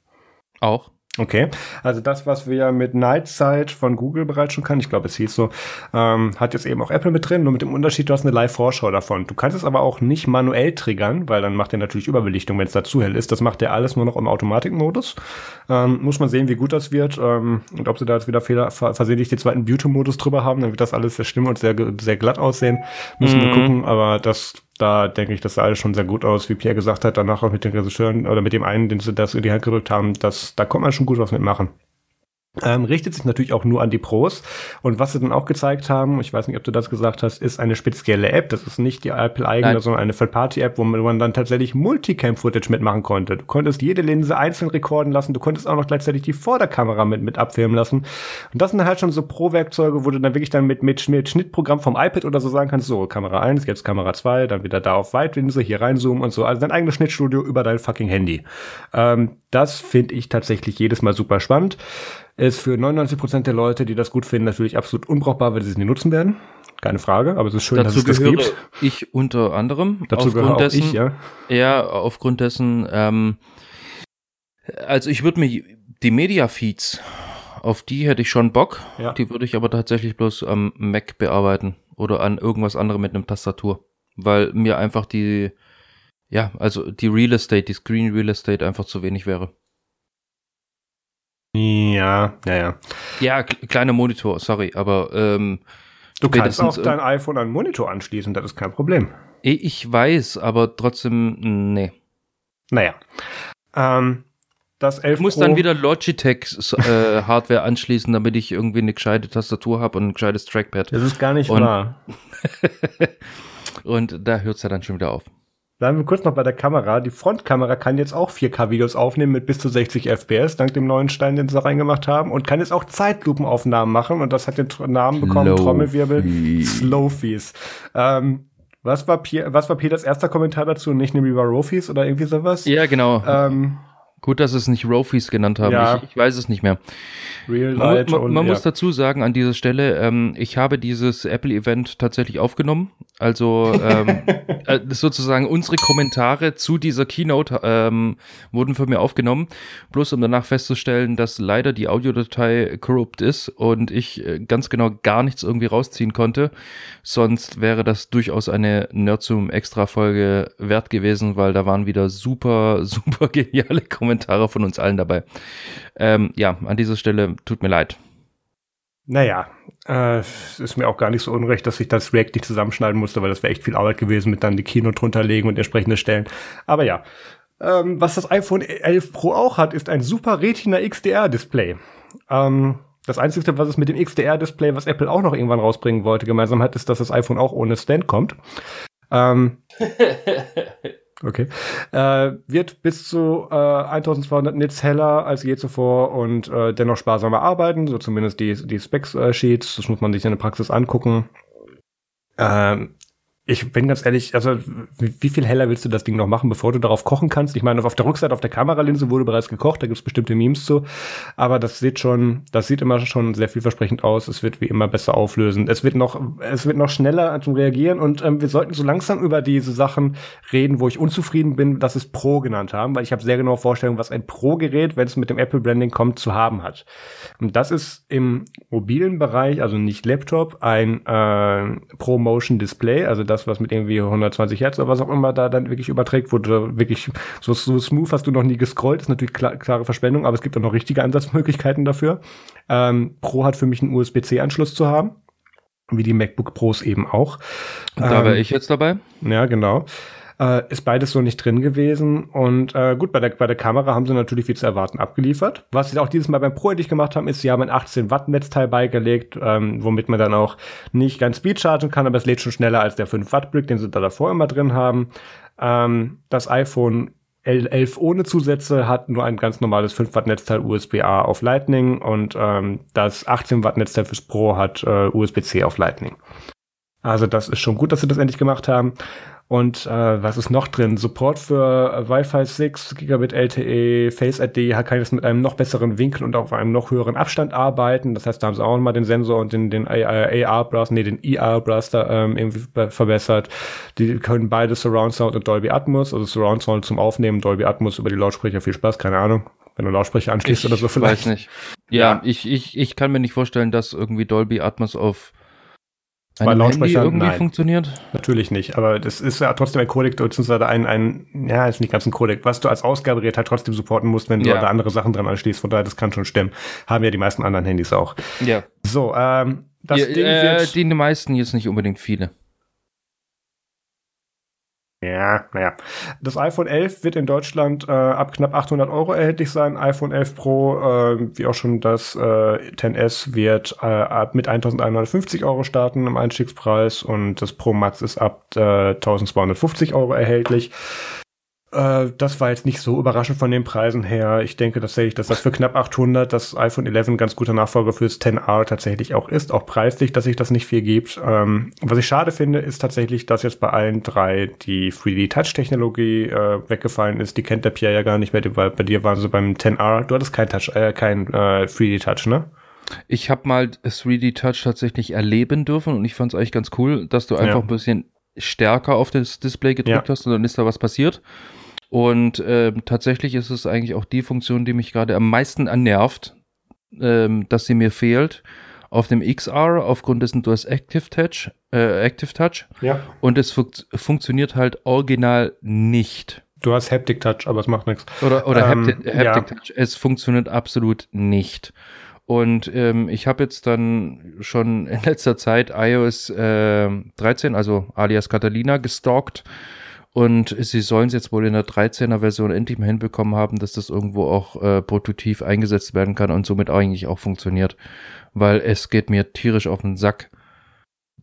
Auch. Okay, also das, was wir ja mit Nightsight von Google bereits schon können, ich glaube, es hieß so, ähm, hat jetzt eben auch Apple mit drin, nur mit dem Unterschied, du hast eine Live-Vorschau davon. Du kannst es aber auch nicht manuell triggern, weil dann macht er natürlich Überbelichtung, wenn es da zu hell ist. Das macht er alles nur noch im Automatikmodus. Ähm, muss man sehen, wie gut das wird ähm, und ob sie da jetzt wieder Fehler ver versehentlich den zweiten Beauty-Modus drüber haben, dann wird das alles sehr schlimm und sehr, sehr glatt aussehen. Müssen wir Mhm. gucken, aber das da denke ich, das sah alles schon sehr gut aus, wie Pierre gesagt hat, danach auch mit den Regisseuren oder mit dem einen, den sie das in die Hand gerückt haben, das, da kommt man schon gut was mitmachen. Ähm, richtet sich natürlich auch nur an die Pros. Und was sie dann auch gezeigt haben, ich weiß nicht, ob du das gesagt hast, ist eine spezielle App. Das ist nicht die Apple-eigene, sondern eine Third-Party-App, man, wo man dann tatsächlich Multicam-Footage mitmachen konnte. Du konntest jede Linse einzeln rekorden lassen, du konntest auch noch gleichzeitig die Vorderkamera mit, mit abfilmen lassen. Und das sind halt schon so Pro-Werkzeuge, wo du dann wirklich dann mit, mit, mit Schnittprogramm vom iPad oder so sagen kannst, so, Kamera 1, jetzt Kamera 2, dann wieder da auf Weitlinse, hier reinzoomen und so. Also dein eigenes Schnittstudio über dein fucking Handy. Ähm, das finde ich tatsächlich jedes Mal super spannend. Ist für 99% der Leute, die das gut finden, natürlich absolut unbrauchbar, weil sie es nie nutzen werden. Keine Frage, aber es ist schön, Dazu dass es das gibt. ich unter anderem. Dazu gehöre auch ich, ja. Ja, aufgrund dessen, ähm, Also ich würde mir die Media-Feeds, auf die hätte ich schon Bock. Ja. Die würde ich aber tatsächlich bloß am Mac bearbeiten oder an irgendwas anderem mit einem Tastatur. Weil mir einfach die, ja, also die Real Estate, die Screen Real Estate einfach zu wenig wäre. Ja, ja, ja. Ja, kleiner Monitor, sorry, aber ähm, du kannst auch dein iPhone an einen Monitor anschließen, das ist kein Problem. Ich weiß, aber trotzdem, nee. Naja. Ähm, das 11 ich muss Pro dann wieder Logitech äh, Hardware anschließen, damit ich irgendwie eine gescheite Tastatur habe und ein gescheites Trackpad. Das ist gar nicht und, wahr. und da hört es ja dann schon wieder auf. Bleiben wir kurz noch bei der Kamera. Die Frontkamera kann jetzt auch 4K-Videos aufnehmen mit bis zu 60 FPS, dank dem neuen Stein, den sie da reingemacht haben. Und kann jetzt auch Zeitlupenaufnahmen machen. Und das hat den Namen bekommen, Slow Trommelwirbel, Slowfies. Ähm, was war, Pier, was war Peters erster Kommentar dazu? Nicht nämlich über Rofies oder irgendwie sowas? Ja, genau. Ähm, Gut, dass sie es nicht Rofies genannt haben. Ja. Ich, ich, weiß es nicht mehr. Real Light man, man, man und, muss ja. dazu sagen an dieser Stelle, ähm, ich habe dieses Apple-Event tatsächlich aufgenommen. Also ähm, äh, sozusagen unsere Kommentare zu dieser Keynote ähm, wurden von mir aufgenommen, bloß um danach festzustellen, dass leider die Audiodatei corrupt ist und ich äh, ganz genau gar nichts irgendwie rausziehen konnte. Sonst wäre das durchaus eine Nerdzoom-Extra-Folge wert gewesen, weil da waren wieder super, super geniale Kommentare von uns allen dabei. Ähm, ja, an dieser Stelle tut mir leid. Naja, äh, ist mir auch gar nicht so unrecht, dass ich das React nicht zusammenschneiden musste, weil das wäre echt viel Arbeit gewesen mit dann die Kino drunter legen und entsprechende Stellen. Aber ja, ähm, was das iPhone 11 Pro auch hat, ist ein super Retina XDR-Display. Ähm, das Einzige, was es mit dem XDR-Display, was Apple auch noch irgendwann rausbringen wollte, gemeinsam hat, ist, dass das iPhone auch ohne Stand kommt. Ähm, Okay. Äh, wird bis zu äh, 1200 Nits heller als je zuvor und äh, dennoch sparsamer arbeiten, so zumindest die, die Specs-Sheets. Das muss man sich in der Praxis angucken. Ähm, ich bin ganz ehrlich, also wie viel heller willst du das Ding noch machen, bevor du darauf kochen kannst? Ich meine, auf der Rückseite auf der Kameralinse wurde bereits gekocht, da gibt es bestimmte Memes zu, aber das sieht schon, das sieht immer schon sehr vielversprechend aus. Es wird wie immer besser auflösen. Es wird noch, es wird noch schneller zum Reagieren und ähm, wir sollten so langsam über diese Sachen reden, wo ich unzufrieden bin, dass es Pro genannt haben, weil ich habe sehr genaue Vorstellungen, was ein Pro-Gerät, wenn es mit dem Apple Branding kommt, zu haben hat. Und das ist im mobilen Bereich, also nicht Laptop, ein äh, Pro Motion Display, also das das, was mit irgendwie 120 Hertz oder was auch immer da dann wirklich überträgt, wurde wirklich so, so smooth hast du noch nie gescrollt, ist natürlich klar, klare Verschwendung, aber es gibt auch noch richtige Ansatzmöglichkeiten dafür. Ähm, Pro hat für mich einen USB-C-Anschluss zu haben, wie die MacBook Pros eben auch. Da wäre ähm, ich jetzt dabei. Ja, genau. Äh, ist beides so nicht drin gewesen. Und äh, gut, bei der, bei der Kamera haben sie natürlich wie zu erwarten abgeliefert. Was sie auch dieses Mal beim Pro endlich gemacht haben, ist, sie haben ein 18 Watt Netzteil beigelegt, ähm, womit man dann auch nicht ganz Speed chargen kann, aber es lädt schon schneller als der 5 Watt Brick, den sie da davor immer drin haben. Ähm, das iPhone 11 ohne Zusätze hat nur ein ganz normales 5 Watt Netzteil USB-A auf Lightning und ähm, das 18 Watt Netzteil fürs Pro hat äh, USB-C auf Lightning. Also das ist schon gut, dass sie das endlich gemacht haben. Und äh, was ist noch drin? Support für äh, Wi-Fi 6, Gigabit LTE, Face ID, kann jetzt mit einem noch besseren Winkel und auf einem noch höheren Abstand arbeiten. Das heißt, da haben sie auch nochmal den Sensor und den, den AR-Blaster, nee, den ER-Blaster ähm, irgendwie verbessert. Die können beide Surround Sound und Dolby Atmos, also Surround Sound zum Aufnehmen, Dolby Atmos über die Lautsprecher, viel Spaß, keine Ahnung. Wenn du Lautsprecher anschließt ich oder so vielleicht. Weiß nicht. Ja, ja, Ich, ich, ich kann mir nicht vorstellen, dass irgendwie Dolby Atmos auf bei Lautsprechern irgendwie nein, funktioniert? Natürlich nicht, aber das ist ja trotzdem ein Codec, beziehungsweise ein, ein, ja, ist nicht ganz ein Codec, was du als Ausgabegerät halt trotzdem supporten musst, wenn du ja. da andere Sachen dran anschließt. Von daher, das kann schon stimmen. Haben ja die meisten anderen Handys auch. Ja. So, ähm, das ja, Ding äh, wird. Die meisten jetzt nicht unbedingt viele. Ja, naja. Das iPhone 11 wird in Deutschland äh, ab knapp 800 Euro erhältlich sein. iPhone 11 Pro, äh, wie auch schon das äh, 10S, wird äh, ab mit 1150 Euro starten im Einstiegspreis und das Pro Max ist ab äh, 1250 Euro erhältlich. Äh, das war jetzt nicht so überraschend von den Preisen her. Ich denke tatsächlich, dass das für knapp 800 das iPhone 11 ein ganz guter Nachfolger fürs 10R tatsächlich auch ist. Auch preislich, dass sich das nicht viel gibt. Ähm, was ich schade finde, ist tatsächlich, dass jetzt bei allen drei die 3D-Touch-Technologie äh, weggefallen ist. Die kennt der Pierre ja gar nicht mehr, weil bei dir waren sie beim 10R. Du hattest kein Touch, äh, kein äh, 3D-Touch, ne? Ich habe mal 3D Touch tatsächlich erleben dürfen und ich fand es eigentlich ganz cool, dass du einfach ja. ein bisschen stärker auf das Display gedrückt ja. hast und dann ist da was passiert. Und äh, tatsächlich ist es eigentlich auch die Funktion, die mich gerade am meisten annervt, äh, dass sie mir fehlt. Auf dem XR, aufgrund dessen du hast Active Touch, äh, Active Touch. Ja. Und es fun funktioniert halt original nicht. Du hast Haptic Touch, aber es macht nichts. Oder, oder ähm, Haptic, Haptic ja. Touch. Es funktioniert absolut nicht. Und ähm, ich habe jetzt dann schon in letzter Zeit iOS äh, 13, also alias Catalina, gestalkt. Und sie sollen es jetzt wohl in der 13er Version endlich mal hinbekommen haben, dass das irgendwo auch äh, produktiv eingesetzt werden kann und somit eigentlich auch funktioniert. Weil es geht mir tierisch auf den Sack,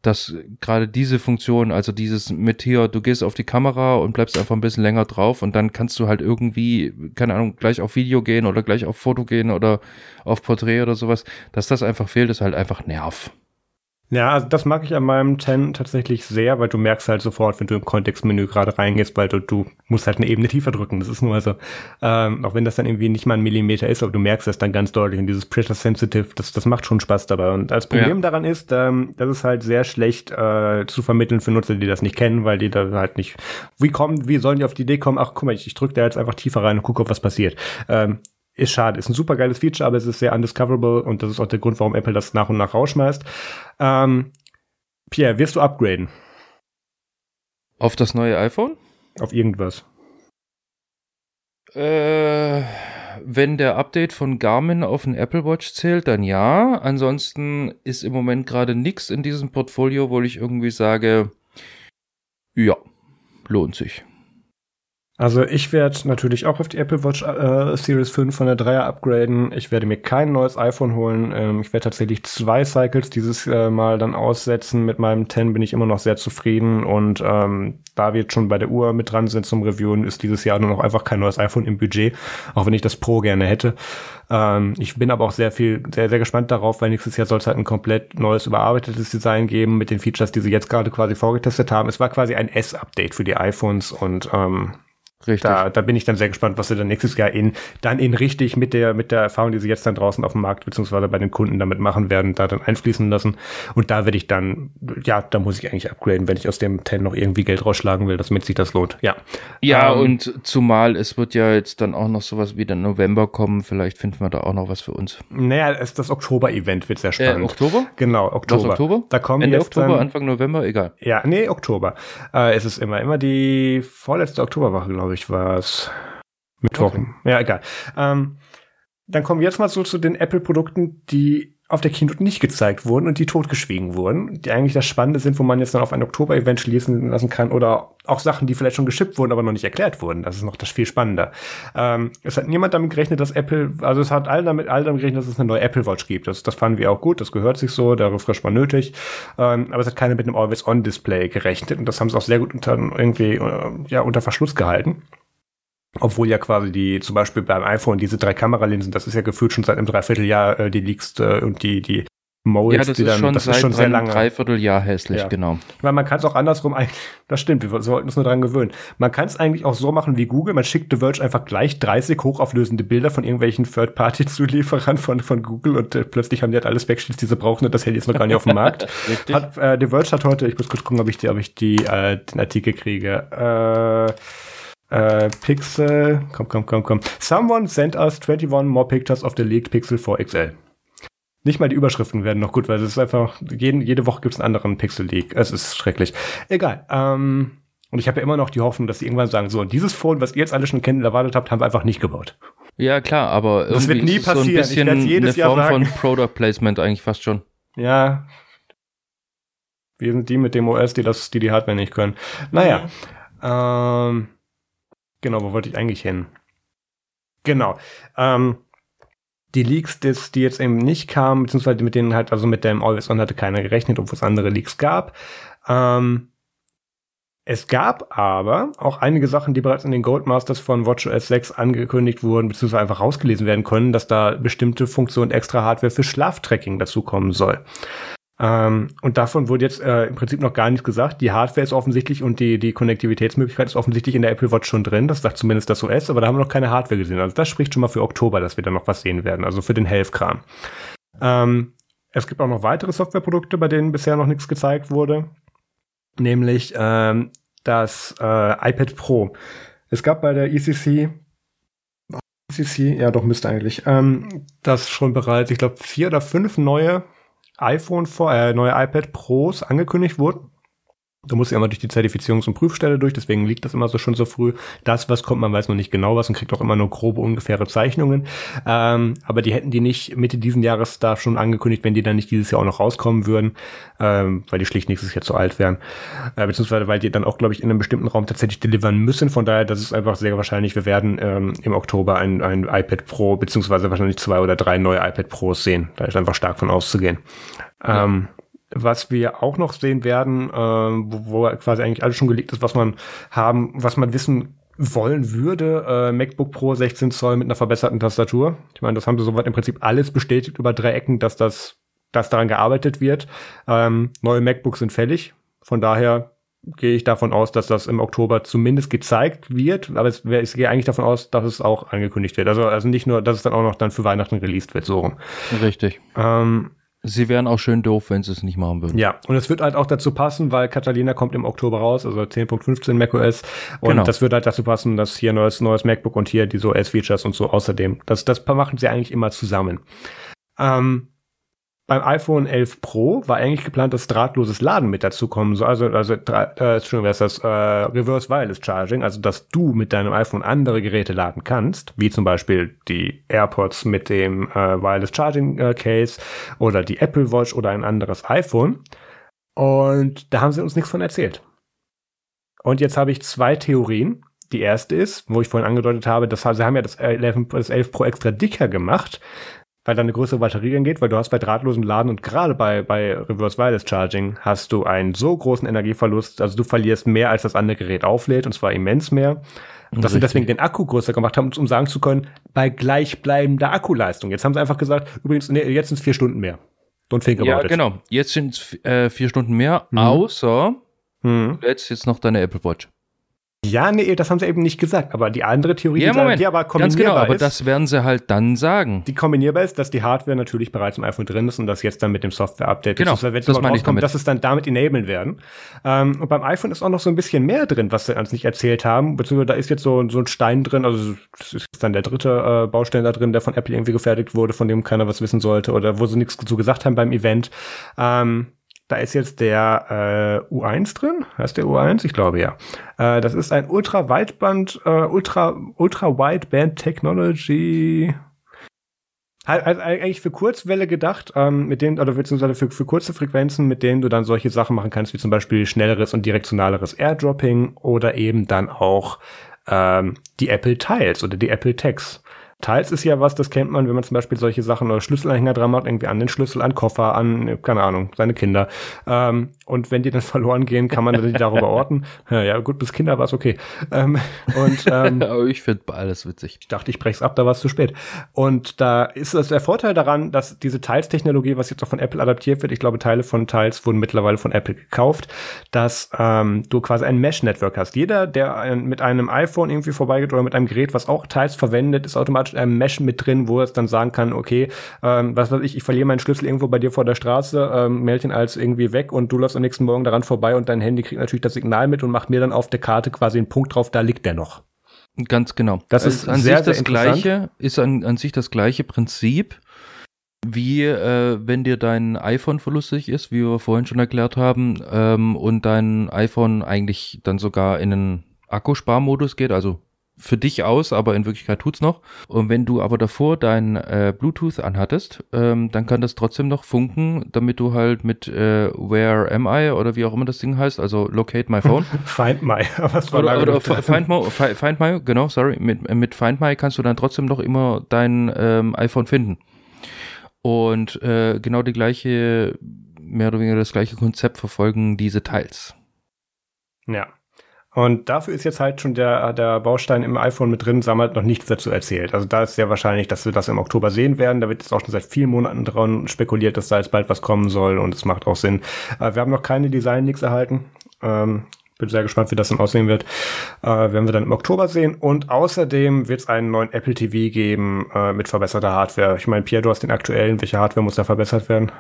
dass gerade diese Funktion, also dieses mit hier, du gehst auf die Kamera und bleibst einfach ein bisschen länger drauf und dann kannst du halt irgendwie, keine Ahnung, gleich auf Video gehen oder gleich auf Foto gehen oder auf Porträt oder sowas, dass das einfach fehlt, ist halt einfach Nerv. Ja, also das mag ich an meinem 10 tatsächlich sehr, weil du merkst halt sofort, wenn du im Kontextmenü gerade reingehst, weil du, du musst halt eine Ebene tiefer drücken. Das ist nur so, ähm, auch wenn das dann irgendwie nicht mal ein Millimeter ist, aber du merkst das dann ganz deutlich. Und dieses Pressure Sensitive, das, das macht schon Spaß dabei. Und das Problem ja. daran ist, ähm, das ist halt sehr schlecht äh, zu vermitteln für Nutzer, die das nicht kennen, weil die da halt nicht, wie kommen, wie sollen die auf die Idee kommen, ach guck mal, ich, ich drücke da jetzt einfach tiefer rein und gucke, was passiert. Ähm, ist schade. Ist ein super geiles Feature, aber es ist sehr undiscoverable und das ist auch der Grund, warum Apple das nach und nach rausschmeißt. Ähm, Pierre, wirst du upgraden? Auf das neue iPhone? Auf irgendwas. Äh, wenn der Update von Garmin auf den Apple Watch zählt, dann ja. Ansonsten ist im Moment gerade nichts in diesem Portfolio, wo ich irgendwie sage, ja, lohnt sich. Also ich werde natürlich auch auf die Apple Watch äh, Series 5 von der 3er upgraden. Ich werde mir kein neues iPhone holen. Ähm, ich werde tatsächlich zwei Cycles dieses äh, Mal dann aussetzen. Mit meinem 10 bin ich immer noch sehr zufrieden und ähm, da wir jetzt schon bei der Uhr mit dran sind zum Reviewen, ist dieses Jahr nur noch einfach kein neues iPhone im Budget, auch wenn ich das Pro gerne hätte. Ähm, ich bin aber auch sehr viel, sehr, sehr gespannt darauf, weil nächstes Jahr soll es halt ein komplett neues, überarbeitetes Design geben mit den Features, die sie jetzt gerade quasi vorgetestet haben. Es war quasi ein S-Update für die iPhones und ähm, Richtig. Da, da bin ich dann sehr gespannt, was sie dann nächstes Jahr in, dann in richtig mit der, mit der Erfahrung, die sie jetzt dann draußen auf dem Markt beziehungsweise bei den Kunden damit machen werden, da dann einfließen lassen. Und da werde ich dann, ja, da muss ich eigentlich upgraden, wenn ich aus dem 10 noch irgendwie Geld rausschlagen will, damit sich das lohnt. Ja. Ja, ähm, und zumal es wird ja jetzt dann auch noch sowas wie der November kommen. Vielleicht finden wir da auch noch was für uns. Naja, es, das Oktober-Event wird sehr äh, spannend. Äh, Oktober? Genau, Oktober. Was, Oktober? Da kommen Ende jetzt Oktober, dann, Anfang November, egal. Ja, nee, Oktober. Äh, es ist immer, immer die vorletzte Oktoberwoche, glaube ich, war es. Mittwoch. Okay. Ja, egal. Ähm, dann kommen wir jetzt mal so zu den Apple-Produkten, die auf der Keynote nicht gezeigt wurden und die totgeschwiegen wurden, die eigentlich das Spannende sind, wo man jetzt dann auf ein Oktober-Event schließen lassen kann oder auch Sachen, die vielleicht schon geschippt wurden, aber noch nicht erklärt wurden. Das ist noch das viel spannender. Ähm, es hat niemand damit gerechnet, dass Apple, also es hat alle damit, alle damit gerechnet, dass es eine neue Apple Watch gibt. Das, das fanden wir auch gut, das gehört sich so, der Refresh war nötig. Ähm, aber es hat keiner mit einem Always-On-Display gerechnet und das haben sie auch sehr gut unter, irgendwie, äh, ja, unter Verschluss gehalten. Obwohl ja quasi die, zum Beispiel beim iPhone, diese drei Kameralinsen, das ist ja gefühlt schon seit einem Dreivierteljahr äh, die Leaks äh, und die, die Molds, ja, das die dann, ist schon das seit ist schon sehr lange. Dreivierteljahr hässlich, ja. genau. Weil man kann es auch andersrum eigentlich, das stimmt, wir sollten uns nur dran gewöhnen. Man kann es eigentlich auch so machen wie Google, man schickt The Verge einfach gleich 30 hochauflösende Bilder von irgendwelchen Third-Party-Zulieferern von, von Google und äh, plötzlich haben die halt alles Backsheets, die sie brauchen und das Handy ist noch gar nicht auf dem Markt. hat, äh, The Verge hat heute, ich muss kurz gucken, ob ich, die, ob ich die, äh, den Artikel kriege, äh, äh, Pixel, komm, komm, komm, komm. Someone sent us 21 more pictures of the leaked Pixel 4 XL. Nicht mal die Überschriften werden noch gut, weil es ist einfach, jeden, jede Woche gibt es einen anderen Pixel-Leak. Es ist schrecklich. Egal. Ähm, und ich habe ja immer noch die Hoffnung, dass sie irgendwann sagen, so, dieses Phone, was ihr jetzt alle schon kennen und erwartet habt, haben wir einfach nicht gebaut. Ja, klar, aber das wird nie passieren. So ein bisschen ich jedes eine Form Jahr sagen. von Product Placement eigentlich fast schon. Ja. Wir sind die mit dem OS, die das, die die Hardware nicht können. Naja. Mhm. Ähm, Genau, wo wollte ich eigentlich hin? Genau. Ähm, die Leaks, des, die jetzt eben nicht kamen, beziehungsweise mit denen halt, also mit dem Always On hatte keiner gerechnet, obwohl es andere Leaks gab. Ähm, es gab aber auch einige Sachen, die bereits in den Goldmasters von WatchOS 6 angekündigt wurden, beziehungsweise einfach rausgelesen werden können, dass da bestimmte Funktionen extra Hardware für Schlaftracking dazukommen soll. Ähm, und davon wurde jetzt äh, im Prinzip noch gar nichts gesagt. Die Hardware ist offensichtlich und die, die Konnektivitätsmöglichkeit ist offensichtlich in der Apple Watch schon drin. Das sagt zumindest das OS, aber da haben wir noch keine Hardware gesehen. Also das spricht schon mal für Oktober, dass wir da noch was sehen werden, also für den Health-Kram. Ähm, es gibt auch noch weitere Softwareprodukte, bei denen bisher noch nichts gezeigt wurde. Nämlich ähm, das äh, iPad Pro. Es gab bei der ECC, ECC, ja doch, müsste eigentlich, ähm, dass schon bereits, ich glaube, vier oder fünf neue iPhone, äh, neue iPad Pros angekündigt wurden. Da muss ja immer durch die Zertifizierungs- und Prüfstelle durch, deswegen liegt das immer so schon so früh. Das, was kommt, man weiß noch nicht genau was und kriegt auch immer nur grobe, ungefähre Zeichnungen. Ähm, aber die hätten die nicht Mitte diesen Jahres da schon angekündigt, wenn die dann nicht dieses Jahr auch noch rauskommen würden, ähm, weil die schlicht nächstes Jahr zu alt wären. Äh, beziehungsweise weil die dann auch, glaube ich, in einem bestimmten Raum tatsächlich delivern müssen. Von daher, das ist einfach sehr wahrscheinlich, wir werden ähm, im Oktober ein, ein iPad Pro, beziehungsweise wahrscheinlich zwei oder drei neue iPad Pros sehen. Da ist einfach stark von auszugehen. Ja. Ähm, was wir auch noch sehen werden, äh, wo, wo quasi eigentlich alles schon gelegt ist, was man haben, was man wissen wollen würde, äh, MacBook Pro 16 Zoll mit einer verbesserten Tastatur. Ich meine, das haben sie soweit im Prinzip alles bestätigt über drei Ecken, dass das, dass daran gearbeitet wird. Ähm, neue MacBooks sind fällig. Von daher gehe ich davon aus, dass das im Oktober zumindest gezeigt wird. Aber es, ich gehe eigentlich davon aus, dass es auch angekündigt wird. Also, also nicht nur, dass es dann auch noch dann für Weihnachten released wird, so rum. Richtig. Ähm, Sie wären auch schön doof, wenn sie es nicht machen würden. Ja, und es wird halt auch dazu passen, weil Catalina kommt im Oktober raus, also 10.15 macOS. Und genau. das wird halt dazu passen, dass hier neues, neues MacBook und hier die OS-Features und so außerdem. Das, das machen sie eigentlich immer zusammen. Ähm, beim iPhone 11 Pro war eigentlich geplant, dass drahtloses Laden mit dazu kommen soll. Also, also äh, Entschuldigung, ist das? Äh, Reverse Wireless Charging, also dass du mit deinem iPhone andere Geräte laden kannst, wie zum Beispiel die AirPods mit dem äh, Wireless Charging äh, Case oder die Apple Watch oder ein anderes iPhone. Und da haben sie uns nichts von erzählt. Und jetzt habe ich zwei Theorien. Die erste ist, wo ich vorhin angedeutet habe, dass sie haben ja das 11, das 11 Pro extra dicker gemacht, weil da eine größere Batterie angeht, weil du hast bei drahtlosem Laden und gerade bei, bei Reverse Wireless Charging hast du einen so großen Energieverlust, also du verlierst mehr, als das andere Gerät auflädt, und zwar immens mehr. Und dass sie deswegen den Akku größer gemacht haben, um sagen zu können, bei gleichbleibender Akkuleistung. Jetzt haben sie einfach gesagt, übrigens, nee, jetzt sind es vier Stunden mehr. Don't think about ja, it. genau. Jetzt sind es äh, vier Stunden mehr, mhm. außer mhm. du lädst jetzt noch deine Apple Watch. Ja, nee, das haben sie eben nicht gesagt. Aber die andere Theorie, ja, Moment, die aber kombinierbar ganz genau, aber ist, das werden sie halt dann sagen. Die kombinierbar ist, dass die Hardware natürlich bereits im iPhone drin ist und das jetzt dann mit dem Software-Update, genau, das, das meine ich damit. dass es dann damit enablen werden. Ähm, und beim iPhone ist auch noch so ein bisschen mehr drin, was sie uns nicht erzählt haben. Beziehungsweise da ist jetzt so, so ein Stein drin, also das ist dann der dritte äh, Baustein da drin, der von Apple irgendwie gefertigt wurde, von dem keiner was wissen sollte oder wo sie nichts zu gesagt haben beim Event. Ähm, da ist jetzt der äh, U1 drin. Heißt der U1? Ich glaube ja. Äh, das ist ein Ultra-Wideband, äh, Ultra, Ultra-Wideband Technology. Halt, halt eigentlich für Kurzwelle gedacht, ähm, mit denen, oder beziehungsweise für, für kurze Frequenzen, mit denen du dann solche Sachen machen kannst, wie zum Beispiel schnelleres und direktionaleres Airdropping oder eben dann auch ähm, die Apple Tiles oder die Apple Tags. Teils ist ja was, das kennt man, wenn man zum Beispiel solche Sachen oder Schlüsselanhänger dran macht, irgendwie an den Schlüssel, an Koffer, an, keine Ahnung, seine Kinder. Ähm, und wenn die dann verloren gehen, kann man die darüber orten. Ja, gut, bis Kinder war es okay. Ähm, und, ähm, ich finde alles witzig. Ich dachte, ich brech's ab, da war es zu spät. Und da ist das der Vorteil daran, dass diese Teils-Technologie, was jetzt auch von Apple adaptiert wird, ich glaube, Teile von Teils wurden mittlerweile von Apple gekauft, dass ähm, du quasi ein Mesh-Network hast. Jeder, der ein, mit einem iPhone irgendwie vorbeigeht oder mit einem Gerät, was auch Teils verwendet, ist automatisch automatisch ein Mesh mit drin, wo es dann sagen kann, okay, ähm, was weiß ich, ich verliere meinen Schlüssel irgendwo bei dir vor der Straße, ähm, melde ihn als irgendwie weg und du läufst am nächsten Morgen daran vorbei und dein Handy kriegt natürlich das Signal mit und macht mir dann auf der Karte quasi einen Punkt drauf, da liegt der noch. Ganz genau. Das ist an sehr, sich das gleiche, ist an, an sich das gleiche Prinzip wie äh, wenn dir dein iPhone verlustig ist, wie wir vorhin schon erklärt haben, ähm, und dein iPhone eigentlich dann sogar in einen Akkusparmodus geht, also für dich aus, aber in Wirklichkeit tut's noch. Und wenn du aber davor dein äh, Bluetooth anhattest, ähm, dann kann das trotzdem noch funken, damit du halt mit äh, Where Am I oder wie auch immer das Ding heißt, also Locate My Phone. Find My. Was war oder, oder Find, My, Find My, genau, sorry. Mit, mit Find My kannst du dann trotzdem noch immer dein ähm, iPhone finden. Und äh, genau die gleiche, mehr oder weniger das gleiche Konzept verfolgen diese Teils. Ja. Und dafür ist jetzt halt schon der, der Baustein im iPhone mit drin, halt noch nichts dazu erzählt. Also da ist sehr wahrscheinlich, dass wir das im Oktober sehen werden. Da wird jetzt auch schon seit vielen Monaten dran spekuliert, dass da jetzt bald was kommen soll und es macht auch Sinn. Äh, wir haben noch keine Design-Leaks erhalten. Ähm, bin sehr gespannt, wie das dann aussehen wird. Äh, werden wir dann im Oktober sehen. Und außerdem wird es einen neuen Apple TV geben äh, mit verbesserter Hardware. Ich meine, Pierre, du hast den aktuellen. Welche Hardware muss da verbessert werden?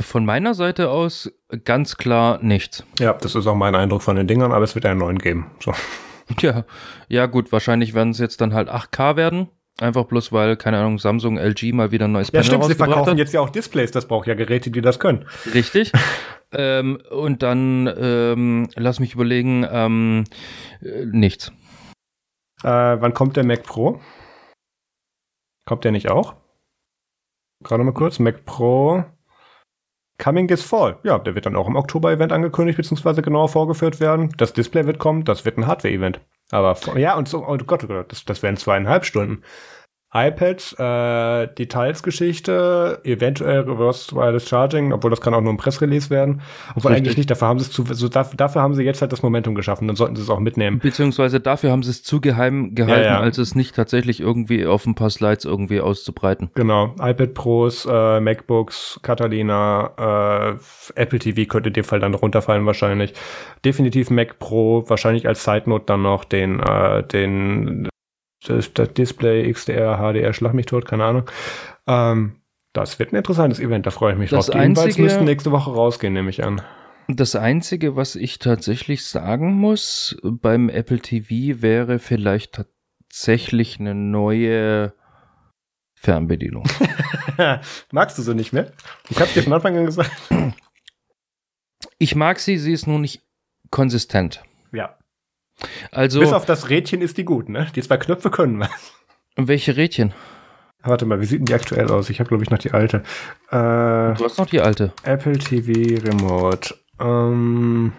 Von meiner Seite aus ganz klar nichts. Ja, das ist auch mein Eindruck von den Dingern, aber es wird einen neuen geben. So. Ja, ja gut, wahrscheinlich werden es jetzt dann halt 8K werden. Einfach bloß, weil, keine Ahnung, Samsung, LG mal wieder ein neues ja, Panel stimmt, sie verkaufen hat. jetzt ja auch Displays, das braucht ja Geräte, die das können. Richtig. ähm, und dann, ähm, lass mich überlegen, ähm, äh, nichts. Äh, wann kommt der Mac Pro? Kommt der nicht auch? Gerade mal kurz, Mac Pro. Coming this Fall. Ja, der wird dann auch im Oktober-Event angekündigt, beziehungsweise genauer vorgeführt werden. Das Display wird kommen, das wird ein Hardware-Event. Aber ja, und so, oh Gott, oh Gott, das, das wären zweieinhalb Stunden iPads, äh, Detailsgeschichte, eventuell Reverse Wireless Charging, obwohl das kann auch nur ein Pressrelease werden. Obwohl Richtig. eigentlich nicht, dafür haben sie es zu, so dafür, dafür haben sie jetzt halt das Momentum geschaffen, dann sollten sie es auch mitnehmen. Beziehungsweise dafür haben sie es zu geheim gehalten, ja, ja. als es nicht tatsächlich irgendwie auf ein paar Slides irgendwie auszubreiten. Genau, iPad Pros, äh, MacBooks, Catalina, äh, Apple TV könnte in dem Fall dann runterfallen wahrscheinlich. Definitiv Mac Pro, wahrscheinlich als Side Note dann noch den, äh, den das, Display, XDR, HDR, schlag mich tot, keine Ahnung. Ähm, das wird ein interessantes Event, da freue ich mich das drauf. Die Invites müssten nächste Woche rausgehen, nehme ich an. Das Einzige, was ich tatsächlich sagen muss beim Apple TV, wäre vielleicht tatsächlich eine neue Fernbedienung. Magst du sie nicht mehr? Ich habe dir von Anfang an gesagt. Ich mag sie, sie ist nur nicht konsistent. Also, Bis auf das Rädchen ist die gut, ne? Die zwei Knöpfe können was. Welche Rädchen? Warte mal, wie sieht denn die aktuell aus? Ich habe, glaube ich, noch die alte. Äh, du hast noch die alte. Apple TV Remote. Ähm,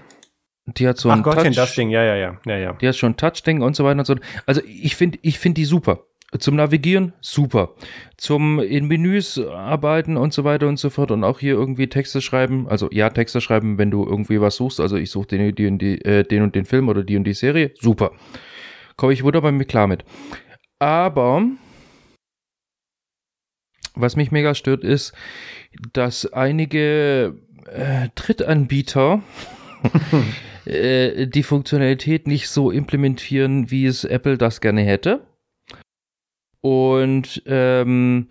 die hat so ein Ach Gottchen, das Ding, ja, ja, ja, ja, ja. Die hat schon ein Touch-Ding und so weiter und so. Also ich finde, ich finde die super. Zum Navigieren super. Zum in Menüs arbeiten und so weiter und so fort und auch hier irgendwie Texte schreiben. Also ja, Texte schreiben, wenn du irgendwie was suchst. Also ich suche den, die, äh, den und den Film oder die und die Serie. Super. Komme ich wunderbar mit klar mit. Aber was mich mega stört, ist, dass einige äh, Drittanbieter äh, die Funktionalität nicht so implementieren, wie es Apple das gerne hätte. Und ähm,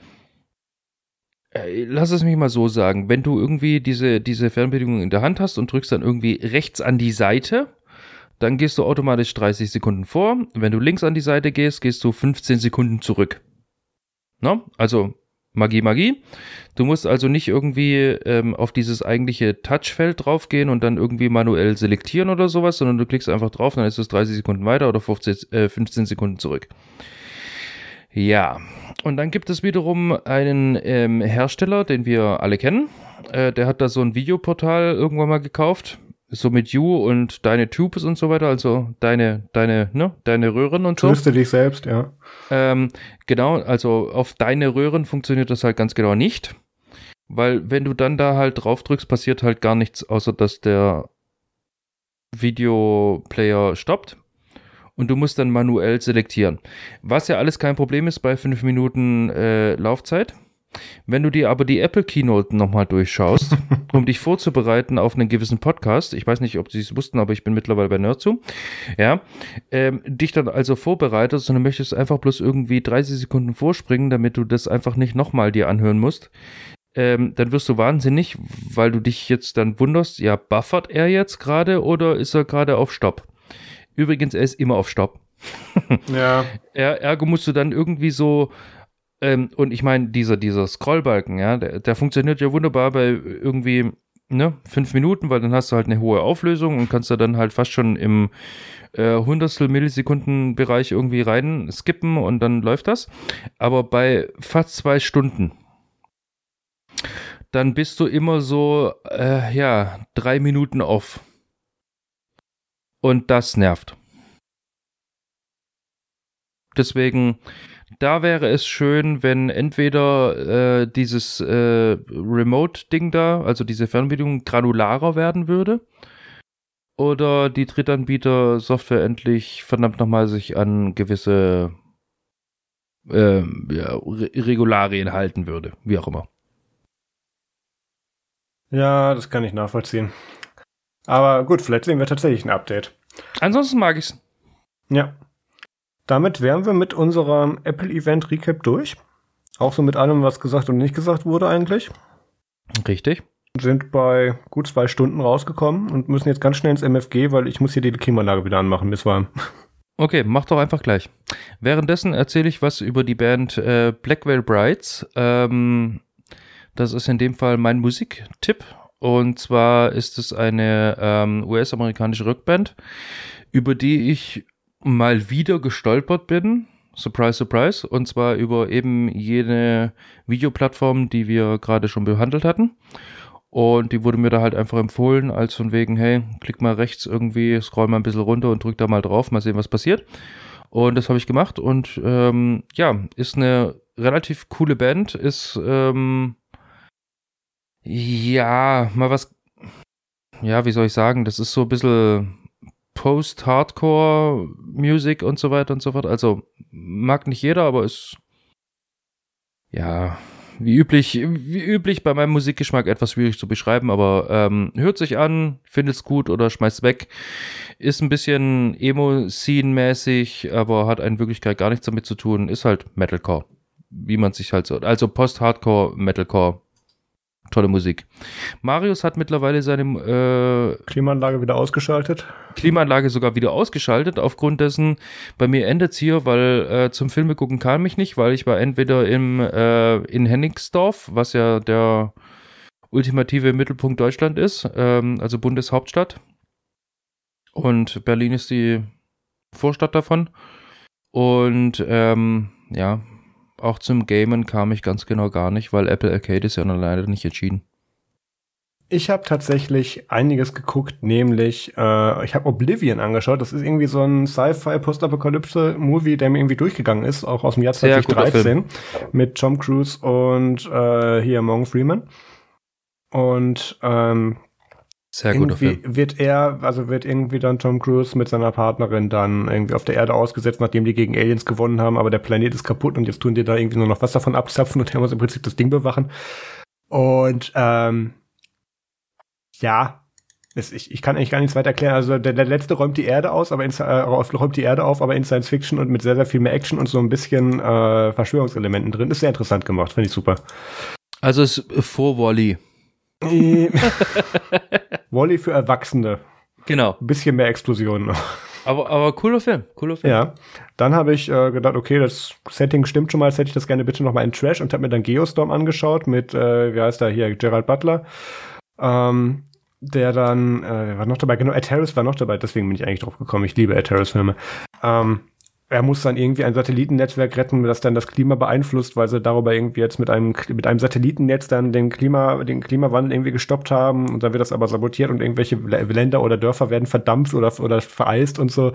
äh, lass es mich mal so sagen, wenn du irgendwie diese, diese Fernbedienung in der Hand hast und drückst dann irgendwie rechts an die Seite, dann gehst du automatisch 30 Sekunden vor. Wenn du links an die Seite gehst, gehst du 15 Sekunden zurück. No? Also Magie, Magie. Du musst also nicht irgendwie ähm, auf dieses eigentliche Touchfeld draufgehen und dann irgendwie manuell selektieren oder sowas, sondern du klickst einfach drauf, dann ist es 30 Sekunden weiter oder 15, äh, 15 Sekunden zurück. Ja, und dann gibt es wiederum einen ähm, Hersteller, den wir alle kennen. Äh, der hat da so ein Videoportal irgendwann mal gekauft. So mit You und deine Tubes und so weiter, also deine, deine, ne, deine Röhren und so. Tröste dich selbst, ja. Ähm, genau, also auf deine Röhren funktioniert das halt ganz genau nicht. Weil wenn du dann da halt drauf drückst, passiert halt gar nichts, außer dass der Videoplayer stoppt und du musst dann manuell selektieren. Was ja alles kein Problem ist bei 5 Minuten äh, Laufzeit. Wenn du dir aber die Apple Keynote nochmal durchschaust, um dich vorzubereiten auf einen gewissen Podcast, ich weiß nicht, ob sie es wussten, aber ich bin mittlerweile bei Nerdzoom, ja, ähm, dich dann also vorbereitest und du möchtest einfach bloß irgendwie 30 Sekunden vorspringen, damit du das einfach nicht nochmal dir anhören musst, ähm, dann wirst du wahnsinnig, weil du dich jetzt dann wunderst, ja, buffert er jetzt gerade oder ist er gerade auf Stopp? Übrigens, er ist immer auf Stopp. ja. Er, ergo musst du dann irgendwie so, ähm, und ich meine, dieser, dieser Scrollbalken, ja, der, der funktioniert ja wunderbar bei irgendwie, ne, fünf Minuten, weil dann hast du halt eine hohe Auflösung und kannst da dann halt fast schon im äh, Hundertstel Millisekunden Bereich irgendwie rein skippen und dann läuft das. Aber bei fast zwei Stunden, dann bist du immer so, äh, ja, drei Minuten auf. Und das nervt. Deswegen, da wäre es schön, wenn entweder äh, dieses äh, Remote-Ding da, also diese Fernbedienung, granularer werden würde. Oder die Drittanbieter-Software endlich verdammt nochmal sich an gewisse äh, ja, Re Regularien halten würde. Wie auch immer. Ja, das kann ich nachvollziehen. Aber gut, vielleicht sehen wir tatsächlich ein Update. Ansonsten mag ich's. Ja. Damit wären wir mit unserem Apple Event Recap durch. Auch so mit allem, was gesagt und nicht gesagt wurde eigentlich. Richtig. Sind bei gut zwei Stunden rausgekommen und müssen jetzt ganz schnell ins MFG, weil ich muss hier die Klimaanlage wieder anmachen. Bis warm. Okay, mach doch einfach gleich. Währenddessen erzähle ich was über die Band äh, Blackwell Brides. Ähm, das ist in dem Fall mein Musiktipp. Und zwar ist es eine ähm, US-amerikanische Rockband, über die ich mal wieder gestolpert bin. Surprise, surprise. Und zwar über eben jene Videoplattform, die wir gerade schon behandelt hatten. Und die wurde mir da halt einfach empfohlen, als von wegen, hey, klick mal rechts irgendwie, scroll mal ein bisschen runter und drück da mal drauf, mal sehen, was passiert. Und das habe ich gemacht und ähm, ja, ist eine relativ coole Band, ist ähm, ja mal was, ja, wie soll ich sagen, das ist so ein bisschen Post-Hardcore-Music und so weiter und so fort. Also mag nicht jeder, aber ist ja wie üblich, wie üblich bei meinem Musikgeschmack etwas schwierig zu beschreiben, aber ähm, hört sich an, findet es gut oder schmeißt weg. Ist ein bisschen Emo-Scene-mäßig, aber hat in Wirklichkeit gar nichts damit zu tun. Ist halt Metalcore. Wie man sich halt so, also Post-Hardcore, Metalcore tolle Musik. Marius hat mittlerweile seine äh, Klimaanlage wieder ausgeschaltet. Klimaanlage sogar wieder ausgeschaltet. Aufgrund dessen, bei mir endet es hier, weil äh, zum Filme gucken kam ich nicht, weil ich war entweder im, äh, in Henningsdorf, was ja der ultimative Mittelpunkt Deutschland ist, ähm, also Bundeshauptstadt. Und Berlin ist die Vorstadt davon. Und ähm, ja, auch zum Gamen kam ich ganz genau gar nicht, weil Apple Arcade ist ja noch leider nicht entschieden. Ich habe tatsächlich einiges geguckt, nämlich äh, ich habe Oblivion angeschaut. Das ist irgendwie so ein Sci-Fi Postapokalypse-Movie, der mir irgendwie durchgegangen ist, auch aus dem Jahr 2013 mit Tom Cruise und äh, hier Morgan Freeman. Und ähm, sehr irgendwie Film. wird er, also wird irgendwie dann Tom Cruise mit seiner Partnerin dann irgendwie auf der Erde ausgesetzt, nachdem die gegen Aliens gewonnen haben, aber der Planet ist kaputt und jetzt tun die da irgendwie nur noch was davon abzapfen und er muss im Prinzip das Ding bewachen. Und ähm, ja, es, ich, ich kann eigentlich gar nichts weiter erklären. Also der, der letzte räumt die Erde aus, aber in, äh, räumt die Erde auf, aber in Science Fiction und mit sehr, sehr viel mehr Action und so ein bisschen äh, Verschwörungselementen drin. Ist sehr interessant gemacht, finde ich super. Also es ist vor Wally. Wally für Erwachsene. Genau. Ein bisschen mehr Explosionen noch. Aber, aber cooler Film, cooler Film. Ja. Dann habe ich äh, gedacht, okay, das Setting stimmt schon mal, jetzt hätte ich das gerne bitte nochmal in Trash und habe mir dann Geostorm angeschaut mit, äh, wie heißt der hier, Gerald Butler. Ähm, der dann, äh, war noch dabei, genau, Ed Harris war noch dabei, deswegen bin ich eigentlich drauf gekommen. Ich liebe Ed Harris-Filme. Ähm, er muss dann irgendwie ein Satellitennetzwerk retten, das dann das Klima beeinflusst, weil sie darüber irgendwie jetzt mit einem, mit einem Satellitennetz dann den Klima, den Klimawandel irgendwie gestoppt haben und dann wird das aber sabotiert und irgendwelche Länder oder Dörfer werden verdampft oder, oder vereist und so.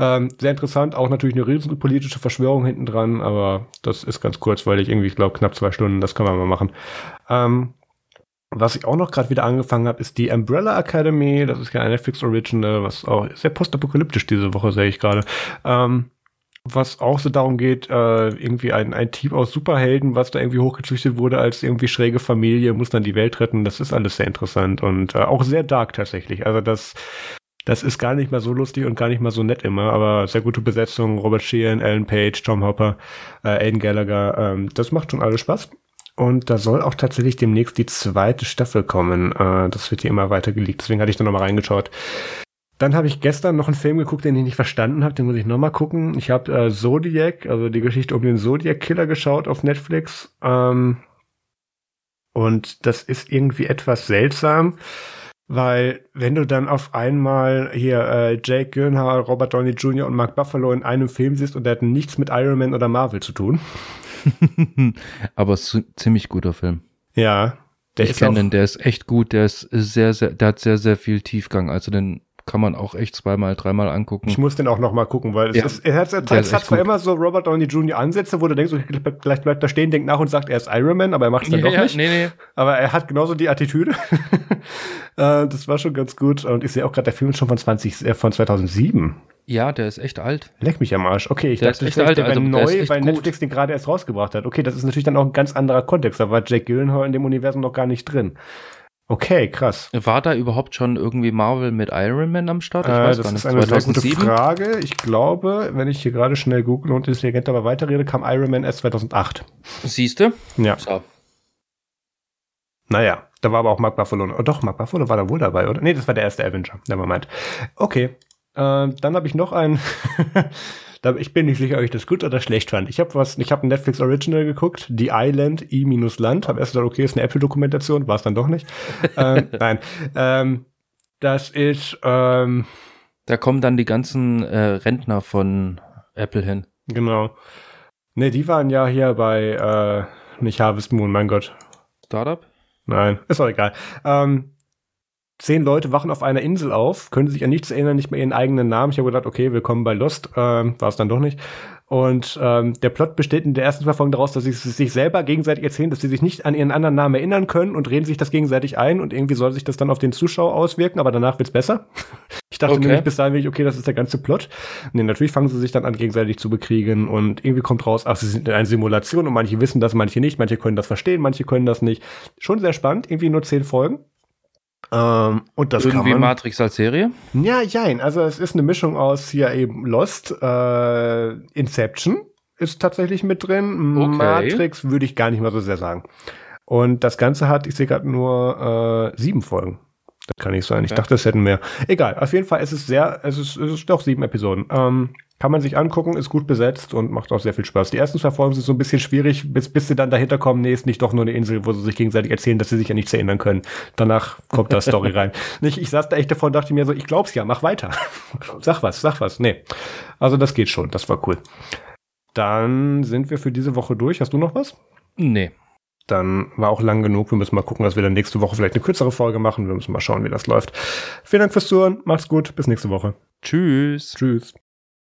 Ähm, sehr interessant, auch natürlich eine riesen politische Verschwörung hinten dran, aber das ist ganz kurz, weil ich irgendwie, ich glaube, knapp zwei Stunden, das können wir mal machen. Ähm, was ich auch noch gerade wieder angefangen habe, ist die Umbrella Academy. Das ist ja ein Netflix Original, was auch sehr postapokalyptisch diese Woche sehe ich gerade. Ähm, was auch so darum geht, äh, irgendwie ein, ein Team aus Superhelden, was da irgendwie hochgezüchtet wurde als irgendwie schräge Familie, muss dann die Welt retten. Das ist alles sehr interessant und äh, auch sehr dark tatsächlich. Also das, das ist gar nicht mal so lustig und gar nicht mal so nett immer, aber sehr gute Besetzung. Robert Sheehan, Alan Page, Tom Hopper, äh, Aiden Gallagher. Ähm, das macht schon alles Spaß. Und da soll auch tatsächlich demnächst die zweite Staffel kommen. Äh, das wird hier immer weiter geleakt. Deswegen hatte ich da nochmal reingeschaut. Dann habe ich gestern noch einen Film geguckt, den ich nicht verstanden habe. Den muss ich nochmal gucken. Ich habe äh, Zodiac, also die Geschichte um den Zodiac-Killer geschaut auf Netflix. Ähm, und das ist irgendwie etwas seltsam, weil wenn du dann auf einmal hier äh, Jake Gyllenhaal, Robert Downey Jr. und Mark Buffalo in einem Film siehst und der hat nichts mit Iron Man oder Marvel zu tun. Aber es ist ein ziemlich guter Film. Ja. Der ich kenne den, der ist echt gut, der ist sehr, sehr, der hat sehr, sehr viel Tiefgang. Also den kann man auch echt zweimal, dreimal angucken. Ich muss den auch noch mal gucken, weil ja, es, ist, er hat, es hat zwar immer so Robert Downey Jr. Ansätze, wo du denkst, vielleicht bleibt er stehen, denkt nach und sagt, er ist Iron Man, aber er macht es dann ja, doch nicht. Nee, nee. Aber er hat genauso die Attitüde. Äh, das war schon ganz gut. Und ich sehe auch gerade, der Film ist schon von, 20, äh, von 2007. Ja, der ist echt alt. Leck mich am Arsch. Okay, ich der dachte, ist echt alt, der also, neu, weil gut. Netflix den gerade erst rausgebracht hat. Okay, das ist natürlich dann auch ein ganz anderer Kontext. Da war Jack Gyllenhaal in dem Universum noch gar nicht drin. Okay, krass. War da überhaupt schon irgendwie Marvel mit Iron Man am Start? Ich äh, weiß das gar nicht. ist eine 2007? sehr gute Frage. Ich glaube, wenn ich hier gerade schnell google und intelligent dabei weiterrede, kam Iron Man erst 2008. Siehste? Ja. So. Naja, da war aber auch Mark Buffalo. Oh, doch, Mark Buffalo war da wohl dabei, oder? Nee, das war der erste Avenger. Never mind. Okay. Äh, dann habe ich noch einen. ich bin nicht sicher, ob ich das gut oder schlecht fand. Ich habe was, ich habe ein Netflix Original geguckt, The Island, I-Land. Habe erst gesagt, okay, ist eine Apple-Dokumentation, war es dann doch nicht. ähm, nein, ähm, das ist. Ähm, da kommen dann die ganzen äh, Rentner von Apple hin. Genau. Ne, die waren ja hier bei äh, nicht Harvest Moon, mein Gott. Startup? Nein, ist auch egal. Ähm, zehn Leute wachen auf einer Insel auf, können sich an nichts erinnern, nicht mehr ihren eigenen Namen. Ich habe gedacht, okay, willkommen bei Lost. Ähm, War es dann doch nicht. Und ähm, der Plot besteht in der ersten Verfolgung daraus, dass sie sich selber gegenseitig erzählen, dass sie sich nicht an ihren anderen Namen erinnern können und reden sich das gegenseitig ein und irgendwie soll sich das dann auf den Zuschauer auswirken, aber danach wird's besser. Ich dachte okay. nämlich bis dahin, okay, das ist der ganze Plot. Nee, natürlich fangen sie sich dann an, gegenseitig zu bekriegen und irgendwie kommt raus, ach, sie sind in einer Simulation und manche wissen das, manche nicht, manche können das verstehen, manche können das nicht. Schon sehr spannend, irgendwie nur zehn Folgen. Ähm, und das Irgendwie man, Matrix als Serie? Ja, jein. Also es ist eine Mischung aus hier eben Lost, äh, Inception ist tatsächlich mit drin. Okay. Matrix würde ich gar nicht mal so sehr sagen. Und das Ganze hat, ich sehe gerade nur äh, sieben Folgen. Das kann nicht sein. Okay. Ich dachte, es hätten mehr. Egal. Auf jeden Fall, es ist sehr, es ist, es ist doch sieben Episoden. Ähm, kann man sich angucken, ist gut besetzt und macht auch sehr viel Spaß. Die ersten zwei Folgen sind so ein bisschen schwierig, bis, bis sie dann dahinter kommen, nee, ist nicht doch nur eine Insel, wo sie sich gegenseitig erzählen, dass sie sich ja nichts erinnern können. Danach kommt da Story rein. Nicht, ich saß da echt davor und dachte mir so, ich glaub's ja, mach weiter. sag was, sag was. Nee. Also das geht schon, das war cool. Dann sind wir für diese Woche durch. Hast du noch was? Nee. Dann war auch lang genug. Wir müssen mal gucken, dass wir dann nächste Woche vielleicht eine kürzere Folge machen. Wir müssen mal schauen, wie das läuft. Vielen Dank fürs Zuhören. Macht's gut. Bis nächste Woche. Tschüss. Tschüss.